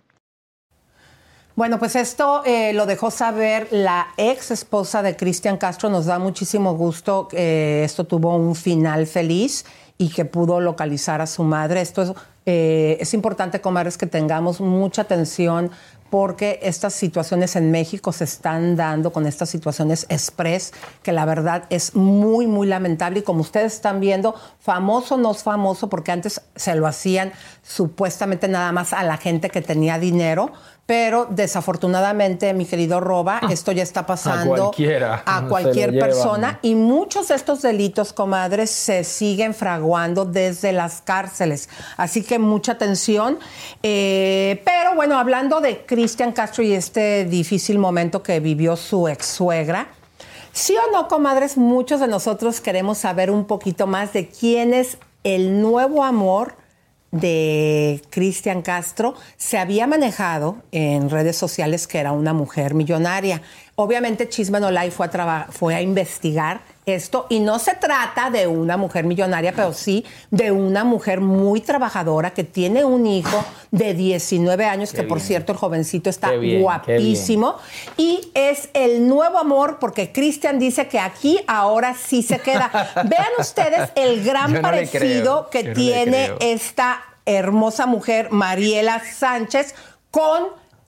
Bueno, pues esto eh, lo dejó saber la ex esposa de Cristian Castro. Nos da muchísimo gusto que esto tuvo un final feliz y que pudo localizar a su madre. Esto es, eh, es importante, comadres, que tengamos mucha atención porque estas situaciones en México se están dando con estas situaciones express, que la verdad es muy, muy lamentable. Y como ustedes están viendo, famoso no es famoso, porque antes se lo hacían supuestamente nada más a la gente que tenía dinero, pero desafortunadamente, mi querido Roba, esto ya está pasando cualquiera. a lo cualquier llevan. persona y muchos de estos delitos, comadres, se siguen fraguando desde las cárceles. Así que mucha atención. Eh, pero bueno, hablando de Cristian Castro y este difícil momento que vivió su ex suegra, sí o no, comadres, muchos de nosotros queremos saber un poquito más de quién es el nuevo amor de Cristian Castro se había manejado en redes sociales que era una mujer millonaria. Obviamente Chisme No Live fue a, fue a investigar esto y no se trata de una mujer millonaria, pero sí de una mujer muy trabajadora que tiene un hijo de 19 años, Qué que por cierto el jovencito está bien, guapísimo. y es el nuevo amor porque Cristian dice que aquí ahora sí se queda. Vean ustedes el gran no parecido creo, que tiene esta hermosa mujer Mariela Sánchez con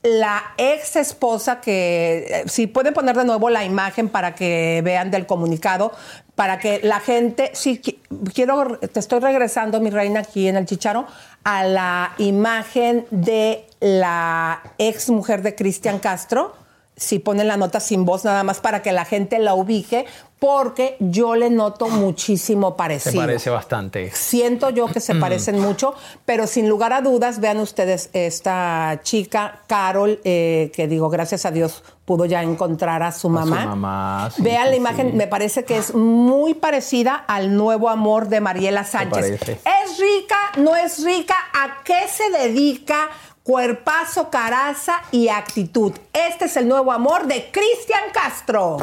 la ex esposa que, eh, si pueden poner de nuevo la imagen para que vean del comunicado, para que la gente, qui- quiero, te estoy regresando, mi reina, aquí en el Chicharo, a la imagen de la ex mujer de Cristian Castro, si ponen la nota sin voz nada más para que la gente la ubique, porque yo le noto muchísimo Se parecido. parece bastante. Siento yo que se Mm. parecen mucho, pero sin lugar a dudas, vean ustedes esta chica, Carol, eh, que digo, gracias a Dios pudo ya encontrar a su A mamá. su mamá, sí, Vean sí, la imagen, sí. me parece que es muy parecida al nuevo amor de Mariela Sánchez. ¿Es rica? ¿No es rica? ¿A qué se dedica? Cuerpazo, caraza y actitud. Este es el nuevo amor de Cristian Castro.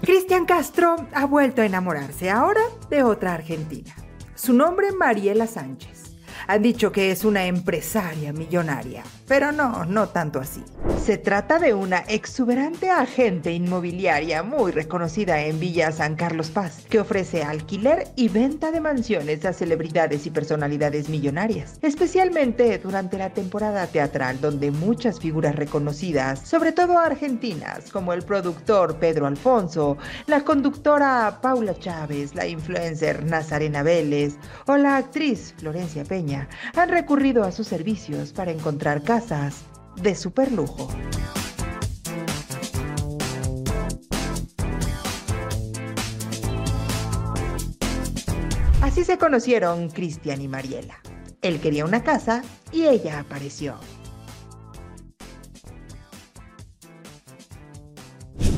Cristian Castro ha vuelto a enamorarse ahora de otra argentina. Su nombre Mariela Sánchez. Han dicho que es una empresaria millonaria, pero no, no tanto así. Se trata de una exuberante agente inmobiliaria muy reconocida en Villa San Carlos Paz, que ofrece alquiler y venta de mansiones a celebridades y personalidades millonarias, especialmente durante la temporada teatral donde muchas figuras reconocidas, sobre todo argentinas, como el productor Pedro Alfonso, la conductora Paula Chávez, la influencer Nazarena Vélez o la actriz Florencia Peña, han recurrido a sus servicios para encontrar casas de superlujo. Así se conocieron Cristian y Mariela. Él quería una casa y ella apareció.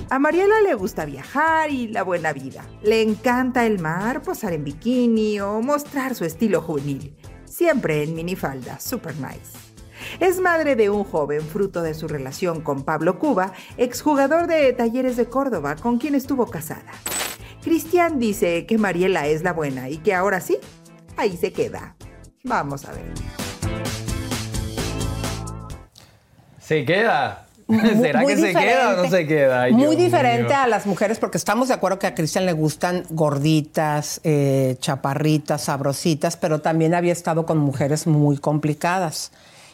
A Mariela le gusta viajar y la buena vida. Le encanta el mar, posar en bikini o mostrar su estilo juvenil. Siempre en minifalda, super nice. Es madre de un joven fruto de su relación con Pablo Cuba, exjugador de Talleres de Córdoba, con quien estuvo casada. Cristian dice que Mariela es la buena y que ahora sí, ahí se queda. Vamos a ver. ¿Se queda? ¿Será muy que se queda o no diferente. se queda? Ay, Muy Dios diferente mío. a las mujeres, porque estamos de acuerdo que a Cristian le gustan gorditas, eh, chaparritas, sabrositas, pero también había estado con mujeres muy complicadas.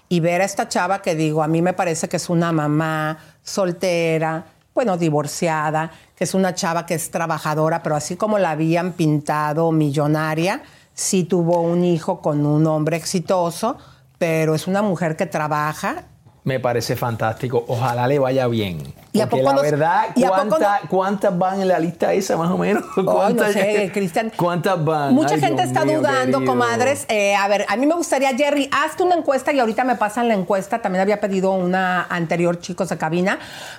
Y ver a esta chava que digo, a mí me parece que es una mamá soltera, bueno, divorciada, que es una chava que es trabajadora, pero así como la habían pintado millonaria, sí tuvo un hijo con un hombre exitoso, pero es una mujer que trabaja Me parece fantástico. Ojalá le vaya bien. ¿Y a Porque poco la nos- verdad, y a poco ¿cuánta- ¿cuántas van en la lista esa más o menos? No ¿Cuántas, sé, Cristian. ¿Cuántas van? Mucha Ay, gente Dios está mío, dudando, querido. comadres. Eh, a ver, a mí me gustaría, Jerry, hazte una encuesta y ahorita me pasan la encuesta. También había pedido una anterior, chicos de cabina,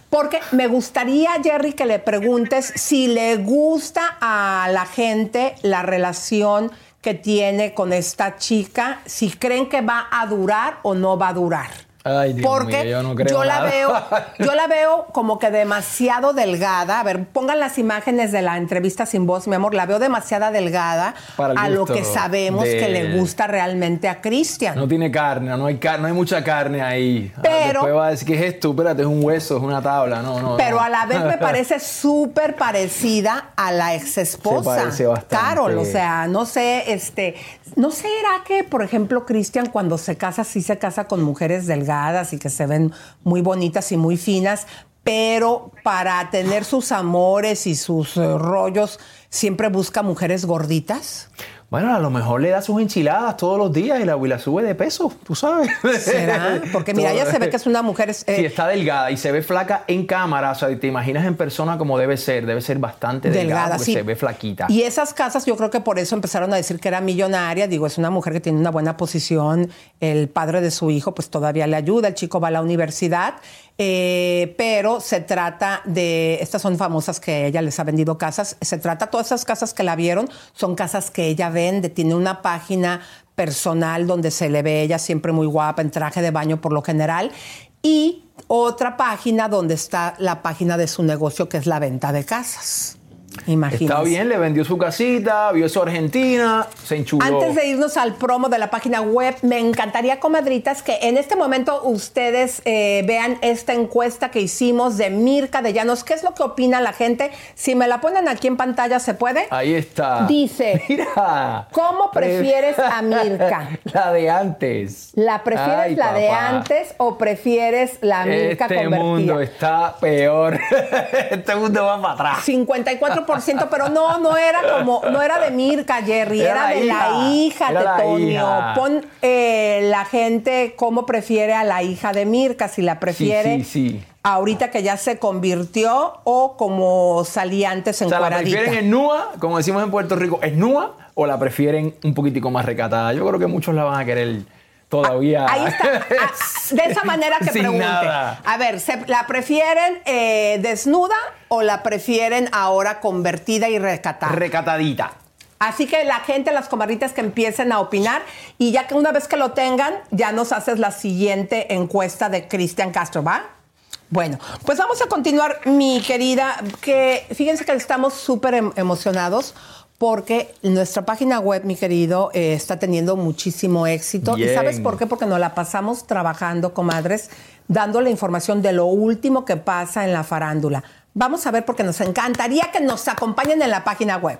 porque me gustaría, Jerry, que le preguntes si le gusta a la gente la relación que tiene con esta chica, si creen que va a durar o no va a durar. Ay, Dios Porque mío, yo no creo la nada. veo, yo la veo como que demasiado delgada. A ver, pongan las imágenes de la entrevista sin voz, mi amor. La veo demasiado delgada a lo que sabemos de- que le gusta realmente a Cristian. No tiene carne, no hay, car- no hay mucha carne ahí. Ah, Pero- Después va a decir, ¿qué es esto? Espérate, es un hueso, es una tabla. No, no. Pero no. a la vez me parece súper parecida a la ex esposa. Se parece bastante. Carol, o sea, no sé, este, ¿no será que, por ejemplo, Cristian cuando se casa, sí se casa con mujeres delgadas y que se ven muy bonitas y muy finas, pero para tener sus amores y sus eh, rollos, siempre busca mujeres gorditas? Bueno, a lo mejor le da sus enchiladas todos los días y la, y la sube de peso, tú sabes. ¿Será? Porque mira, ella se ve que es una mujer... eh, Si está delgada y se ve flaca en cámara, o sea, te imaginas en persona como debe ser, debe ser bastante delgada, delgada, porque sí. se ve flaquita. Y esas casas, yo creo que por eso empezaron a decir que era millonaria. Digo, es una mujer que tiene una buena posición. El padre de su hijo, pues todavía le ayuda. El chico va a la universidad. Eh, pero se trata de, estas son famosas que ella les ha vendido casas. Se trata, todas esas casas que la vieron, son casas que ella vende. Tiene una página personal donde se le ve ella siempre muy guapa, en traje de baño por lo general. Y otra página donde está la página de su negocio, que es la venta de casas. Imagínense. Está bien, le vendió su casita, vio su Argentina, se enchuló. Antes de irnos al promo de la página web, me encantaría, comadritas, que en este momento ustedes eh, vean esta encuesta que hicimos de Mirka de Llanos. ¿Qué es lo que opina la gente? Si me la ponen aquí en pantalla, ¿se puede? Ahí está. Dice, Mira. ¿cómo prefieres a Mirka? La de antes. ¿La prefieres Ay, la de antes o prefieres la Mirka Este convertida? mundo está peor. este mundo va para atrás. 54%, pero no, no era como, no era de Mirka, Jerry, Era de la hija, de la Toño. hija. Pon eh, la gente cómo prefiere a la hija de Mirka, si la prefiere Sí, sí, sí. ahorita que ya se convirtió o como salía antes O sea, ¿la prefieren en nua, como decimos en Puerto Rico, es nua, o la prefieren un poquitico más recatada? Yo creo que muchos la van a querer todavía. Ahí está. Ah, de esa manera que pregunte. nada. A ver, ¿se- ¿la prefieren eh, desnuda o la prefieren ahora convertida y recatada? Recatadita. Así que la gente, las comadritas que empiecen a opinar y ya que una vez que lo tengan, ya nos haces la siguiente encuesta de Cristian Castro, ¿va? Bueno, pues vamos a continuar, mi querida, que fíjense que estamos súper em- emocionados porque nuestra página web, mi querido, eh, está teniendo muchísimo éxito. ¿Y sabes por qué? Porque nos la pasamos trabajando, comadres, dando la información de lo último que pasa en la farándula. Vamos a ver porque nos encantaría que nos acompañen en la página web.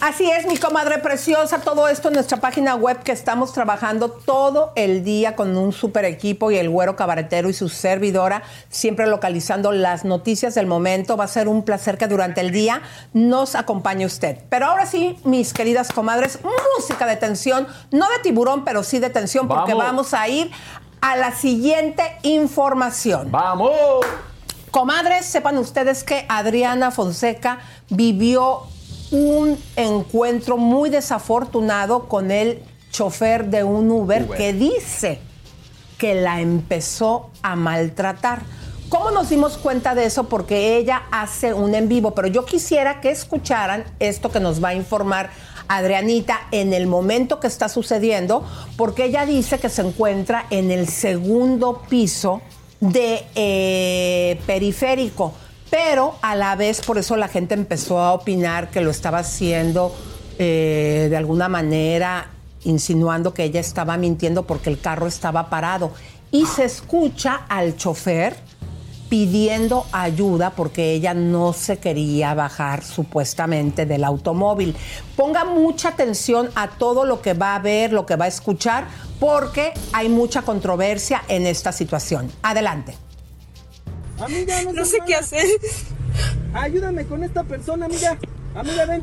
Así es, mi comadre preciosa, todo esto en nuestra página web que estamos trabajando todo el día con un super equipo y el güero cabaretero y su servidora, siempre localizando las noticias del momento. Va a ser un placer que durante el día nos acompañe usted. Pero ahora sí, mis queridas comadres, música de tensión, no de tiburón, pero sí de tensión, porque Vamos. vamos a ir a la siguiente información. ¡Vamos! Comadres, sepan ustedes que Adriana Fonseca vivió un encuentro muy desafortunado con el chofer de un Uber, Uber. que dice que la empezó a maltratar. ¿Cómo nos dimos cuenta de eso? Porque ella hace un en vivo, pero yo quisiera que escucharan esto que nos va a informar Adrianita en el momento que está sucediendo, porque ella dice que se encuentra en el segundo piso de eh, periférico, pero a la vez por eso la gente empezó a opinar que lo estaba haciendo eh, de alguna manera insinuando que ella estaba mintiendo porque el carro estaba parado. Y se escucha al chofer pidiendo ayuda porque ella no se quería bajar supuestamente del automóvil. Ponga mucha atención a todo lo que va a ver, lo que va a escuchar, porque hay mucha controversia en esta situación. Adelante. Amiga, no, sé qué hacer. Ayúdame con esta persona, amiga. Amiga, ven.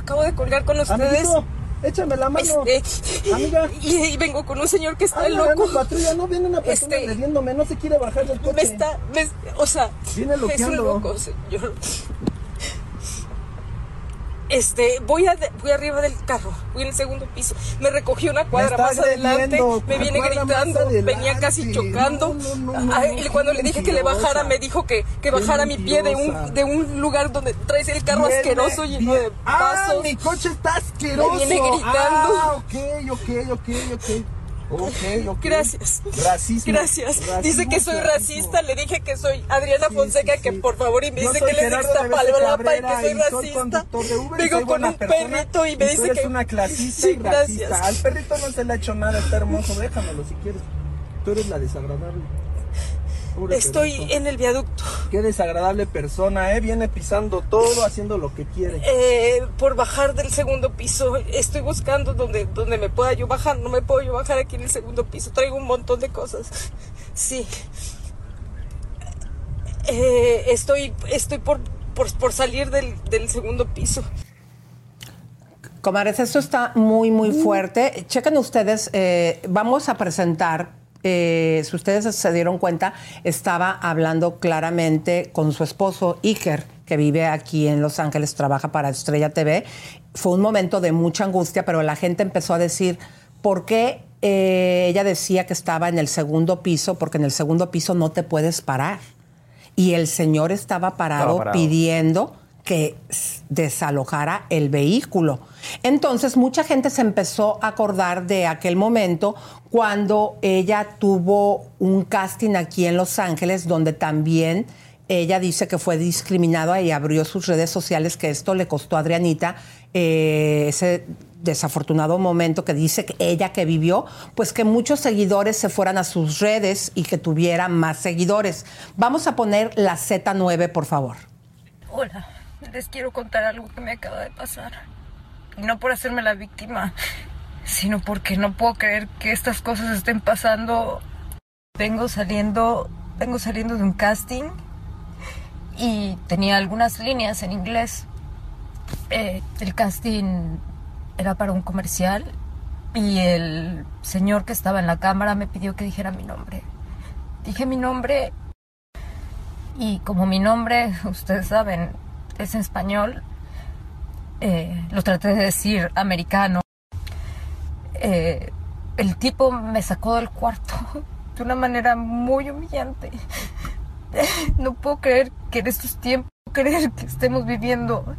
Acabo de colgar con ustedes. Amiguito, échame la mano. Este, Amiga. Y, y vengo con un señor que está Ay, no, loco. no, patrulla, no viene una persona Este, no se quiere bajar del coche. Me está, me- o sea, Viene es un loqueando. loco, señor. Este, voy, a, voy arriba del carro, voy en el segundo piso. Me recogió una cuadra más adelante, me viene gritando, venía casi chocando. No, no, no, cuando le dije que le bajara, me dijo que, que bajara mi pie de un, de un lugar donde traes el carro Viene- asqueroso lleno de Ah, pasos. mi coche está asqueroso. Me viene gritando. Ah, ok, ok, ok, ok. Ok, ok. Gracias. Racismo. Gracias. Racismo, dice que soy racista. Le dije que soy Adriana Fonseca, que por favor, y me Yo dice que le Vélez Iztapalapa y que soy y racista. conductor de Uber y Vengo con un persona, perrito y me tú dice eres que. una clasista Sí, y racista. gracias. Al perrito no se le ha hecho nada, está hermoso, déjamelo si quieres. Tú eres la desagradable. Pobre Estoy perrito. en el viaducto. Qué desagradable persona, ¿eh? Viene pisando todo, haciendo lo que quiere. Eh, por bajar del segundo piso. Estoy buscando donde, donde me pueda yo bajar. No me puedo yo bajar aquí en el segundo piso. Traigo un montón de cosas. Sí. Eh, estoy estoy por, por, por salir del, del segundo piso. Comadres, esto está muy, muy fuerte. Chequen ustedes, eh, vamos a presentar, eh, si ustedes se dieron cuenta, estaba hablando claramente con su esposo Iker. que vive aquí en Los Ángeles, trabaja para Estrella TV. Fue un momento de mucha angustia, pero la gente empezó a decir, ¿por qué eh, ella decía que estaba en el segundo piso? Porque en el segundo piso no te puedes parar. Y el señor estaba parado, Estaba parado. pidiendo que desalojara el vehículo. Entonces mucha gente se empezó a acordar de aquel momento cuando ella tuvo un casting aquí en Los Ángeles donde también ella dice que fue discriminada y abrió sus redes sociales que esto le costó a Adrianita eh, ese desafortunado momento que dice que ella que vivió, pues que muchos seguidores se fueran a sus redes y que tuviera más seguidores. Vamos a poner la Z9, por favor. Hola, les quiero contar algo que me acaba de pasar. Y no por hacerme la víctima, sino porque no puedo creer que estas cosas estén pasando. Vengo saliendo, vengo saliendo de un casting y tenía algunas líneas en inglés. Eh, el casting era para un comercial y el señor que estaba en la cámara me pidió que dijera mi nombre. Dije mi nombre y como mi nombre, ustedes saben, es español, eh, lo traté de decir americano. Eh, el tipo me sacó del cuarto de una manera muy humillante. No puedo creer que en estos tiempos, creer que estemos viviendo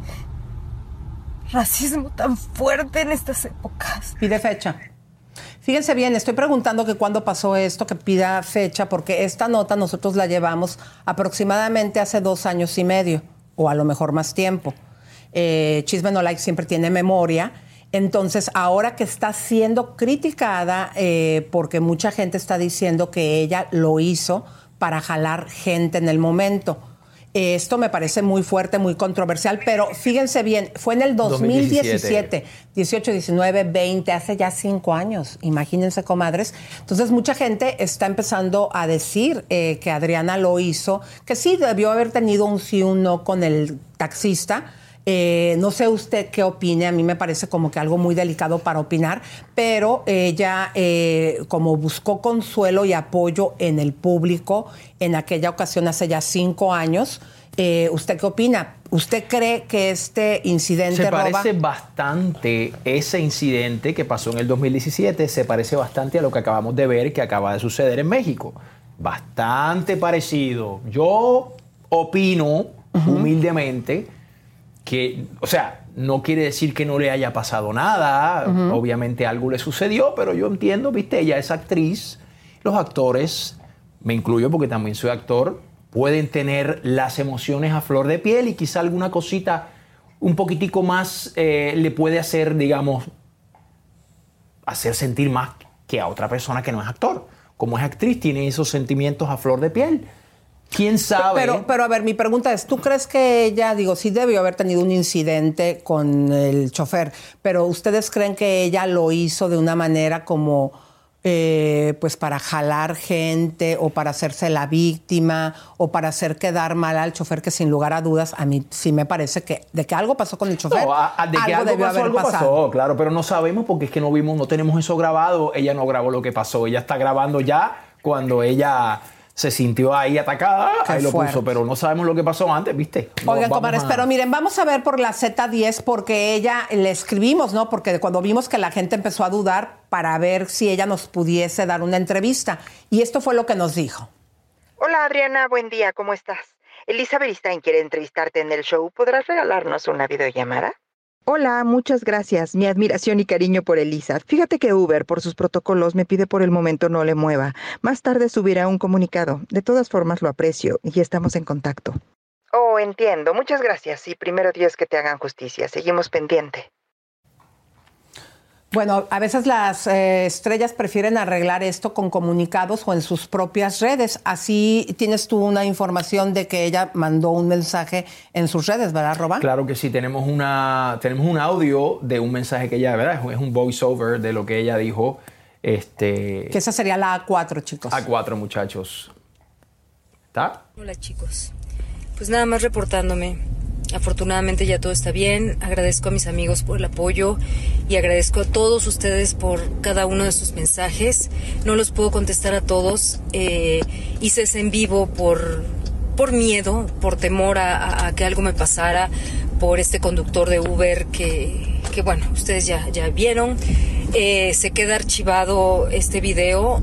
racismo tan fuerte en estas épocas. Pide fecha. Fíjense bien, estoy preguntando que cuándo pasó esto, que pida fecha, porque esta nota nosotros la llevamos aproximadamente hace dos años y medio, o a lo mejor más tiempo. Eh, Chisme No Like siempre tiene memoria. Entonces, ahora que está siendo criticada, eh, porque mucha gente está diciendo que ella lo hizo para jalar gente en el momento. Esto me parece muy fuerte, muy controversial, pero fíjense bien, fue en el 2017, 18, 19, 20, hace ya cinco años, imagínense, comadres. Entonces, mucha gente está empezando a decir eh, que Adriana lo hizo, que sí, debió haber tenido un sí, un no con el taxista. Eh, no sé usted qué opine, a mí me parece como que algo muy delicado para opinar, pero ella eh, como buscó consuelo y apoyo en el público en aquella ocasión hace ya cinco años. Eh, ¿Usted qué opina? ¿Usted cree que este incidente Se roba? parece bastante ese incidente que pasó en el 2017, se parece bastante a lo que acabamos de ver que acaba de suceder en México. Bastante parecido. Yo opino humildemente que, o sea, no quiere decir que no le haya pasado nada, obviamente algo le sucedió, pero yo entiendo, viste, ella es actriz, los actores, me incluyo porque también soy actor, pueden tener las emociones a flor de piel y quizá alguna cosita un poquitico más eh, le puede hacer, digamos, hacer sentir más que a otra persona que no es actor. Como es actriz, tiene esos sentimientos a flor de piel. ¿Quién sabe? Pero, pero a ver, mi pregunta es, ¿tú crees que ella, digo, sí debió haber tenido un incidente con el chofer, pero ustedes creen que ella lo hizo de una manera como, eh, pues para jalar gente o para hacerse la víctima o para hacer quedar mal al chofer, que sin lugar a dudas, a mí sí me parece que de que algo pasó con el chofer, No, a- a- de que algo, debió pasó, haber algo pasado. pasó, claro, pero no sabemos porque es que no vimos, no tenemos eso grabado. Ella no grabó lo que pasó. Ella está grabando ya cuando ella se sintió ahí atacada, Qué ahí lo fuerte. puso, pero no sabemos lo que pasó antes, ¿viste? No, Oigan, vamos comadres, a- pero miren, vamos a ver por la Z10 porque ella le escribimos, ¿no? Porque cuando vimos que la gente empezó a dudar para ver si ella nos pudiese dar una entrevista. Y esto fue lo que nos dijo. Hola Adriana, buen día, ¿cómo estás? Elisa Beristain quiere entrevistarte en el show. ¿Podrás regalarnos una videollamada? Hola, muchas gracias. Mi admiración y cariño por Elisa. Fíjate que Uber, por sus protocolos, me pide por el momento no le mueva. Más tarde subirá un comunicado. De todas formas lo aprecio y estamos en contacto. Oh, entiendo. Muchas gracias. Y primero Dios que te hagan justicia. Seguimos pendiente. Bueno, a veces las eh, estrellas prefieren arreglar esto con comunicados o en sus propias redes. Así tienes tú una información de que ella mandó un mensaje en sus redes, ¿verdad, Roba? Claro que sí, tenemos, una, tenemos un audio de un mensaje que ella, ¿verdad? Es un- voiceover de lo que ella dijo. Este, Que esa sería la A4, chicos. a cuatro muchachos. ¿Está? Hola chicos. Pues nada más reportándome. Afortunadamente ya todo está bien. Agradezco a mis amigos por el apoyo y agradezco a todos ustedes por cada uno de sus mensajes. No los puedo contestar a todos. Eh, hice ese en vivo por por miedo, por temor a, a que algo me pasara, por este conductor de Uber que, que bueno, ustedes ya, ya vieron. Eh, se queda archivado este video.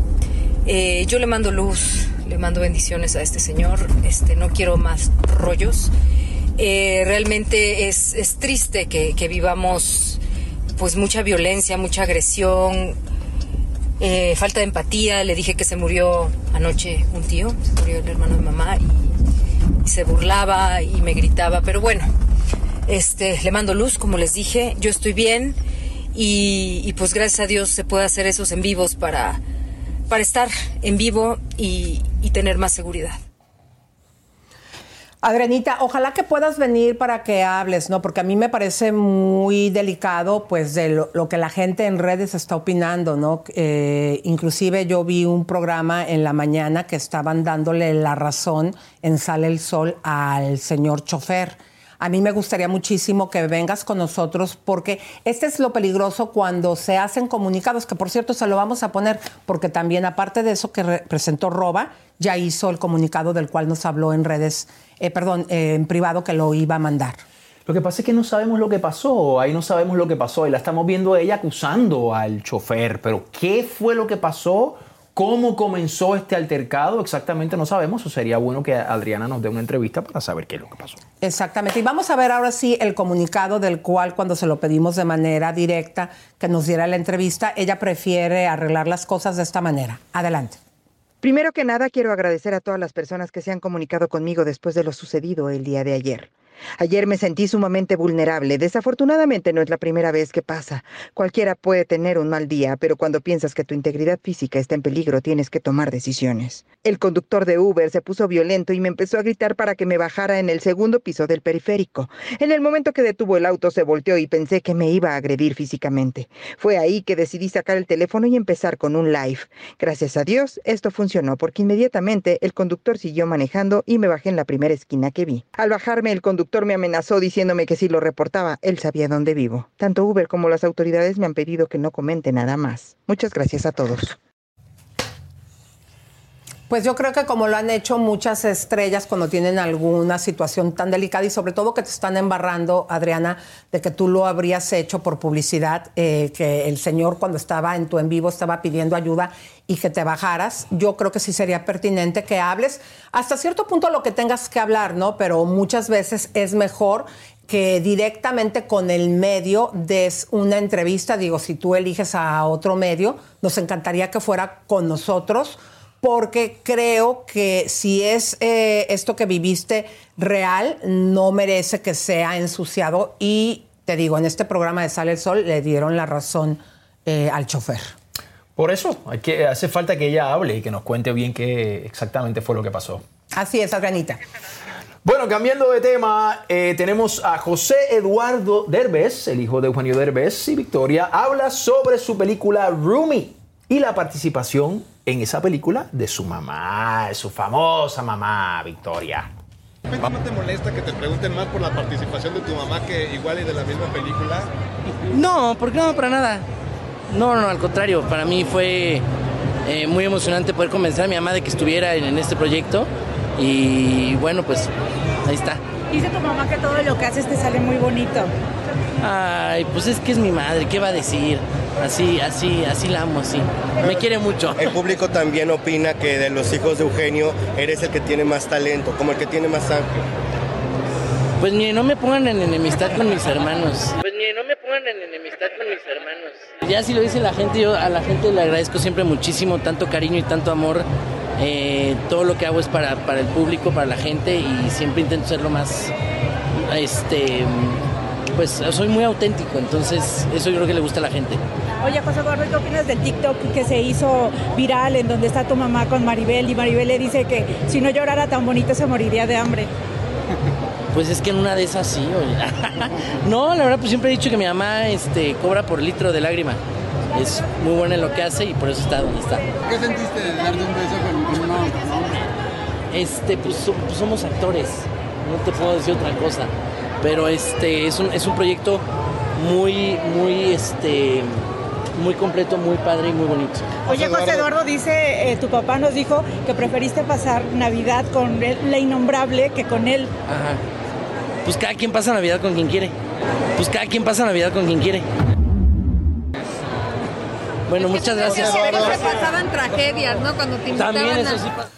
Eh, yo le mando luz, le mando bendiciones a este señor. Este, no quiero más rollos. Eh, realmente es, es triste que, que, vivamos pues mucha violencia, mucha agresión, eh, falta de empatía. Le dije que se murió anoche un tío, se murió el hermano de mamá y, se burlaba y me gritaba, pero bueno, este, le mando luz, como les dije, yo estoy bien y, y pues gracias a Dios se puede hacer esos en vivos para, para estar en vivo y, y tener más seguridad. Adrenita, ojalá que puedas venir para que hables, ¿no? Porque a mí me parece muy delicado, pues, de lo, que la gente en redes está opinando, ¿no? Eh, inclusive yo vi un programa en la mañana que estaban dándole la razón en Sale el Sol al señor chofer. A mí me gustaría muchísimo que vengas con nosotros porque este es lo peligroso cuando se hacen comunicados, que por cierto se lo vamos a poner porque también aparte de eso que representó Roba, ya hizo el comunicado del cual nos habló en redes, eh, perdón, eh, en privado que lo iba a mandar. Lo que pasa es que no sabemos lo que pasó, ahí no sabemos lo que pasó, y la estamos viendo ella acusando al chofer, pero ¿qué fue lo que pasó? ¿Cómo comenzó este altercado? Exactamente no sabemos, o sería bueno que Adriana nos dé una entrevista para saber qué es lo que pasó. Exactamente, y vamos a ver ahora sí el comunicado del cual cuando se lo pedimos de manera directa que nos diera la entrevista, ella prefiere arreglar las cosas de esta manera. Adelante. Primero que nada, quiero agradecer a todas las personas que se han comunicado conmigo después de lo sucedido el día de ayer. Ayer me sentí sumamente vulnerable. Desafortunadamente no es la primera vez que pasa. Cualquiera puede tener un mal día, pero cuando piensas que tu integridad física está en peligro, tienes que tomar decisiones. El conductor de Uber se puso violento y me empezó a gritar para que me bajara en el segundo piso del periférico. En el momento que detuvo el auto se volteó y pensé que me iba a agredir físicamente. Fue ahí que decidí sacar el teléfono y empezar con un live. Gracias a Dios, esto funcionó porque inmediatamente el conductor siguió manejando y me bajé en la primera esquina que vi. Al bajarme, el conductor me amenazó diciéndome que si lo reportaba, él sabía dónde vivo. Tanto Uber como las autoridades me han pedido que no comente nada más. Muchas gracias a todos. Pues yo creo que como lo han hecho muchas estrellas cuando tienen alguna situación tan delicada y sobre todo que te están embarrando, Adriana, de que tú lo habrías hecho por publicidad, eh, que el señor cuando estaba en tu en vivo estaba pidiendo ayuda y que te bajaras, yo creo que sí sería pertinente que hables hasta cierto punto lo que tengas que hablar, ¿no? Pero muchas veces es mejor que directamente con el medio des una entrevista. Digo, si tú eliges a otro medio, nos encantaría que fuera con nosotros porque creo que si es eh, esto que viviste real, no merece que sea ensuciado. Y te digo, en este programa de Sale el Sol le dieron la razón eh, al chofer. Por eso, hay que, hace falta que ella hable y que nos cuente bien qué exactamente fue lo que pasó. Así es, Adrianita. Bueno, cambiando de tema, eh, tenemos a José Eduardo Derbez, el hijo de Eugenio Derbez y Victoria, habla sobre su película Rumi y la participación en esa película de su mamá, de su famosa mamá, Victoria. ¿No te molesta que te pregunten más por la participación de tu mamá que igual y de la misma película? No, porque no, para nada. No, no, al contrario, para mí fue eh, muy emocionante poder convencer a mi mamá de que estuviera en, en este proyecto y bueno, pues ahí está. Dice tu mamá que todo lo que haces te sale muy bonito. Ay, pues es que es mi madre, ¿qué va a decir? Así, así, así la amo, así. Me quiere mucho. El público también opina que de los hijos de Eugenio eres el que tiene más talento, como el que tiene más sangre. Pues ni no me pongan en enemistad con mis hermanos. Pues ni no me pongan en enemistad con mis hermanos. Ya si lo dice la gente, yo a la gente le agradezco siempre muchísimo, tanto cariño y tanto amor. Eh, todo lo que hago es para, para el público, para la gente y siempre intento ser lo más, este, pues soy muy auténtico, entonces eso yo creo que le gusta a la gente. Oye, José Eduardo, ¿qué opinas del TikTok que se hizo viral en donde está tu mamá con Maribel y Maribel le dice que si no llorara tan bonito se moriría de hambre? Pues es que en una de esas sí, oye. no, la verdad pues siempre he dicho que mi mamá este, cobra por litro de lágrima. Es muy buena en lo que hace y por eso está donde está. ¿Qué sentiste de darte un beso con un hombre? Este, pues, so- pues somos actores, no te puedo decir otra cosa. Pero este es un, es un proyecto muy, muy este muy completo, muy padre y muy bonito. Oye, José Eduardo dice, eh, tu papá nos dijo que preferiste pasar Navidad con él, la innombrable que con él. Ajá. Pues cada quien pasa Navidad con quien quiere. Pues cada quien pasa Navidad con quien quiere. Bueno, muchas gracias. Siempre pasaban tragedias, ¿no? Cuando te invitaban También eso a- sí pasa.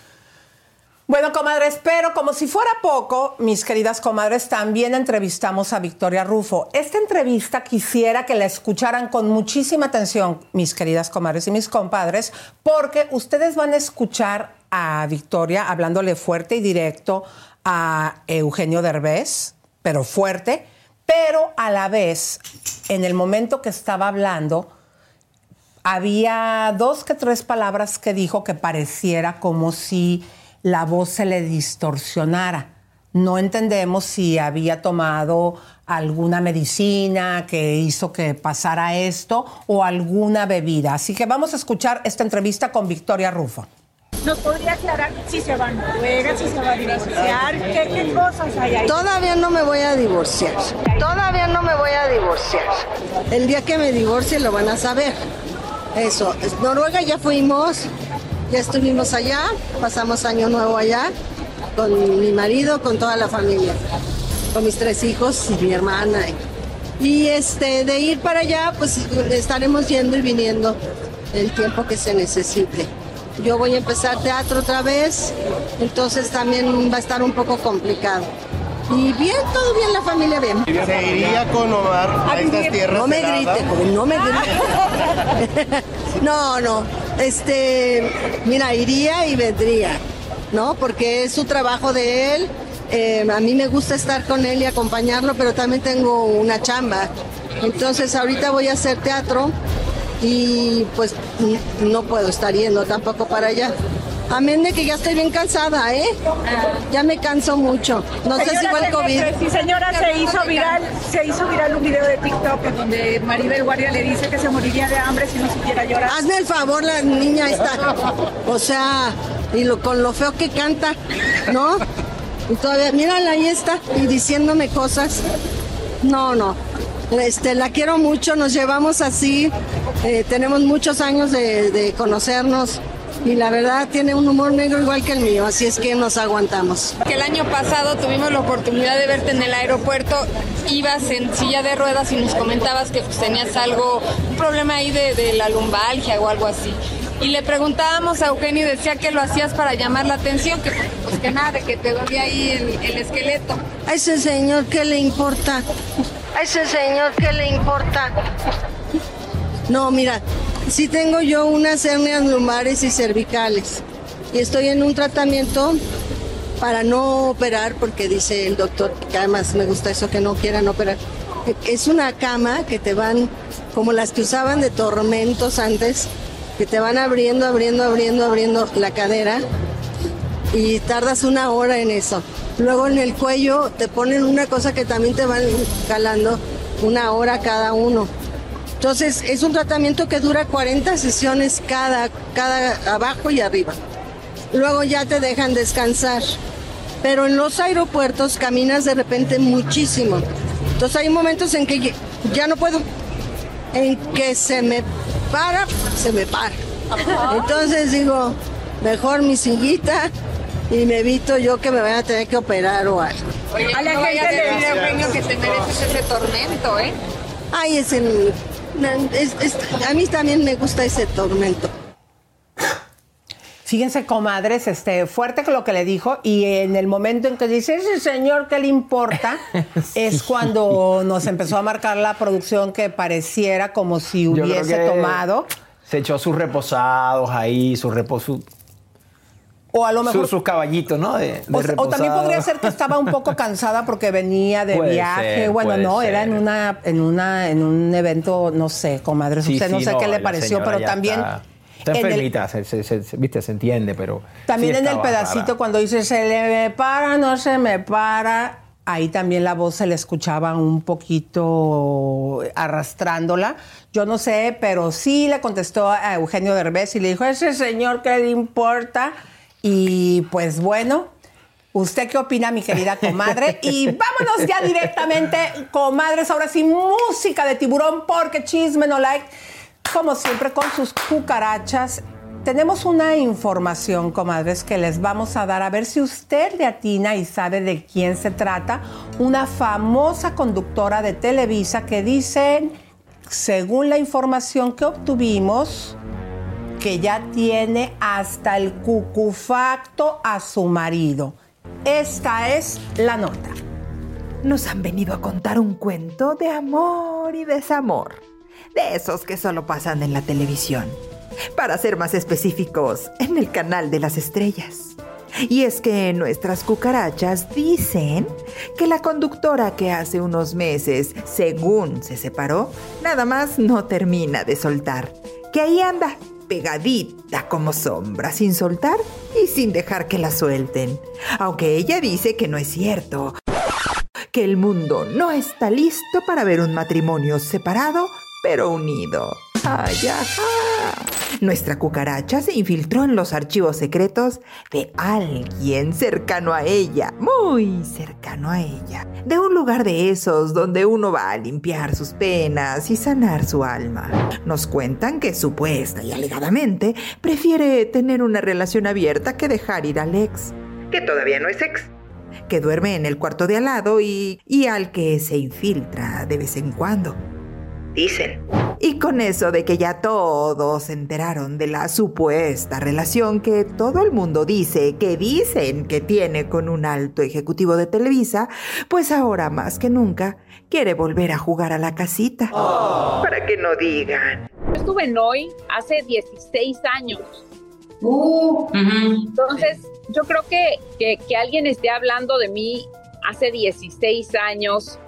Bueno, comadres, pero como si fuera poco, mis queridas comadres, también entrevistamos a Victoria Rufo. Esta entrevista quisiera que la escucharan con muchísima atención, mis queridas comadres y mis compadres, porque ustedes van a escuchar a Victoria hablándole fuerte y directo a Eugenio Derbez, pero fuerte, pero a la vez, en el momento que estaba hablando, había dos que tres palabras que dijo que pareciera como si la voz se le distorsionara. No entendemos si había tomado alguna medicina que hizo que pasara esto o alguna bebida. Así que vamos a escuchar esta entrevista con Victoria Rufo. ¿Nos podría aclarar si se va a Noruega, si se va a divorciar? ¿Qué, qué cosas hay ahí? Todavía no me voy a divorciar. Todavía no me voy a divorciar. El día que me divorcie lo van a saber. Eso. es- Noruega ya fuimos, ya estuvimos allá, pasamos año nuevo allá con mi marido, con toda la familia, con mis tres hijos y mi hermana. Y este, de ir para allá, pues estaremos yendo y viniendo el tiempo que se necesite. Yo voy a empezar teatro otra vez, entonces también va a estar un poco complicado. Y bien, todo bien, la familia bien. ¿Se iría con Omar a estas tierras No me grite, joven, no me grite. no, no. Este, mira, iría y vendría, ¿no? Porque es su trabajo de él. Eh, a mí me gusta estar con él y acompañarlo, pero también tengo una chamba. Entonces, ahorita voy a hacer teatro y pues no puedo estar yendo tampoco para allá. Amén de que ya estoy bien cansada, ¿eh? Ya me canso mucho. No sé si fue el COVID. Sí, señora, se hizo viral, se hizo viral un video de TikTok en donde Maribel Guardia le dice que se moriría de hambre si no supiera llorar. Hazme el favor, la niña esta. O sea, y lo, con lo feo que canta, ¿no? Y todavía, mírala, ahí está, y diciéndome cosas. No, no. Este, la quiero mucho, nos llevamos así, eh, tenemos muchos años de, de conocernos y la verdad tiene un humor negro igual que el mío, así es que nos aguantamos. Que el año pasado tuvimos la oportunidad de verte en el aeropuerto, ibas en silla de ruedas y nos comentabas que pues, tenías algo, un problema ahí de, de la lumbalgia o algo así. Y le preguntábamos a Eugenio y decía que lo hacías para llamar la atención, que pues que nada, que te dolía ahí el, el esqueleto. A ese señor, ¿qué le importa? A ese señor, ¿qué le importa? No, mira, sí tengo yo unas hernias lumbares y cervicales. Y estoy en un tratamiento para no operar, porque dice el doctor, que además me gusta eso que no quieran operar. Es una cama que te van, como las que usaban de tormentos antes, que te van abriendo, abriendo, abriendo, abriendo la cadera y tardas una hora en eso. Luego en el cuello te ponen una cosa que también te van calando una hora cada uno. Entonces es un tratamiento que dura 40 sesiones cada, cada abajo y arriba. Luego ya te dejan descansar. Pero en los aeropuertos caminas de repente muchísimo. Entonces hay momentos en que ya- no puedo. En que se me para, se me para. Entonces digo, mejor mi sillita y me evito yo que me vayan a tener que operar o algo. Oye, A la no gente le- Eugenio, que te mereces ese tormento, ¿eh? Ay, es el... es- es- a mí también me gusta ese tormento. Fíjense, comadres, este, fuerte con lo que le dijo, y en el momento en que dice, ese señor, ¿qué le importa? Es cuando nos empezó a marcar la producción que pareciera como si hubiese que tomado, Se echó sus reposados ahí, sus reposos. O a lo mejor... sus caballitos, ¿no? De, de o, o también podría ser que estaba un poco cansada porque venía de Puede viaje. ser, bueno, no, era en ser. una, en una, en un evento, no sé, comadres. Sí, Usted no sí, sé qué le pareció, pero también. Está, está en el- enfermita, se, se- se- viste, se entiende, pero. También sí en el pedacito rara. cuando dice se le para, no se me para, ahí también la voz se le escuchaba un poquito arrastrándola. Yo no sé, pero sí le contestó a Eugenio Derbez y le dijo, ese señor, ¿qué le importa? Y pues bueno, ¿usted qué opina, mi querida comadre? Y vámonos ya directamente, comadres, ahora sí, música de tiburón, porque chisme no like. como siempre con sus cucarachas. Tenemos una información, comadres, que les vamos a dar a ver si usted le atina y sabe de quién se trata. Una famosa conductora de Televisa que dicen, según la información que obtuvimos, que ya tiene hasta el cucufacto a su marido. Esta es la nota. Nos han venido a contar un cuento de amor y desamor, de esos que solo pasan en la televisión. Para ser más específicos, en el canal de las estrellas. Y es que nuestras cucarachas dicen que la conductora que hace unos meses, según se separó, nada más no termina de soltar. Que ahí anda, pegadita como sombra, sin soltar y sin dejar que la suelten. Aunque ella dice que no es cierto, que el mundo no está listo para ver un matrimonio separado pero unido. ¡Ay, ajá! Nuestra cucaracha se infiltró en los archivos secretos de alguien cercano a ella, muy cercano a ella. De un lugar de esos donde uno va a limpiar sus penas y sanar su alma. Nos cuentan que supuesta y alegadamente prefiere tener una relación abierta que dejar ir al ex. Que todavía no es ex que duerme en el cuarto de al lado y, y, al que se infiltra de vez en cuando dicen. Y con eso de que ya todos se enteraron de la supuesta relación que todo el mundo dice, que dicen que tiene con un alto ejecutivo de Televisa, pues ahora más que nunca quiere volver a jugar a la casita. Para que no digan. Yo estuve en hoy hace 16 años. Uh, Entonces, yo creo que, que, que alguien esté hablando de mí hace 16 años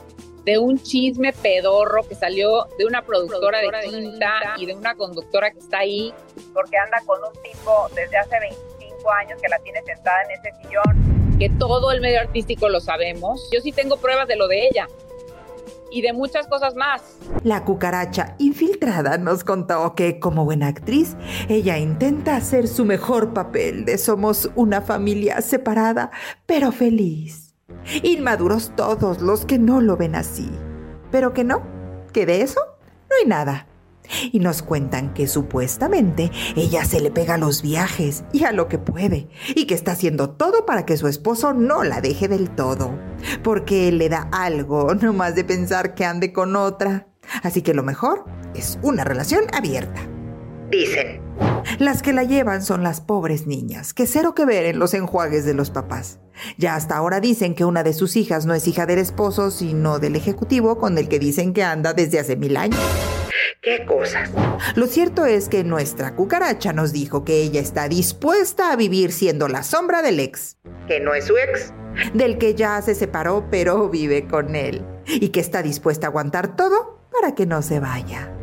de un chisme pedorro que salió de una productora, de quinta y de una conductora que está ahí porque anda con un tipo desde hace 25 años que la tiene sentada en ese sillón, que todo el medio artístico lo sabemos. Yo sí tengo pruebas de lo de ella y de muchas cosas más. La cucaracha infiltrada nos contó que como buena actriz, ella intenta hacer su mejor papel de somos una familia separada, pero feliz. Inmaduros todos los que no lo ven así. Pero que no, que de eso no hay nada. Y nos cuentan que supuestamente ella se le pega a los viajes y a lo que puede, y que está haciendo todo para que su esposo no la deje del todo, porque le da algo nomás de pensar que ande con otra. Así que lo mejor es una relación abierta. Dicen. Las que la llevan son las pobres niñas, que cero que ver en los enjuagues de los papás. Ya hasta ahora dicen que una de sus hijas no es hija del esposo, sino del ejecutivo con el que dicen que anda desde hace mil años. ¡Qué cosas! Lo cierto es que nuestra cucaracha nos dijo que ella está dispuesta a vivir siendo la sombra del ex, que no es su ex, del que ya se separó pero vive con él, y que está dispuesta a aguantar todo para que no se vaya.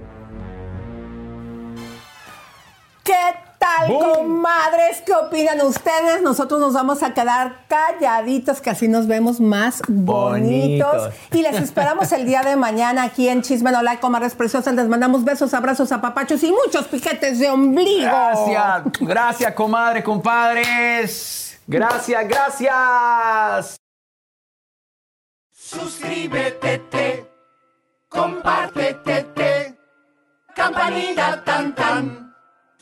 ¿Qué tal, comadres? ¿Qué opinan ustedes? Nosotros nos vamos a quedar calladitos, que así nos vemos más bonitos. Y les esperamos el día de mañana aquí en Chisme No Like, comadres preciosas. Les mandamos besos, abrazos, apapachos y muchos piquetes de ombligo. Gracias, gracias, comadre, compadres. Gracias, gracias. Suscríbete, compártete, campanita tan tan.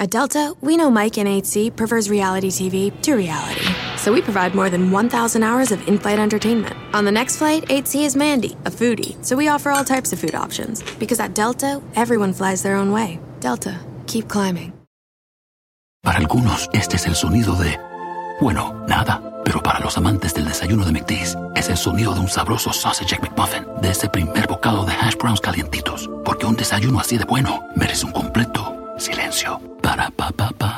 At Delta, we know Mike in 8C prefers reality TV to reality. So we provide more than 1,000 hours of in flight entertainment. On the next flight, 8C is Mandy, a foodie. So we offer all types of food options. Because at Delta, everyone flies their own way. Delta, keep climbing. Para algunos, este es el sonido de, bueno, nada. Pero para los amantes del desayuno de McDee's, es el sonido de un sabroso sausage McMuffin, de ese primer bocado de hash browns calientitos Porque un desayuno así de bueno merece un completo Silencio. Para pa pa pa.